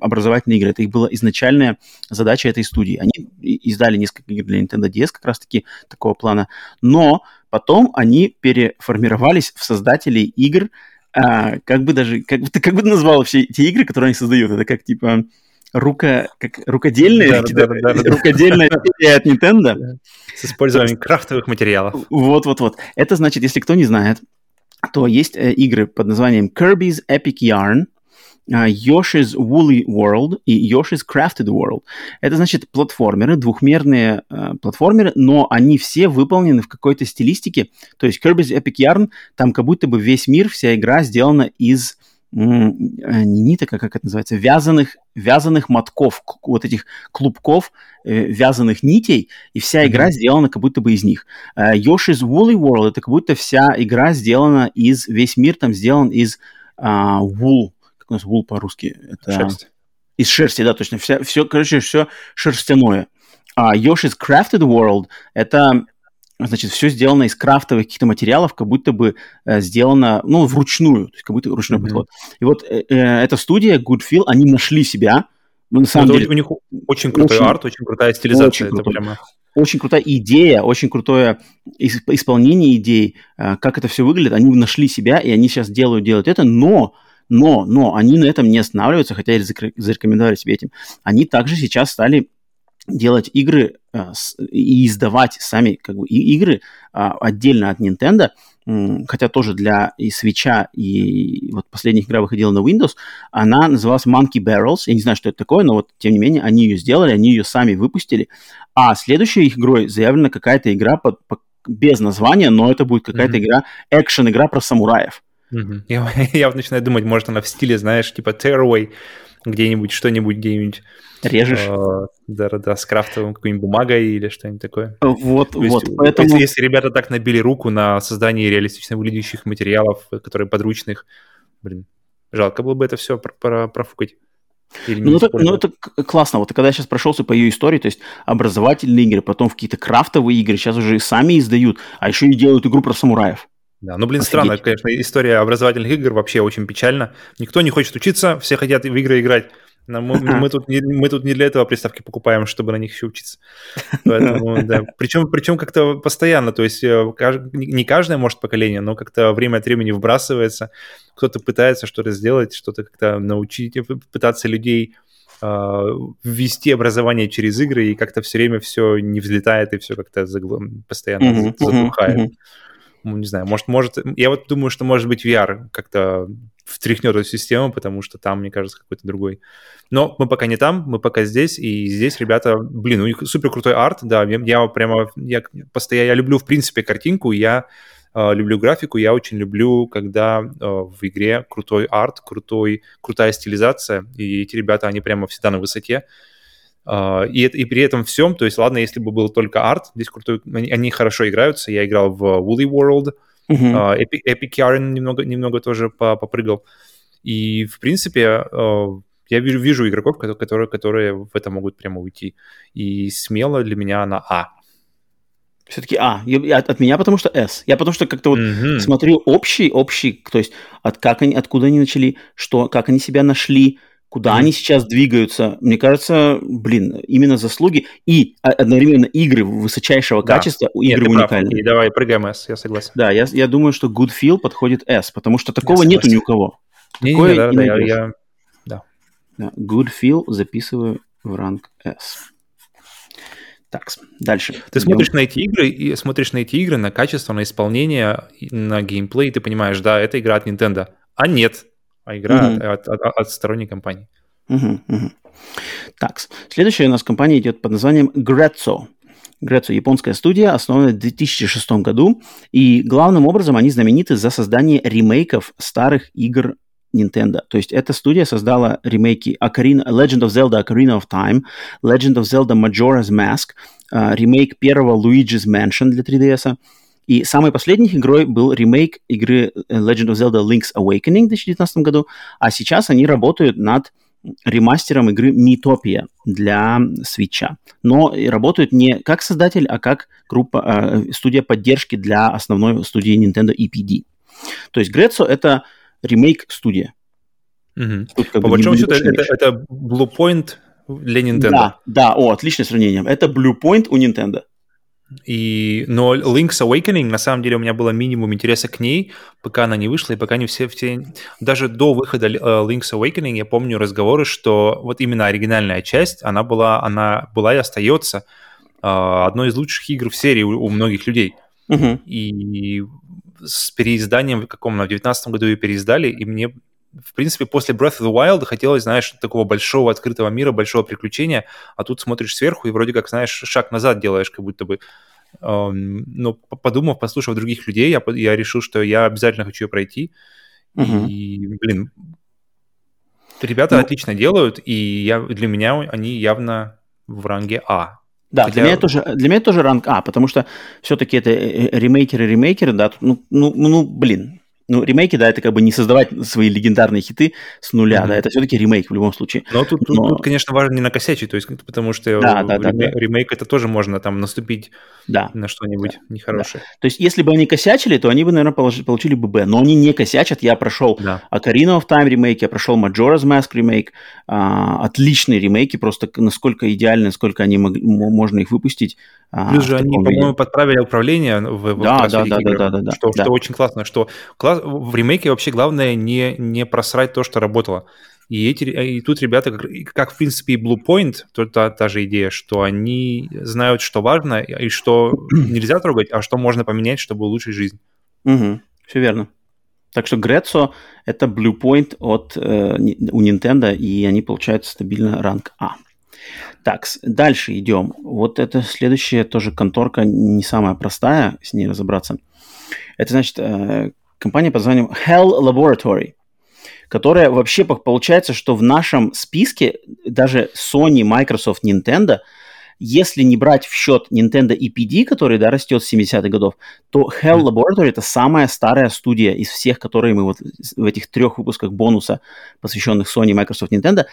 [SPEAKER 1] образовательные игры. Это их была изначальная задача этой студии. Они издали несколько игр для Nintendo DS как раз-таки такого плана. Но потом они переформировались в создателей игр, а, как бы даже, как бы ты как бы назвал все эти игры, которые они создают? Это как типа рука, как рукодельные, да, да, да, да, рукодельная серия от Nintendo.
[SPEAKER 2] С использованием крафтовых материалов.
[SPEAKER 1] Вот-вот-вот. Это значит, если кто не знает, то есть э, игры под названием Kirby's Epic Yarn, Yoshi's Woolly World и Yoshi's Crafted World. Это значит платформеры, двухмерные uh, платформеры, но они все выполнены в какой-то стилистике. То есть Kirby's Epic Yarn, там как будто бы весь мир, вся игра сделана из не ниток, а как это называется, вязаных, вязаных мотков, вот этих клубков, э, вязаных нитей, и вся игра mm-hmm. сделана как будто бы из них. Uh, Yoshi's Woolly World, это как будто вся игра сделана из, весь мир там сделан из uh, wool, как у нас wool по-русски? Это... Шерсть. Из шерсти, да, точно. Вся, все, короче, все шерстяное. А Yoshi's Crafted World — это значит, все сделано из крафтовых каких-то материалов, как будто бы э, сделано, ну, вручную, то есть как будто ручной mm-hmm. подход. И вот э, э, эта студия Good Feel, они нашли себя.
[SPEAKER 2] Ну, на самом ну, деле, у них очень крутой очень, арт, очень крутая стилизация. Очень, это крутой. прямо...
[SPEAKER 1] очень крутая идея, очень крутое исполнение идей, э, как это все выглядит. Они нашли себя, и они сейчас делают, делают это, но но, но они на этом не останавливаются, хотя и зарекомендовали себе этим. Они также сейчас стали делать игры с, и издавать сами как бы и, игры а, отдельно от Nintendo, хотя тоже для и Switch, и вот последняя игра выходила на Windows, она называлась Monkey Barrels. Я не знаю, что это такое, но вот тем не менее они ее сделали, они ее сами выпустили. А следующей их игрой заявлена какая-то игра под, под, без названия, но это будет какая-то mm-hmm. игра, экшен-игра про самураев.
[SPEAKER 2] Mm-hmm. Я, я вот начинаю думать, может она в стиле, знаешь, типа Tearaway, где-нибудь, что-нибудь, где-нибудь
[SPEAKER 1] Режешь?
[SPEAKER 2] Да-да-да, с крафтовым какой-нибудь бумагой или что-нибудь такое.
[SPEAKER 1] Вот,
[SPEAKER 2] То
[SPEAKER 1] вот.
[SPEAKER 2] Есть, поэтому... если, если ребята так набили руку на создание реалистично выглядящих материалов, которые подручных, блин, жалко было бы это все про про профукать.
[SPEAKER 1] ну, это, ну, это классно. Вот когда я сейчас прошелся по ее истории, то есть образовательные игры, потом в какие-то крафтовые игры, сейчас уже сами издают, а еще и делают игру про самураев.
[SPEAKER 2] Да, ну, блин, Офигеть. странно, конечно, история образовательных игр вообще очень печальна. Никто не хочет учиться, все хотят в игры играть. Но мы, мы, тут не, мы тут не для этого приставки покупаем, чтобы на них еще учиться. Поэтому, да. Причем, причем как-то постоянно, то есть э, не каждое, может, поколение, но как-то время от времени вбрасывается. Кто-то пытается что-то сделать, что-то как-то научить, пытаться людей э, ввести образование через игры, и как-то все время все не взлетает, и все как-то загл... постоянно uh-huh, затухает. Uh-huh. Ну, не знаю, может, может, я вот думаю, что, может быть, VR как-то втряхнет эту систему, потому что там, мне кажется, какой-то другой. Но мы пока не там, мы пока здесь, и здесь ребята, блин, у них супер крутой арт, да, я, я прямо, я постоянно, я люблю, в принципе, картинку, я э, люблю графику, я очень люблю, когда э, в игре крутой арт, крутой, крутая стилизация, и эти ребята, они прямо всегда на высоте, Uh, и, и при этом всем, то есть, ладно, если бы был только арт, здесь крутой, они, они хорошо играются. Я играл в Woolly World, Uh-huh. Epic, Epic Yarn немного, немного тоже попрыгал. И, в принципе, я вижу, вижу игроков, которые, которые в это могут прямо уйти. И смело для меня на А.
[SPEAKER 1] Все-таки А. От, от меня потому что С. Я потому что как-то вот mm-hmm. смотрю общий, общий, то есть от как они, откуда они начали, что, как они себя нашли, куда mm-hmm. они сейчас двигаются. Мне кажется, блин, именно заслуги и одновременно игры высочайшего да. качества,
[SPEAKER 2] Нет, игры уникальные. И давай прыгаем S, я согласен.
[SPEAKER 1] Да, я, я думаю, что Good Feel подходит S, потому что такого нету ни у кого.
[SPEAKER 2] Не, не, не, да, да, я, я...
[SPEAKER 1] Да. Good Feel записываю в ранг S. Так, дальше.
[SPEAKER 2] Ты Идем. смотришь на эти игры и смотришь на эти игры, на качество, на исполнение, на геймплей, и ты понимаешь, да, это игра от Nintendo. А нет, а игра угу. от, от, от, от сторонней компании.
[SPEAKER 1] Угу, угу. Так, следующая у нас компания идет под названием Grezzo. Grezzo – японская студия, основанная в 2006 году, и главным образом они знамениты за создание ремейков старых игр Nintendo. То есть эта студия создала ремейки Ocarina, Legend of Zelda Ocarina of Time, Legend of Zelda Majora's Mask, uh, ремейк первого Luigi's Mansion для 3DS. И самой последней игрой был ремейк игры Legend of Zelda Link's Awakening в 2019 году, а сейчас они работают над ремастером игры Miitopia для Switch. Но работают не как создатель, а как группа, э, студия поддержки для основной студии Nintendo EPD. То есть Grezzo — это ремейк-студия.
[SPEAKER 2] Угу. По большому счету, это, это Bluepoint для Nintendo.
[SPEAKER 1] Да, да, о, отличное сравнение. Это Bluepoint у Nintendo.
[SPEAKER 2] И, но Link's Awakening, на самом деле, у меня было минимум интереса к ней, пока она не вышла, и пока не все, все... Даже до выхода uh, Link's Awakening я помню разговоры, что вот именно оригинальная часть, она была, она была и остается uh, одной из лучших игр в серии у, у многих людей. Uh-huh. И с переизданием, в каком на в 19 году ее переиздали, и мне, в принципе, после Breath of the Wild хотелось, знаешь, такого большого открытого мира, большого приключения, а тут смотришь сверху и вроде как, знаешь, шаг назад делаешь, как будто бы. Но подумав, послушав других людей, я, я решил, что я обязательно хочу ее пройти. Угу. И, блин, ребята ну, отлично делают, и я, для меня они явно в ранге А.
[SPEAKER 1] Да, Хотя... для, меня тоже, для меня тоже ранг А, потому что все-таки это э, э, ремейкеры-ремейкеры, да, ну, ну, ну, блин, ну, ремейки, да, это как бы не создавать свои легендарные хиты с нуля, mm-hmm. да, это все-таки ремейк в любом случае.
[SPEAKER 2] Но тут, Но... тут, конечно, важно не накосячить, то есть, потому что да, да, ремейк, да, ремейк это тоже можно там наступить да. на что-нибудь да. нехорошее.
[SPEAKER 1] Да. То есть, если бы они косячили, то они бы, наверное, получили бы Б, но они не косячат, я прошел да. Ocarina of Time ремейк, я прошел Majora's Mask ремейк, а, отличные ремейки, просто насколько идеальны, насколько они мог, можно их выпустить.
[SPEAKER 2] А, Плюс же они, по-моему, подправили управление в, в
[SPEAKER 1] да, да, да, да, да, да,
[SPEAKER 2] что,
[SPEAKER 1] да.
[SPEAKER 2] что очень классно, что класс, в ремейке вообще главное не, не просрать то, что работало. И, эти, и тут ребята, как, как в принципе и Bluepoint, то та, та же идея, что они знают, что важно и что нельзя трогать, а что можно поменять, чтобы улучшить жизнь.
[SPEAKER 1] Угу, все верно. Так что Grezzo — это Bluepoint от, э, у Nintendo, и они получают стабильно ранг А. Так, дальше идем. Вот это следующая тоже конторка не самая простая, с ней разобраться. Это значит э, компания под названием Hell Laboratory, которая вообще получается, что в нашем списке даже Sony, Microsoft, Nintendo – если не брать в счет Nintendo EPD, который, да, растет с 70-х годов, то Hell Laboratory это самая старая студия из всех, которые мы вот в этих трех выпусках бонуса, посвященных Sony, Microsoft, Nintendo,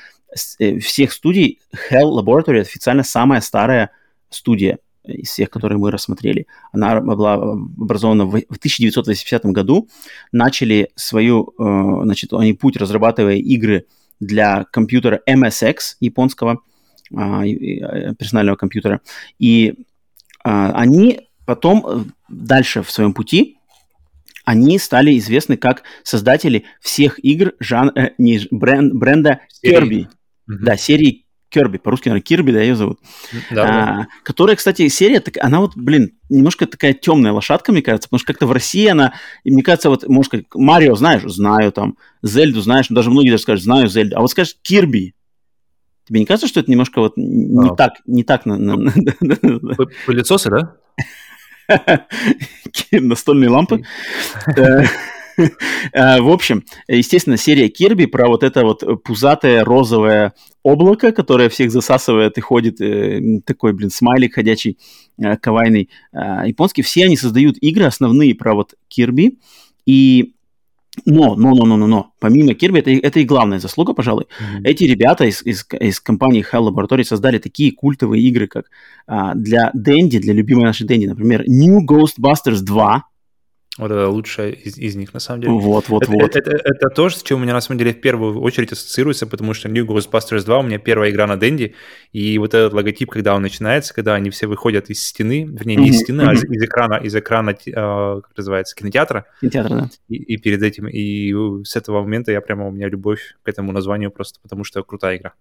[SPEAKER 1] э, всех студий Hell Laboratory официально самая старая студия из всех, которые мы рассмотрели. Она была образована в 1980 году. Начали свою, э, значит, они путь, разрабатывая игры для компьютера MSX японского, персонального компьютера. И а, они потом э, дальше в своем пути они стали известны как создатели всех игр жан... э, не, бренд, бренда Kirby. Mm-hmm. Да, серии Kirby, по-русски, наверное, Кирби, да, ее зовут. Да, а, да. Которая, кстати, серия, так, она вот, блин, немножко такая темная лошадка, мне кажется, потому что как-то в России она, мне кажется, вот, может, как Марио знаешь, знаю, там, Зельду знаешь, даже многие даже скажут, знаю Зельду, а вот скажешь Кирби, Тебе не кажется, что это немножко вот не а. так, не так на... на...
[SPEAKER 2] Пылесосы, да?
[SPEAKER 1] Настольные лампы. Э, э, в общем, естественно, серия Кирби про вот это вот пузатое розовое облако, которое всех засасывает и ходит, э, такой, блин, смайлик ходячий, кавайный, японский. Все они создают игры основные про вот Кирби, и но, но, но, но, но, но, помимо Kirby, это, это и главная заслуга, пожалуй. Mm-hmm. Эти ребята из, из, из компании Hell Laboratory создали такие культовые игры, как а, для Дэнди, для любимой нашей Дэнди, например, New Ghostbusters 2,
[SPEAKER 2] вот это лучшая из, из них, на самом деле.
[SPEAKER 1] Вот, вот,
[SPEAKER 2] это,
[SPEAKER 1] вот.
[SPEAKER 2] Это, это, это то, с чем у меня, на самом деле, в первую очередь ассоциируется, потому что New Ghostbusters 2 у меня первая игра на Денди, и вот этот логотип, когда он начинается, когда они все выходят из стены, вернее, не из стены, а из, из экрана, из экрана, э, как называется, кинотеатра.
[SPEAKER 1] Кинотеатр, да.
[SPEAKER 2] И, и перед этим, и с этого момента я прямо, у меня любовь к этому названию просто потому, что крутая игра.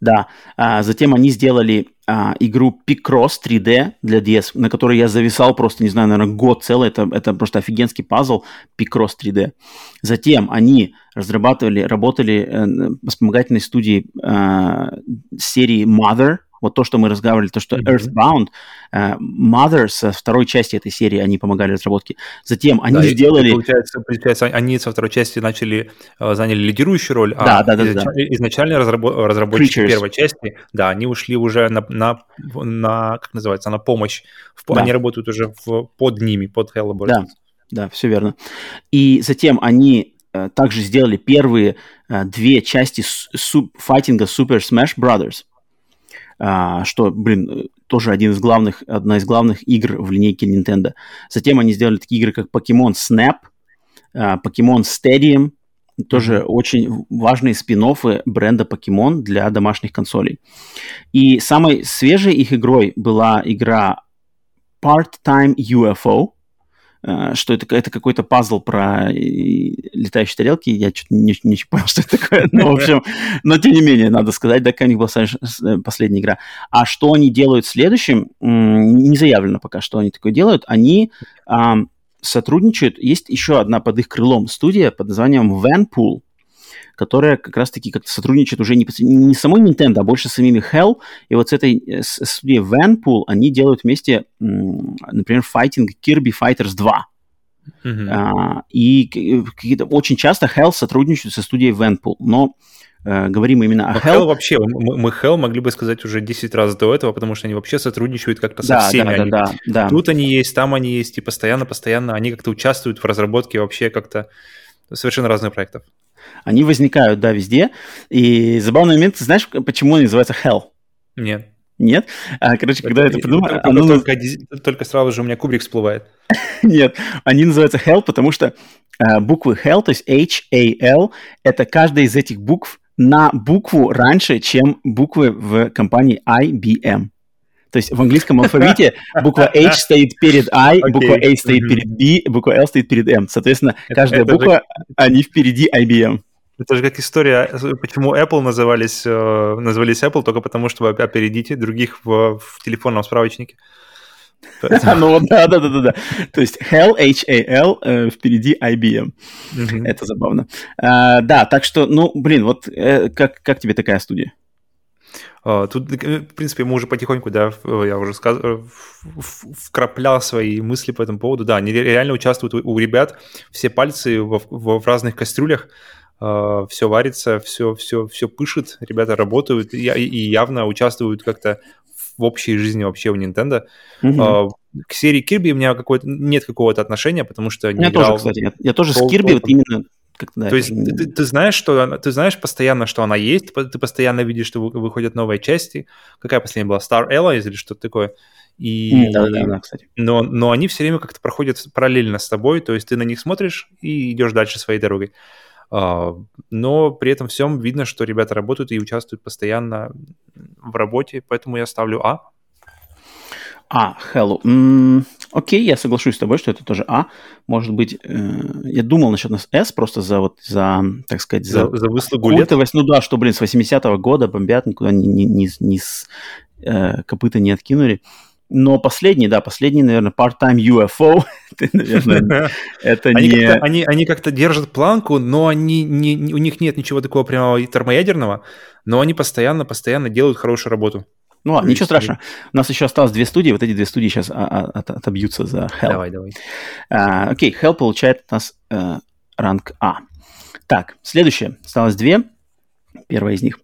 [SPEAKER 1] Да. А, затем они сделали а, игру Picross 3D для DS, на которой я зависал просто, не знаю, наверное, год целый. Это, это просто офигенский пазл Picross 3D. Затем они разрабатывали, работали э, вспомогательной студии э, серии Mother, вот то, что мы разговаривали, то, что Earthbound, uh, Mother со второй части этой серии они помогали разработке. Затем они да, сделали...
[SPEAKER 2] Получается, получается, они со второй части начали, э, заняли лидирующую роль,
[SPEAKER 1] да, а да, да,
[SPEAKER 2] изнач...
[SPEAKER 1] да.
[SPEAKER 2] изначально разрабо... разработчики Creatures. первой части, да, они ушли уже на, на, на как называется, на помощь. В... Да. Они работают уже в... под ними, под Hell Laboratories.
[SPEAKER 1] Да, да, все верно. И затем они э, также сделали первые э, две части су- файтинга Super Smash Brothers что, блин, тоже один из главных, одна из главных игр в линейке Nintendo. Затем они сделали такие игры, как Pokemon Snap, а, Pokemon Stadium, тоже очень важные спин бренда Pokemon для домашних консолей. И самой свежей их игрой была игра Part-Time UFO, что это, это какой-то пазл про летающие тарелки. Я что-то не, не понял, что это такое. Но, в общем, но тем не менее, надо сказать, да, какая у них была э, последняя игра. А что они делают следующим, не заявлено пока, что они такое делают. Они сотрудничают, есть еще одна под их крылом студия под названием Vanpool которая как раз-таки как-то сотрудничает уже не, не самой Nintendo, а больше с самими Hell. И вот с этой э, с студией Vanpool они делают вместе, например, файтинг Kirby Fighters 2. Uh-huh. А, и какие-то, очень часто Hell сотрудничают со студией Vanpool, но э, говорим именно о Hell.
[SPEAKER 2] Hell вообще, мы, мы Hell могли бы сказать уже 10 раз до этого, потому что они вообще сотрудничают как-то со да, всеми.
[SPEAKER 1] Да,
[SPEAKER 2] они,
[SPEAKER 1] да, да,
[SPEAKER 2] Тут они есть, там они есть, и постоянно-постоянно они как-то участвуют в разработке вообще как-то совершенно разных проектов.
[SPEAKER 1] Они возникают, да, везде. И забавный момент, ты знаешь, почему они называются Hell?
[SPEAKER 2] Нет.
[SPEAKER 1] Нет? А, короче, когда это придумал...
[SPEAKER 2] Только, оно... только, только сразу же у меня кубрик всплывает.
[SPEAKER 1] Нет, они называются Hell, потому что э, буквы Hell, то есть H-A-L, это каждая из этих букв на букву раньше, чем буквы в компании IBM. То есть в английском алфавите буква H стоит перед I, okay. буква A стоит mm-hmm. перед B, буква L стоит перед M. Соответственно, каждая это, буква, же... они впереди IBM.
[SPEAKER 2] Это же как история, почему Apple назывались, э, назывались Apple, только потому, что вы опередите других в, в телефонном справочнике.
[SPEAKER 1] Ну вот, да, да, да, да, да. То есть Hell, H-A-L, э, впереди IBM. Это забавно. А, да, так что, ну, блин, вот э, как тебе такая студия?
[SPEAKER 2] А, тут, э, в принципе, мы уже потихоньку, да, я уже сказал, вкраплял свои мысли по этому поводу. Да, они реально участвуют у ребят, все пальцы в, в, в разных кастрюлях, а, все варится, все, все, все пышет, ребята работают и, и явно участвуют как-то в общей жизни вообще у Nintendo. Mm-hmm. К серии Kirby у меня какой-то, нет какого-то отношения, потому что
[SPEAKER 1] не я играл... тоже, кстати, я, я тоже с Kirby вот именно
[SPEAKER 2] как-то, То есть ты, ты знаешь, что ты знаешь постоянно, что она есть, ты постоянно видишь, что выходят новые части. Какая последняя была? Star Allies или что-то такое? И,
[SPEAKER 1] да, да, да, кстати.
[SPEAKER 2] Но, но они все время как-то проходят параллельно с тобой, то есть ты на них смотришь и идешь дальше своей дорогой. Uh, но при этом всем видно, что ребята работают и участвуют постоянно в работе, поэтому я ставлю А.
[SPEAKER 1] А, hello. Окей, я соглашусь с тобой, что это тоже А. Может быть, э, я думал насчет нас С просто за вот, за, так сказать, за,
[SPEAKER 2] за, за выслугу лет.
[SPEAKER 1] Ну да, что, блин, с 80-го года бомбят, никуда ни, ни, ни, ни с э, копыта не откинули. Но последний, да, последний, наверное, part-time UFO, наверное, это
[SPEAKER 2] они
[SPEAKER 1] не...
[SPEAKER 2] Они, они как-то держат планку, но они не, у них нет ничего такого прямо термоядерного, но они постоянно-постоянно делают хорошую работу.
[SPEAKER 1] Ну ладно, ничего страшного. У нас еще осталось две студии, вот эти две студии сейчас а, а, от, отобьются за Hell.
[SPEAKER 2] Давай, давай.
[SPEAKER 1] Uh, окей, Hell получает у нас uh, ранг А. Так, следующее. Осталось две. Первая из них.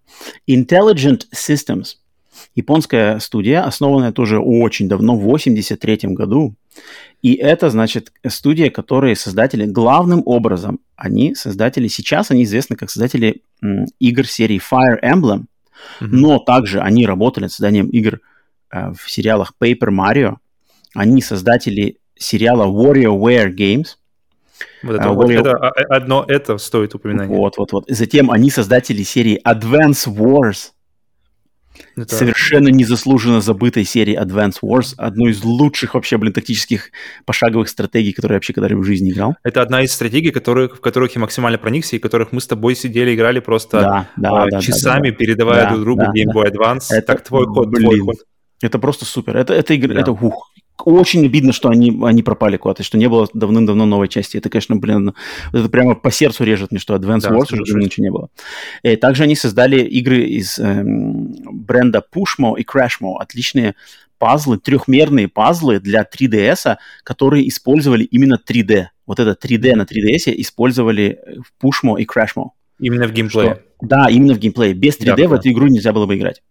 [SPEAKER 1] Intelligent Systems. Японская студия, основанная тоже очень давно, в 83 году. И это, значит, студия, которые создатели главным образом, они создатели, сейчас они известны как создатели м, игр серии Fire Emblem, Mm-hmm. Но также они работали над созданием игр э, в сериалах Paper Mario. Они создатели сериала WarioWare Games.
[SPEAKER 2] Вот это, uh, Wario... это а, а, одно это стоит упоминания.
[SPEAKER 1] Вот, вот, вот. Затем они создатели серии Advance Wars. Это... Совершенно незаслуженно забытой серии Advance Wars, одной из лучших вообще, блин, тактических пошаговых стратегий, которые я вообще когда-либо в жизни играл.
[SPEAKER 2] Это одна из стратегий, которых, в которых я максимально проникся, и которых мы с тобой сидели, играли просто да, да, э, да, часами, да, да, передавая да, друг другу да, Game Boy Advance. Это, так твой ход, блин, твой ход.
[SPEAKER 1] Это просто супер. Это, это игра, да. это ух, очень обидно, что они, они пропали куда-то, что не было давным-давно новой части. Это, конечно, блин, это прямо по сердцу режет мне, что Advance да, Wars уже ничего не было. И также они создали игры из эм, бренда Pushmo и Crashmo. Отличные пазлы, трехмерные пазлы для 3DS, которые использовали именно 3D. Вот это 3D на 3DS использовали в Pushmo и Crashmo.
[SPEAKER 2] Именно в геймплее.
[SPEAKER 1] Что, да, именно в геймплее. Без 3D да, в эту игру нельзя было бы играть.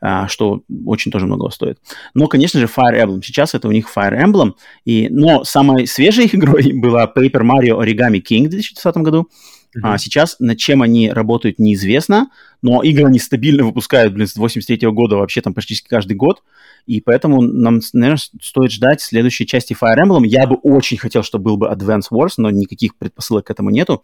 [SPEAKER 1] А, что очень тоже много стоит. Но, конечно же, Fire Emblem. Сейчас это у них Fire Emblem. И, но самой свежей игрой была Paper Mario Origami King в 2020 году. Uh-huh. А сейчас над чем они работают, неизвестно, но игры они стабильно выпускают, блин, с 83 года, вообще там почти каждый год, и поэтому нам, наверное, стоит ждать следующей части Fire Emblem. Я бы очень хотел, чтобы был бы Advance Wars, но никаких предпосылок к этому нету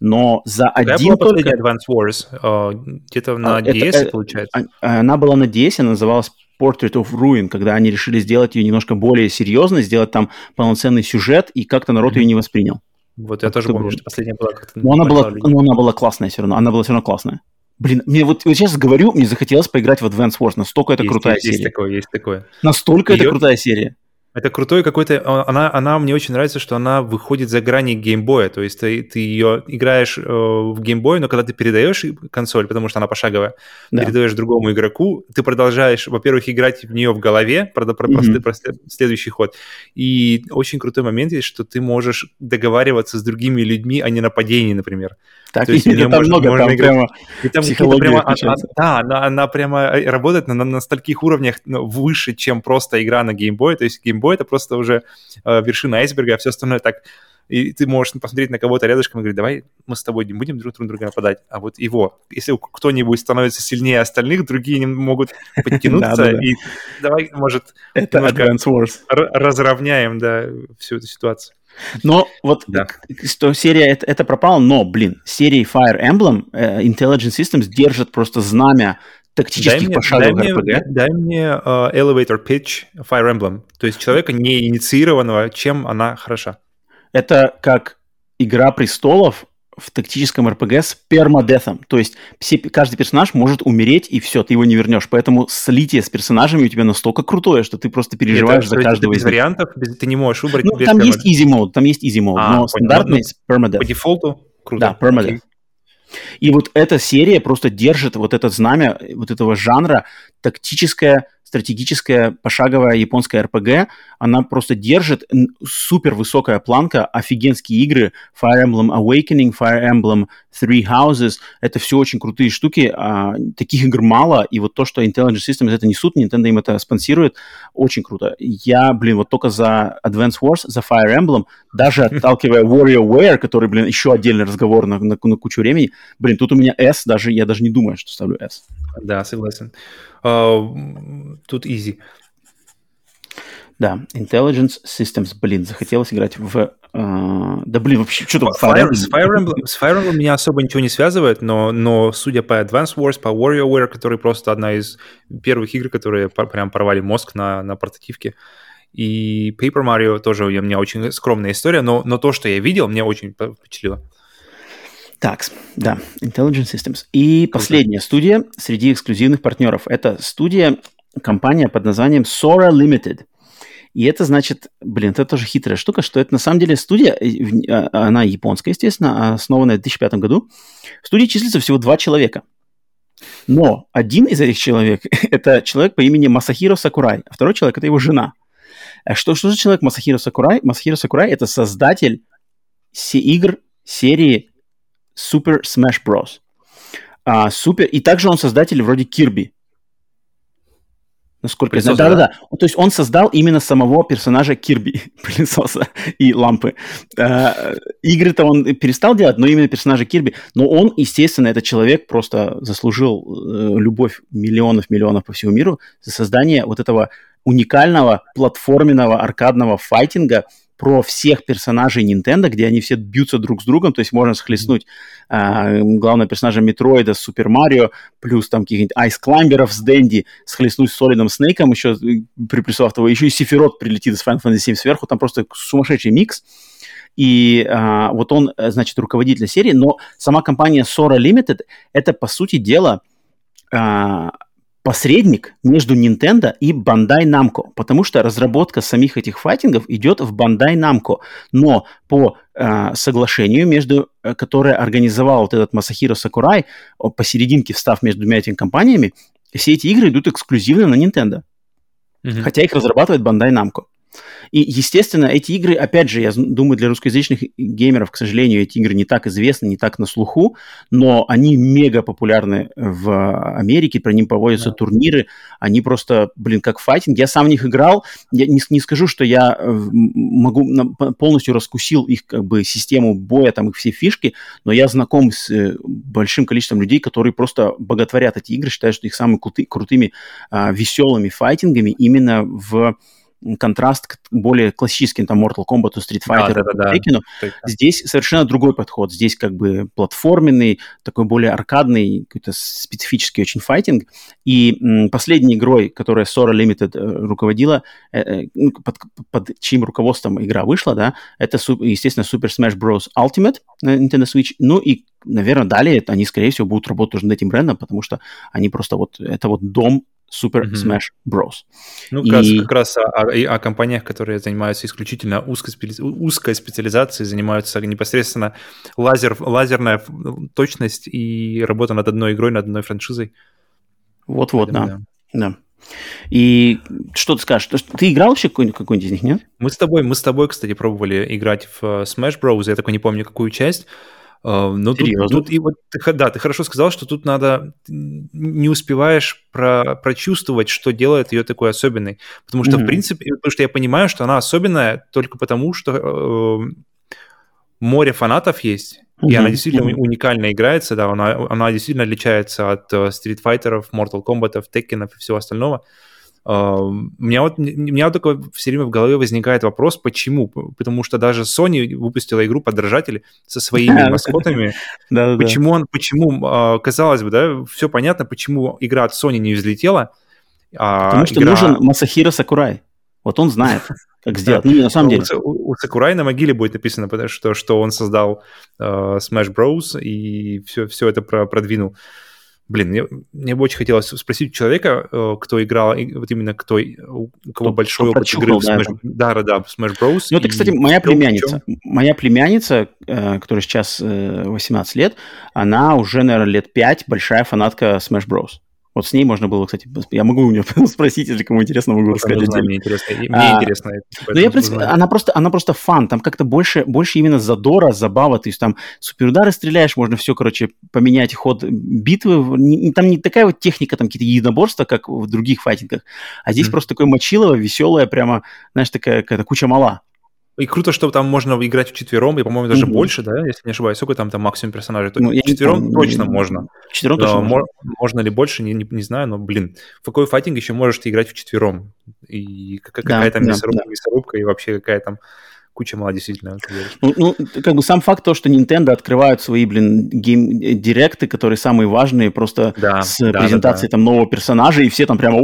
[SPEAKER 1] но за Когда один была только...
[SPEAKER 2] Advance Wars? Uh, где-то на DS, это, э, получается?
[SPEAKER 1] А, она была на DS, она называлась Portrait of Ruin, когда они решили сделать ее немножко более серьезно, сделать там полноценный сюжет, и как-то народ mm-hmm. ее не воспринял.
[SPEAKER 2] Вот я тоже помню, что последняя была
[SPEAKER 1] как-то... Но она была, но она была классная все равно, она была все равно классная. Блин, мне вот, вот сейчас говорю, мне захотелось поиграть в Advance Wars, настолько это
[SPEAKER 2] есть,
[SPEAKER 1] крутая
[SPEAKER 2] есть,
[SPEAKER 1] серия.
[SPEAKER 2] Есть такое, есть такое.
[SPEAKER 1] Настолько Ее... это крутая серия.
[SPEAKER 2] Это крутой какой-то... А, она, она мне очень нравится, что она выходит за грани геймбоя. То есть ты, ты ее играешь э, в геймбой, но когда ты передаешь консоль, потому что она пошаговая, да. передаешь другому игроку, ты продолжаешь, во-первых, играть в нее в голове, про, про, mm-hmm. про, про следующий ход. И очень крутой момент есть, что ты можешь договариваться с другими людьми о ненападении, например.
[SPEAKER 1] Так, То есть и там можно, много, можно там играть. прямо
[SPEAKER 2] и там психология прямо, она, Да, она, она прямо э, работает на, на, на стольких уровнях ну, выше, чем просто игра на геймбой. То есть геймбой — это просто уже э, вершина айсберга, а все остальное так... И ты можешь посмотреть на кого-то рядышком и говорить, давай мы с тобой не будем друг друга нападать, а вот его. Если кто-нибудь становится сильнее остальных, другие не могут подтянуться, и давай, может,
[SPEAKER 1] это
[SPEAKER 2] разровняем, да, всю эту ситуацию.
[SPEAKER 1] Но вот да. что серия это, это пропало, но, блин, серии Fire Emblem uh, Intelligent Systems держит просто знамя тактических пошаговых
[SPEAKER 2] дай RPG. Мне, дай мне uh, elevator pitch Fire Emblem, то есть человека не инициированного, чем она хороша.
[SPEAKER 1] Это как Игра престолов в тактическом РПГ с пермадетом. То есть все, каждый персонаж может умереть, и все, ты его не вернешь. Поэтому слитие с персонажами у тебя настолько крутое, что ты просто переживаешь Это, за каждого
[SPEAKER 2] из вариантов, ты не можешь выбрать.
[SPEAKER 1] Ну, там есть easy mode, там есть easy mode, а, но стандартный с permadeath.
[SPEAKER 2] По дефолту?
[SPEAKER 1] Круто. Да, permadeath. Okay. И вот эта серия просто держит вот это знамя вот этого жанра тактическое стратегическая пошаговая японская РПГ, она просто держит супер высокая планка, офигенские игры, Fire Emblem Awakening, Fire Emblem Three Houses, это все очень крутые штуки, а, таких игр мало, и вот то, что Intelligent Systems это несут, Nintendo им это спонсирует, очень круто. Я, блин, вот только за Advance Wars, за Fire Emblem, даже отталкивая WarioWare, который, блин, еще отдельный разговор на, на, на кучу времени, блин, тут у меня S, даже я даже не думаю, что ставлю S.
[SPEAKER 2] Да, согласен. Uh, тут easy.
[SPEAKER 1] Да, Intelligence Systems, блин, захотелось играть в... Uh, да, блин, вообще, что там?
[SPEAKER 2] Fire, с, Fire Emblem, с Fire Emblem меня особо ничего не связывает, но, но судя по Advance Wars, по WarioWare, который просто одна из первых игр, которые прям порвали мозг на, на портативке, и Paper Mario тоже у меня очень скромная история, но, но то, что я видел, мне очень впечатлило.
[SPEAKER 1] Так, да, Intelligent Systems. И Круто. последняя студия среди эксклюзивных партнеров. Это студия, компания под названием Sora Limited. И это значит, блин, это тоже хитрая штука, что это на самом деле студия, а, она японская, естественно, основанная в 2005 году. В студии числится всего два человека. Но один из этих человек – это человек по имени Масахиро Сакурай, а второй человек – это его жена. А что, что за человек Масахиро Сакурай? Масахиро Сакурай – это создатель игр серии Super Smash Bros. А, супер. И также он создатель вроде Кирби. Насколько я знаю. Да-да-да. То есть он создал именно самого персонажа Кирби, пылесоса и лампы. А, игры-то он перестал делать, но именно персонажа Кирби. Но он, естественно, этот человек просто заслужил э, любовь миллионов-миллионов по всему миру за создание вот этого уникального платформенного аркадного файтинга про всех персонажей Nintendo, где они все бьются друг с другом, то есть можно схлестнуть э, главного персонажа Метроида с Супер Марио, плюс там каких-нибудь Айс Клаймберов с Дэнди, схлестнуть с Солидом Снейком, еще приплюсовав того, еще и Сефирот прилетит из Final Fantasy 7 сверху, там просто сумасшедший микс. И а, вот он, э, значит, руководитель серии, но сама компания Sora Limited это, по сути дела, а, посредник между Nintendo и Bandai Namco, потому что разработка самих этих файтингов идет в Bandai Namco, но по э, соглашению, между, э, которое организовал вот этот Масахиро Сакурай, посерединке встав между двумя этими компаниями, все эти игры идут эксклюзивно на Nintendo, mm-hmm. хотя их разрабатывает Bandai Namco. И, естественно, эти игры, опять же, я думаю, для русскоязычных геймеров, к сожалению, эти игры не так известны, не так на слуху, но они мега популярны в Америке, про них проводятся да. турниры, они просто, блин, как файтинг. Я сам в них играл, я не, не скажу, что я э, могу полностью раскусил их как бы систему боя, там их все фишки, но я знаком с э, большим количеством людей, которые просто боготворят эти игры, считают, что их самыми крутыми, а, веселыми файтингами именно в контраст к более классическим там Mortal Kombat, Street Fighter, да, да, да, Tekken. Да. Здесь совершенно другой подход. Здесь как бы платформенный, такой более аркадный, какой-то специфический очень файтинг. И м, последней игрой, которая Sora Limited э, руководила, э, э, ну, под, под чьим руководством игра вышла, да, это, естественно, Super Smash Bros. Ultimate на Nintendo Switch. Ну и наверное, далее они, скорее всего, будут работать уже над этим брендом, потому что они просто вот, это вот дом Super mm-hmm. Smash Bros.
[SPEAKER 2] Ну, как, и... как раз о, о, о компаниях, которые занимаются исключительно узкой, спе... узкой специализацией, занимаются непосредственно лазер, лазерная точность и работа над одной игрой, над одной франшизой.
[SPEAKER 1] Вот-вот, да. да. да. И что ты скажешь? Ты играл вообще какой-нибудь, какой из них, нет?
[SPEAKER 2] Мы с тобой, мы с тобой, кстати, пробовали играть в э, Smash Bros. Я такой не помню, какую часть. А, но тут, тут и вот да, ты хорошо сказал, что тут надо не успеваешь про, прочувствовать, что делает ее такой особенной, потому что mm-hmm. в принципе, потому что я понимаю, что она особенная только потому, что э, море фанатов есть. И mm-hmm. она действительно mm-hmm. уникально играется, да, она, она действительно отличается от э, Street Fighter, Mortal Kombat, Tekken и всего остального. У меня вот, у меня вот такой все время в голове возникает вопрос, почему? Потому что даже Sony выпустила игру подражатели со своими маскотами. Почему он, почему, а, казалось бы, да, все понятно, почему игра от Sony не взлетела.
[SPEAKER 1] А Потому что нужен Масахиро Сакурай. Вот он знает, как сделать. Ну, на самом деле.
[SPEAKER 2] У, у Сакурай на могиле будет написано, потому что, что он создал Smash Bros. и все, все это про, продвинул. Блин, мне, мне бы очень хотелось спросить человека, э, кто играл, вот именно кто, у кого кто, большой кто опыт игры в Smash, да, да, да, в Smash Bros.
[SPEAKER 1] Ну, это, кстати, моя племянница. Моя племянница, э, которая сейчас 18 э, лет, она уже, наверное, лет 5 большая фанатка Smash Bros. Вот с ней можно было, кстати, я могу у нее спросить, если кому интересно, могу рассказать.
[SPEAKER 2] Знаю, мне интересно. Мне а, интересно.
[SPEAKER 1] Ну, я, в принципе, она просто, она просто фан. Там как-то больше, больше именно задора, забава. То есть там суперудары стреляешь, можно все, короче, поменять ход битвы. Не, там не такая вот техника, там какие-то единоборства, как в других файтингах. А здесь mm-hmm. просто такое мочилово, веселое, прямо, знаешь, такая какая-то куча мала.
[SPEAKER 2] И круто, что там можно играть в четвером, и, по-моему, даже mm-hmm. больше, да, если не ошибаюсь. Сколько там, там максимум персонажей? Ну, четвером не, точно можно.
[SPEAKER 1] Четвером точно
[SPEAKER 2] можно. Можно ли больше, не, не, не знаю, но, блин, в какой файтинг еще можешь ты играть в четвером? И какая, да, там да, мясорубка, да. мясорубка, и вообще какая там куча мало действительно.
[SPEAKER 1] Ну, ну, как бы сам факт то, что Nintendo открывают свои, блин, гейм-директы, которые самые важные, просто да, с да, презентацией да, да. там нового персонажа, и все там прямо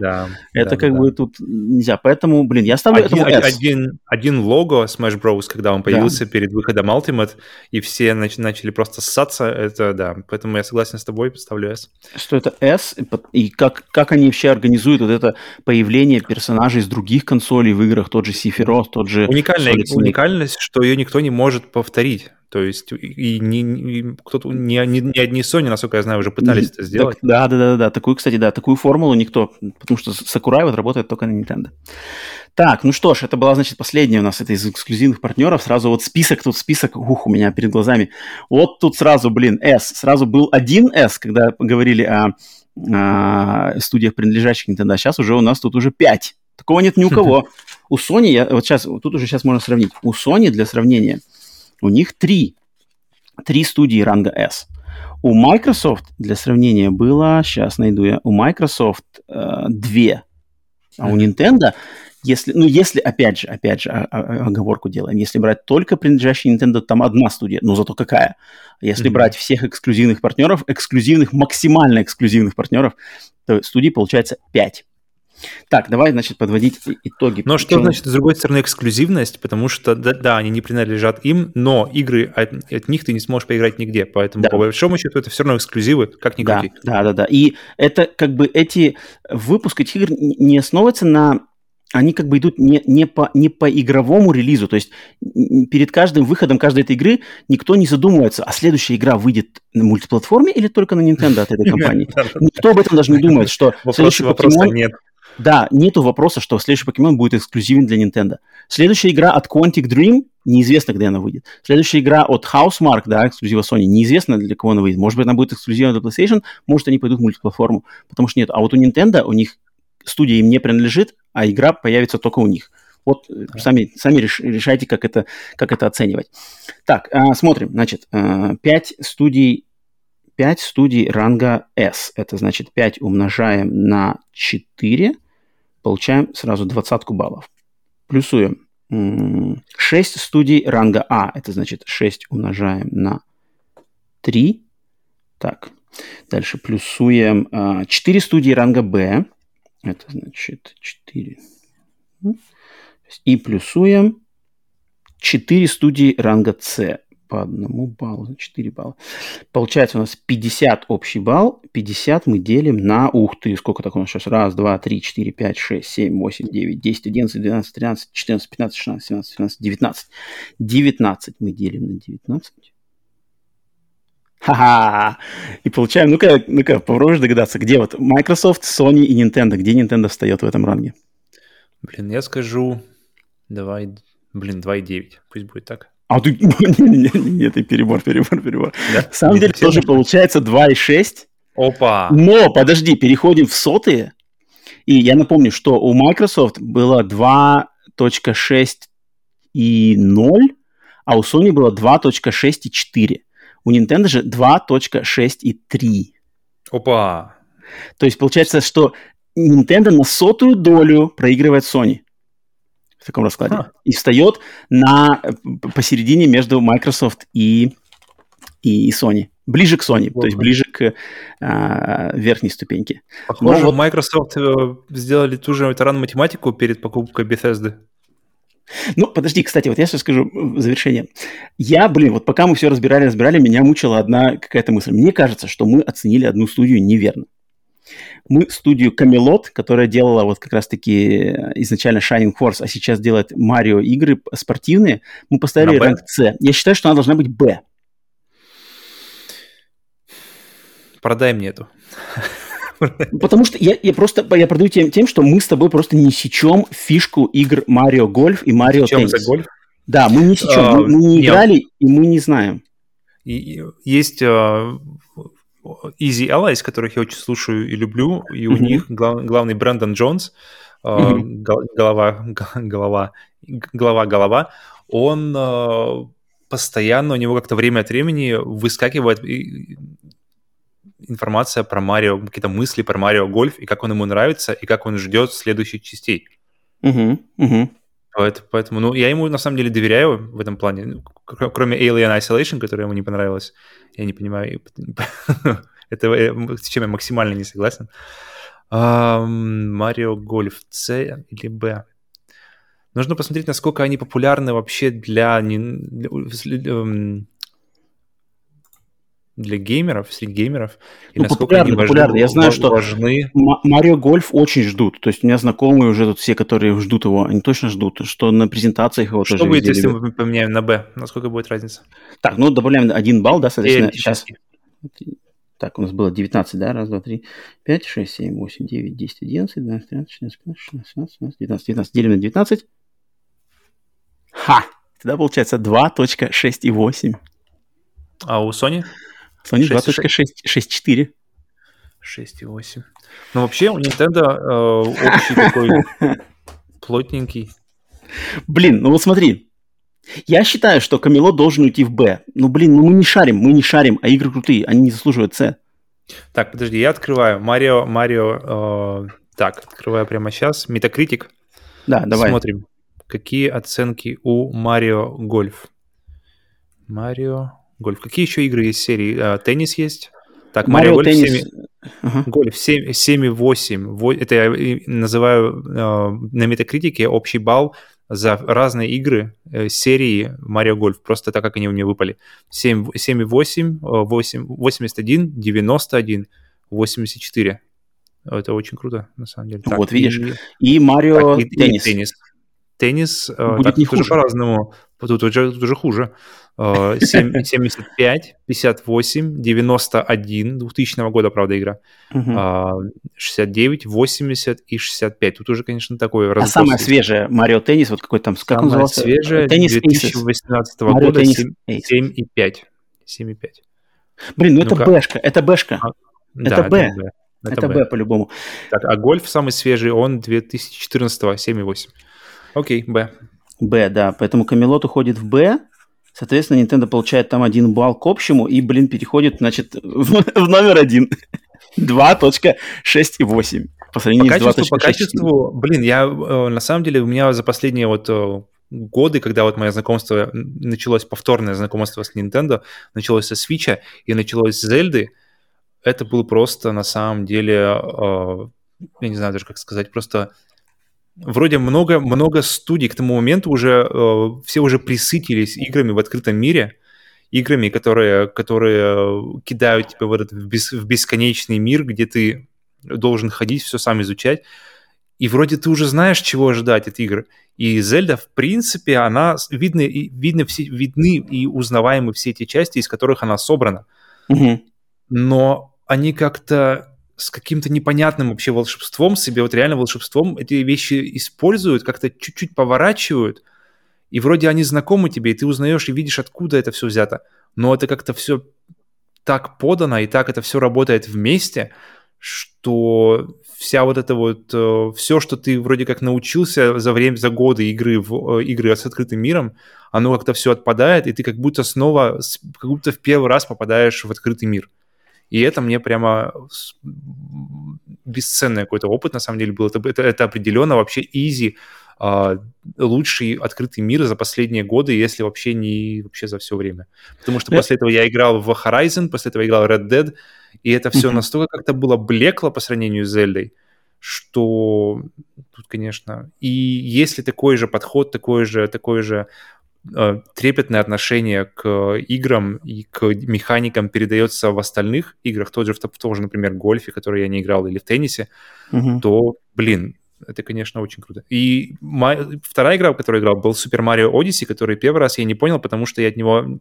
[SPEAKER 1] да, Это да, как да. бы тут нельзя. Поэтому, блин, я ставлю
[SPEAKER 2] один, этому S. Один, один лого Smash Bros, когда он появился да. перед выходом Ultimate, и все нач- начали просто ссаться, это да. Поэтому я согласен с тобой, ставлю S.
[SPEAKER 1] Что это S, и как, как они вообще организуют вот это появление персонажей с других консолей в играх, тот же Sephiroth, тот же
[SPEAKER 2] уникальная, уникальность, что ее никто не может повторить. То есть и, не, и кто-то, не, не, не одни Sony, насколько я знаю, уже пытались это сделать.
[SPEAKER 1] Так, да, да, да, да. Такую, кстати, да, такую формулу никто, потому что Sakurai вот работает только на Nintendo. Так, ну что ж, это была, значит, последняя у нас это из эксклюзивных партнеров. Сразу вот список, тут список, ух, у меня перед глазами. Вот тут сразу, блин, S. Сразу был один S, когда говорили о, о студиях, принадлежащих Nintendo. А сейчас уже у нас тут уже пять. Такого нет ни у кого. У Sony, я, вот сейчас, тут уже сейчас можно сравнить. У Sony, для сравнения, у них три, три студии ранга S. У Microsoft, для сравнения, было, сейчас найду я, у Microsoft э, две, а у Nintendo Если, ну, если, опять же, опять же, оговорку делаем, если брать только принадлежащие Nintendo, там одна студия, но зато какая. Если mm-hmm. брать всех эксклюзивных партнеров, эксклюзивных, максимально эксклюзивных партнеров, то студий получается 5. Так, давай, значит, подводить итоги.
[SPEAKER 2] Но что значит, с другой стороны, эксклюзивность? Потому что, да, да они не принадлежат им, но игры от, от них ты не сможешь поиграть нигде. Поэтому, да. по большому счету, это все равно эксклюзивы, как ни
[SPEAKER 1] да, крути. Да, да, да. И это как бы эти... Выпуск этих игр не основывается на они как бы идут не, не, по, не по игровому релизу. То есть перед каждым выходом каждой этой игры никто не задумывается, а следующая игра выйдет на мультиплатформе или только на Nintendo от этой компании. Никто об этом даже не думает, что следующий Pokemon... Да, нету вопроса, что следующий покемон будет эксклюзивен для Nintendo. Следующая игра от Quantic Dream, неизвестно, когда она выйдет. Следующая игра от Housemark, да, эксклюзива Sony, неизвестно, для кого она выйдет. Может быть, она будет эксклюзивна для PlayStation, может, они пойдут в мультиплатформу, потому что нет. А вот у Nintendo, у них студия им не принадлежит, а игра появится только у них. Вот. Э, сами, сами реш, решайте, как это, как это оценивать. Так, э, смотрим. Значит, э, 5 студий 5 студий ранга S. Это значит 5 умножаем на 4 получаем сразу двадцатку баллов. Плюсуем 6 студий ранга А. Это значит 6 умножаем на 3. Так, дальше плюсуем 4 а, студии ранга Б. Это значит 4. И плюсуем 4 студии ранга С по одному баллу, 4 балла. Получается у нас 50 общий балл, 50 мы делим на, ух ты, сколько так у нас сейчас, раз, два, три, четыре, пять, шесть, семь, восемь, девять, десять, одиннадцать, двенадцать, тринадцать, четырнадцать, пятнадцать, шестнадцать, семнадцать, семнадцать, девятнадцать. Девятнадцать мы делим на девятнадцать. Ха-ха! И получаем, ну-ка, ну-ка, попробуешь догадаться, где вот Microsoft, Sony и Nintendo, где Nintendo встает в этом ранге?
[SPEAKER 2] Блин, я скажу, давай, блин, 2,9, пусть будет так.
[SPEAKER 1] А ты... Нет, это перебор, перебор, перебор. Да? На самом деле тоже получается 2,6.
[SPEAKER 2] Опа!
[SPEAKER 1] Но, подожди, переходим в сотые. И я напомню, что у Microsoft было 2.6 и 0, а у Sony было 2.6 и 4. У Nintendo же 2.6 и 3.
[SPEAKER 2] Опа!
[SPEAKER 1] То есть получается, что Nintendo на сотую долю проигрывает Sony таком раскладе. А. И встает на, посередине между Microsoft и, и, и Sony. Ближе к Sony, вот. то есть ближе к а, верхней ступеньке.
[SPEAKER 2] Похоже, вот... Microsoft э, сделали ту же таран математику перед покупкой Bethesda.
[SPEAKER 1] Ну, подожди, кстати, вот я сейчас скажу в завершение. Я, блин, вот пока мы все разбирали, разбирали, меня мучила одна какая-то мысль. Мне кажется, что мы оценили одну студию неверно мы студию Camelot, которая делала вот как раз-таки э, изначально Shining Force, а сейчас делает Марио игры спортивные, мы поставили ранг С. Я считаю, что она должна быть Б.
[SPEAKER 2] Продай мне эту.
[SPEAKER 1] Потому что я, я просто я продаю тем, тем, что мы с тобой просто не сечем фишку игр Марио Гольф и Марио Теннис. за гольф? Да, мы не сечем, а, мы, мы не нет. играли, и мы не знаем.
[SPEAKER 2] И, есть а, Easy Allies, которых я очень слушаю и люблю, и у mm-hmm. них глав, главный Брэндон Джонс, mm-hmm. голова, голова, голова, голова, он э, постоянно, у него как-то время от времени выскакивает информация про Марио, какие-то мысли про Марио Гольф, и как он ему нравится, и как он ждет следующих частей.
[SPEAKER 1] Угу, угу.
[SPEAKER 2] Поэтому, поэтому, ну, я ему на самом деле доверяю в этом плане. Ну, кроме Alien Isolation, которая ему не понравилась. Я не понимаю, это, э, с чем я максимально не согласен. Марио Гольф С или Б? Нужно посмотреть, насколько они популярны вообще для, эм, для геймеров, среди геймеров,
[SPEAKER 1] и ну, насколько они важны, популярны. Я знаю, что важны... Марио Гольф очень ждут. То есть у меня знакомые уже тут все, которые ждут его, они точно ждут, что на презентациях его
[SPEAKER 2] что тоже Что будет, если мы поменяем на Б? Насколько будет разница?
[SPEAKER 1] Так, ну добавляем один балл, да, соответственно, сейчас. Так, у нас было 19, да? Раз, два, три, пять, шесть, семь, восемь, девять, десять, одиннадцать, двенадцать, тринадцать, четырнадцать, пятнадцать, шестнадцать, семнадцать, девятнадцать, девятнадцать. Делим на 19. Ха! Тогда получается 2.6,8.
[SPEAKER 2] А у Sony?
[SPEAKER 1] Sony 2.6.4.
[SPEAKER 2] 6.8. Ну, вообще, у Nintendo э, общий такой плотненький.
[SPEAKER 1] Блин, ну вот смотри. Я считаю, что Камелот должен уйти в Б. Ну, блин, ну мы не шарим, мы не шарим, а игры крутые, они не заслуживают С.
[SPEAKER 2] Так, подожди, я открываю. Марио, Марио, э, так, открываю прямо сейчас. Метакритик.
[SPEAKER 1] Да, давай.
[SPEAKER 2] Смотрим, какие оценки у Марио Гольф. Марио Гольф. Какие еще игры есть серии? А, теннис есть? Так, Марио Гольф теннис... 7... Ага. Гольф 7,8. Это я называю э, на метакритике общий балл за разные игры э, серии Марио Гольф, просто так, как они у меня выпали. 7,8, 8, 81, 91, 84. Это очень круто, на самом деле.
[SPEAKER 1] Так, вот видишь. И, Марио
[SPEAKER 2] теннис. И теннис. Теннис, э, Будет так, не хуже. по-разному. Тут уже, тут уже хуже. 75, 58, 91, 2000 года, правда, игра. Угу. 69, 80 и 65. Тут уже, конечно, такой
[SPEAKER 1] А самая свежая Марио Теннис, вот какой там,
[SPEAKER 2] как самая свежая, Теннис 2018 Mario года, 7, 7 и 5. 7 и 5.
[SPEAKER 1] Блин, ну, ну это бэшка, это бэшка. А, это да, Б. Это, это Б по-любому.
[SPEAKER 2] Так, а гольф самый свежий, он 2014 7,8. Окей, Б.
[SPEAKER 1] Б, да. Поэтому Камелот уходит в Б. Соответственно, Nintendo получает там один балл к общему и, блин, переходит, значит, в, в номер один. 2.6,8
[SPEAKER 2] по сравнению по качеству, с 2.6. По качеству, блин, я э, на самом деле у меня за последние вот э, годы, когда вот мое знакомство началось, повторное знакомство с Nintendo, началось со Switch и началось с Зельды, это было просто на самом деле, э, я не знаю даже как сказать, просто вроде много, много студий к тому моменту уже, э, все уже присытились играми в открытом мире, играми, которые, которые кидают тебя в этот в, бес, в бесконечный мир, где ты должен ходить, все сам изучать. И вроде ты уже знаешь, чего ожидать от игр. И Зельда, в принципе, она видны, видны, все, видны и узнаваемы все эти части, из которых она собрана. Угу. Но они как-то с каким-то непонятным вообще волшебством себе, вот реально волшебством эти вещи используют, как-то чуть-чуть поворачивают, и вроде они знакомы тебе, и ты узнаешь и видишь, откуда это все взято. Но это как-то все так подано, и так это все работает вместе, что вся вот это вот, э, все, что ты вроде как научился за время, за годы игры в э, игры с открытым миром, оно как-то все отпадает, и ты как будто снова, как будто в первый раз попадаешь в открытый мир. И это мне прямо бесценный какой-то опыт, на самом деле, был. Это, это, это определенно вообще изи, Uh, лучший открытый мир за последние годы, если вообще не вообще за все время. Потому что yeah. после этого я играл в Horizon, после этого я играл в Red Dead, и это все mm-hmm. настолько как-то было блекло по сравнению с Зельдой, что тут, конечно, и если такой же подход, такой же, такой же трепетное отношение к играм и к механикам передается в остальных играх, тот же, в тоже, например, гольфе, который я не играл, или в теннисе, угу. то, блин, это, конечно, очень круто. И моя... вторая игра, в которой я играл, был Super Mario Odyssey, который первый раз я не понял, потому что я от него...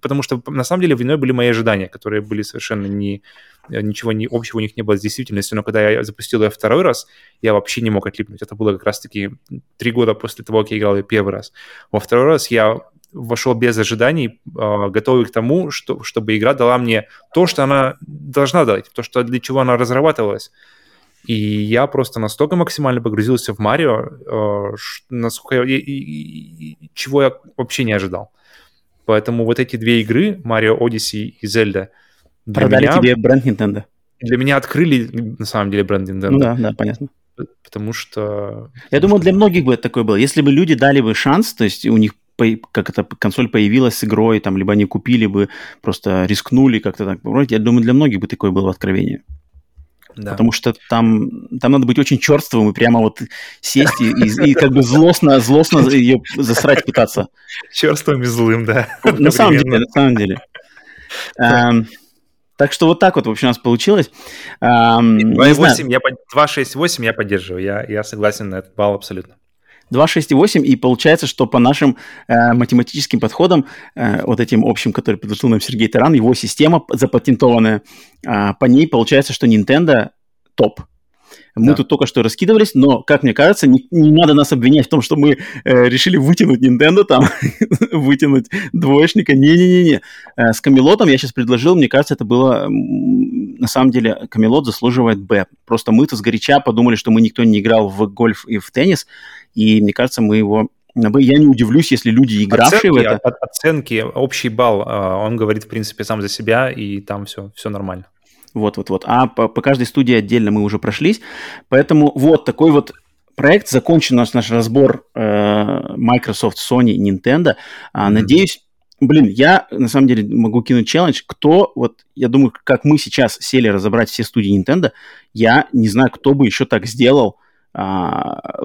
[SPEAKER 2] Потому что, на самом деле, виной были мои ожидания, которые были совершенно не... Ничего не... общего у них не было с действительностью, но когда я запустил ее второй раз, я вообще не мог отлипнуть. Это было как раз-таки три года после того, как я играл ее первый раз. Во второй раз я вошел без ожиданий, а, готовый к тому, что, чтобы игра дала мне то, что она должна дать, то, что для чего она разрабатывалась. И я просто настолько максимально погрузился в Марио, э, насколько я, и, и, и, чего я вообще не ожидал. Поэтому вот эти две игры, Марио Odyssey и Зельда,
[SPEAKER 1] Продали меня, тебе бренд Nintendo.
[SPEAKER 2] Для меня открыли, на самом деле, бренд Nintendo. Ну
[SPEAKER 1] да, да, понятно.
[SPEAKER 2] Потому что...
[SPEAKER 1] Я думаю, для многих бы это такое было. Если бы люди дали бы шанс, то есть у них как эта консоль появилась с игрой, там, либо они купили бы, просто рискнули как-то так. Я думаю, для многих бы такое было откровение. Да. Потому что там, там надо быть очень черствым и прямо вот сесть и, и, и как бы злостно, злостно ее засрать пытаться.
[SPEAKER 2] Черствым и злым, да.
[SPEAKER 1] На самом деле, на самом деле. Um, так что вот так вот, в общем, у нас получилось. Um,
[SPEAKER 2] 2,8 я, 2,68 я поддерживаю, я, я согласен на этот балл абсолютно.
[SPEAKER 1] 2,6,8, и получается, что по нашим э, математическим подходам, э, вот этим общим, который предложил нам Сергей Таран, его система запатентованная, э, по ней получается, что Nintendo топ. Мы да. тут только что раскидывались, но, как мне кажется, не, не надо нас обвинять в том, что мы э, решили вытянуть Nintendo, там, вытянуть двоечника. Не-не-не-не. Э, с Камелотом я сейчас предложил, мне кажется, это было... На самом деле, Камелот заслуживает Б. Просто мы-то сгоряча подумали, что мы никто не играл в гольф и в теннис, и мне кажется, мы его я не удивлюсь, если люди, игравшие
[SPEAKER 2] оценки,
[SPEAKER 1] в это...
[SPEAKER 2] От, оценки, общий балл, а, он говорит, в принципе, сам за себя, и там все, все нормально.
[SPEAKER 1] Вот-вот-вот. А по, по каждой студии отдельно мы уже прошлись. Поэтому вот такой вот проект, закончен наш, наш разбор э, Microsoft, Sony, Nintendo. А, mm-hmm. Надеюсь, блин, я на самом деле могу кинуть челлендж. Кто, вот, я думаю, как мы сейчас сели разобрать все студии Nintendo, я не знаю, кто бы еще так сделал. А,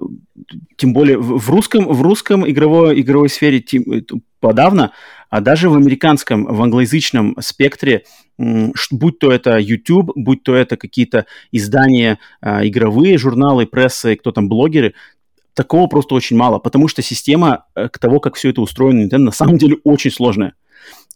[SPEAKER 1] тем более в, русском, в русском игровой, игровой сфере тем, подавно, а даже в американском, в англоязычном спектре, будь то это YouTube, будь то это какие-то издания а, игровые, журналы, прессы, кто там, блогеры, такого просто очень мало, потому что система э, к того, как все это устроено Nintendo, на самом деле очень сложная.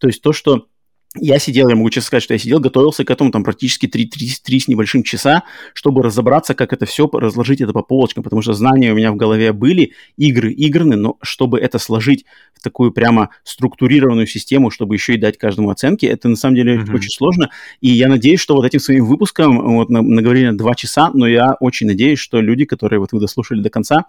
[SPEAKER 1] То есть то, что я сидел, я могу честно сказать, что я сидел, готовился к этому там практически 3, 3, 3 с небольшим часа, чтобы разобраться, как это все, разложить это по полочкам, потому что знания у меня в голове были, игры играны, но чтобы это сложить в такую прямо структурированную систему, чтобы еще и дать каждому оценки, это на самом деле mm-hmm. очень сложно. И я надеюсь, что вот этим своим выпуском, вот наговорили на 2 часа, но я очень надеюсь, что люди, которые вот вы дослушали до конца,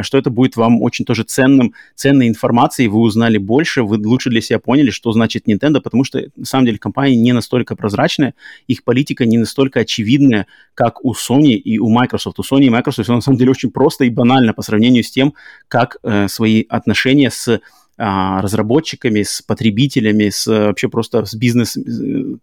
[SPEAKER 1] что это будет вам очень тоже ценным, ценной информацией, вы узнали больше, вы лучше для себя поняли, что значит Nintendo, потому что, на самом деле, компания не настолько прозрачная, их политика не настолько очевидная, как у Sony и у Microsoft. У Sony и Microsoft все на самом деле очень просто и банально по сравнению с тем, как э, свои отношения с а, разработчиками, с потребителями, с вообще просто с бизнес э, Э,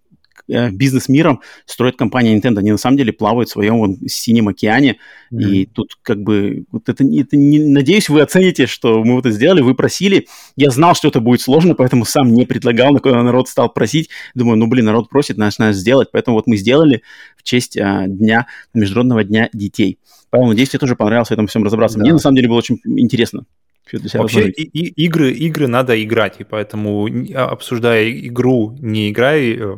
[SPEAKER 1] бизнес-миром строит компания Nintendo. Они на самом деле плавают в своем вон, синем океане. Mm-hmm. И тут как бы вот это, это не, надеюсь, вы оцените, что мы это сделали. Вы просили. Я знал, что это будет сложно, поэтому сам не предлагал, но когда народ стал просить, думаю, ну блин, народ просит, надо, надо сделать. Поэтому вот мы сделали в честь а, дня Международного дня детей. Павел, надеюсь, тебе тоже понравилось в этом всем разобраться. Да. Мне на самом деле было очень интересно.
[SPEAKER 2] Вообще и, и, игры, игры надо играть, и поэтому а, обсуждая игру, не играй э,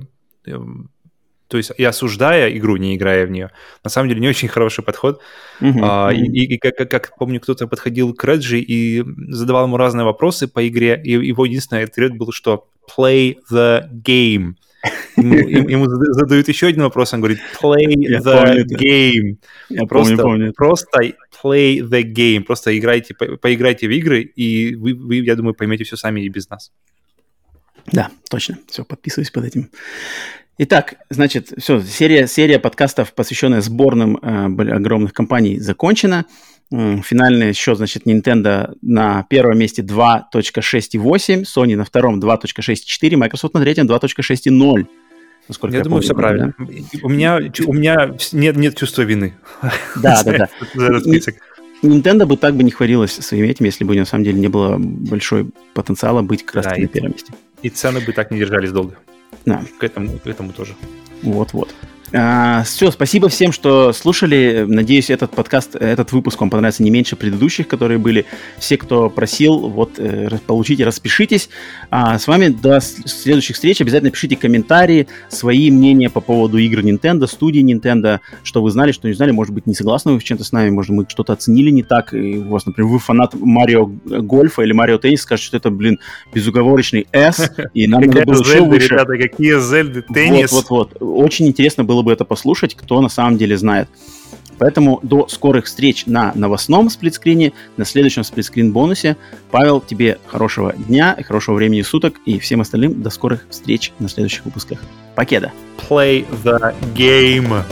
[SPEAKER 2] то есть я осуждая игру, не играя в нее, на самом деле не очень хороший подход. Uh-huh, а. И, и как, как помню, кто-то подходил к Реджи и задавал ему разные вопросы по игре, и его единственный ответ был, что play the game. Ему, ему задают еще один вопрос, он говорит play я the game. Я просто, помню, помню. Просто play the game, просто играйте, по, поиграйте в игры, и вы, вы, я думаю, поймете все сами и без нас.
[SPEAKER 1] Да, точно. Все, подписываюсь под этим. Итак, значит, все, серия, серия подкастов, посвященная сборным э, огромных компаний, закончена. Финальный счет, значит, Nintendo на первом месте 2.6.8, Sony на втором 2.6.4, Microsoft на третьем 2.6.0.
[SPEAKER 2] Насколько я, я думаю, помню, все правильно. Да? У меня, у меня нет, нет чувства вины.
[SPEAKER 1] Да, да, да. Nintendo бы так бы не хвалилась своим этим, если бы на самом деле не было большой потенциала быть как раз да, на первом месте.
[SPEAKER 2] И цены бы так не держались долго.
[SPEAKER 1] Да.
[SPEAKER 2] К этому, к этому тоже.
[SPEAKER 1] Вот-вот. А, все, спасибо всем, что слушали. Надеюсь, этот подкаст, этот выпуск вам понравится не меньше предыдущих, которые были. Все, кто просил, вот, э, получите, распишитесь. А с вами до следующих встреч. Обязательно пишите комментарии, свои мнения по поводу игр Nintendo, студии Nintendo, что вы знали, что не знали. Может быть, не согласны вы с чем-то с нами, может, мы что-то оценили не так. И у вас, например, вы фанат Марио Гольфа или Марио Теннис, скажете, что это, блин, безуговорочный S, и нам надо было еще
[SPEAKER 2] выше. Ребята, какие Зельды, теннис.
[SPEAKER 1] Вот-вот-вот. Очень интересно было было бы это послушать, кто на самом деле знает. Поэтому до скорых встреч на новостном сплитскрине, на следующем сплитскрин бонусе. Павел, тебе хорошего дня хорошего времени суток, и всем остальным до скорых встреч на следующих выпусках. Покеда!
[SPEAKER 2] Play the game!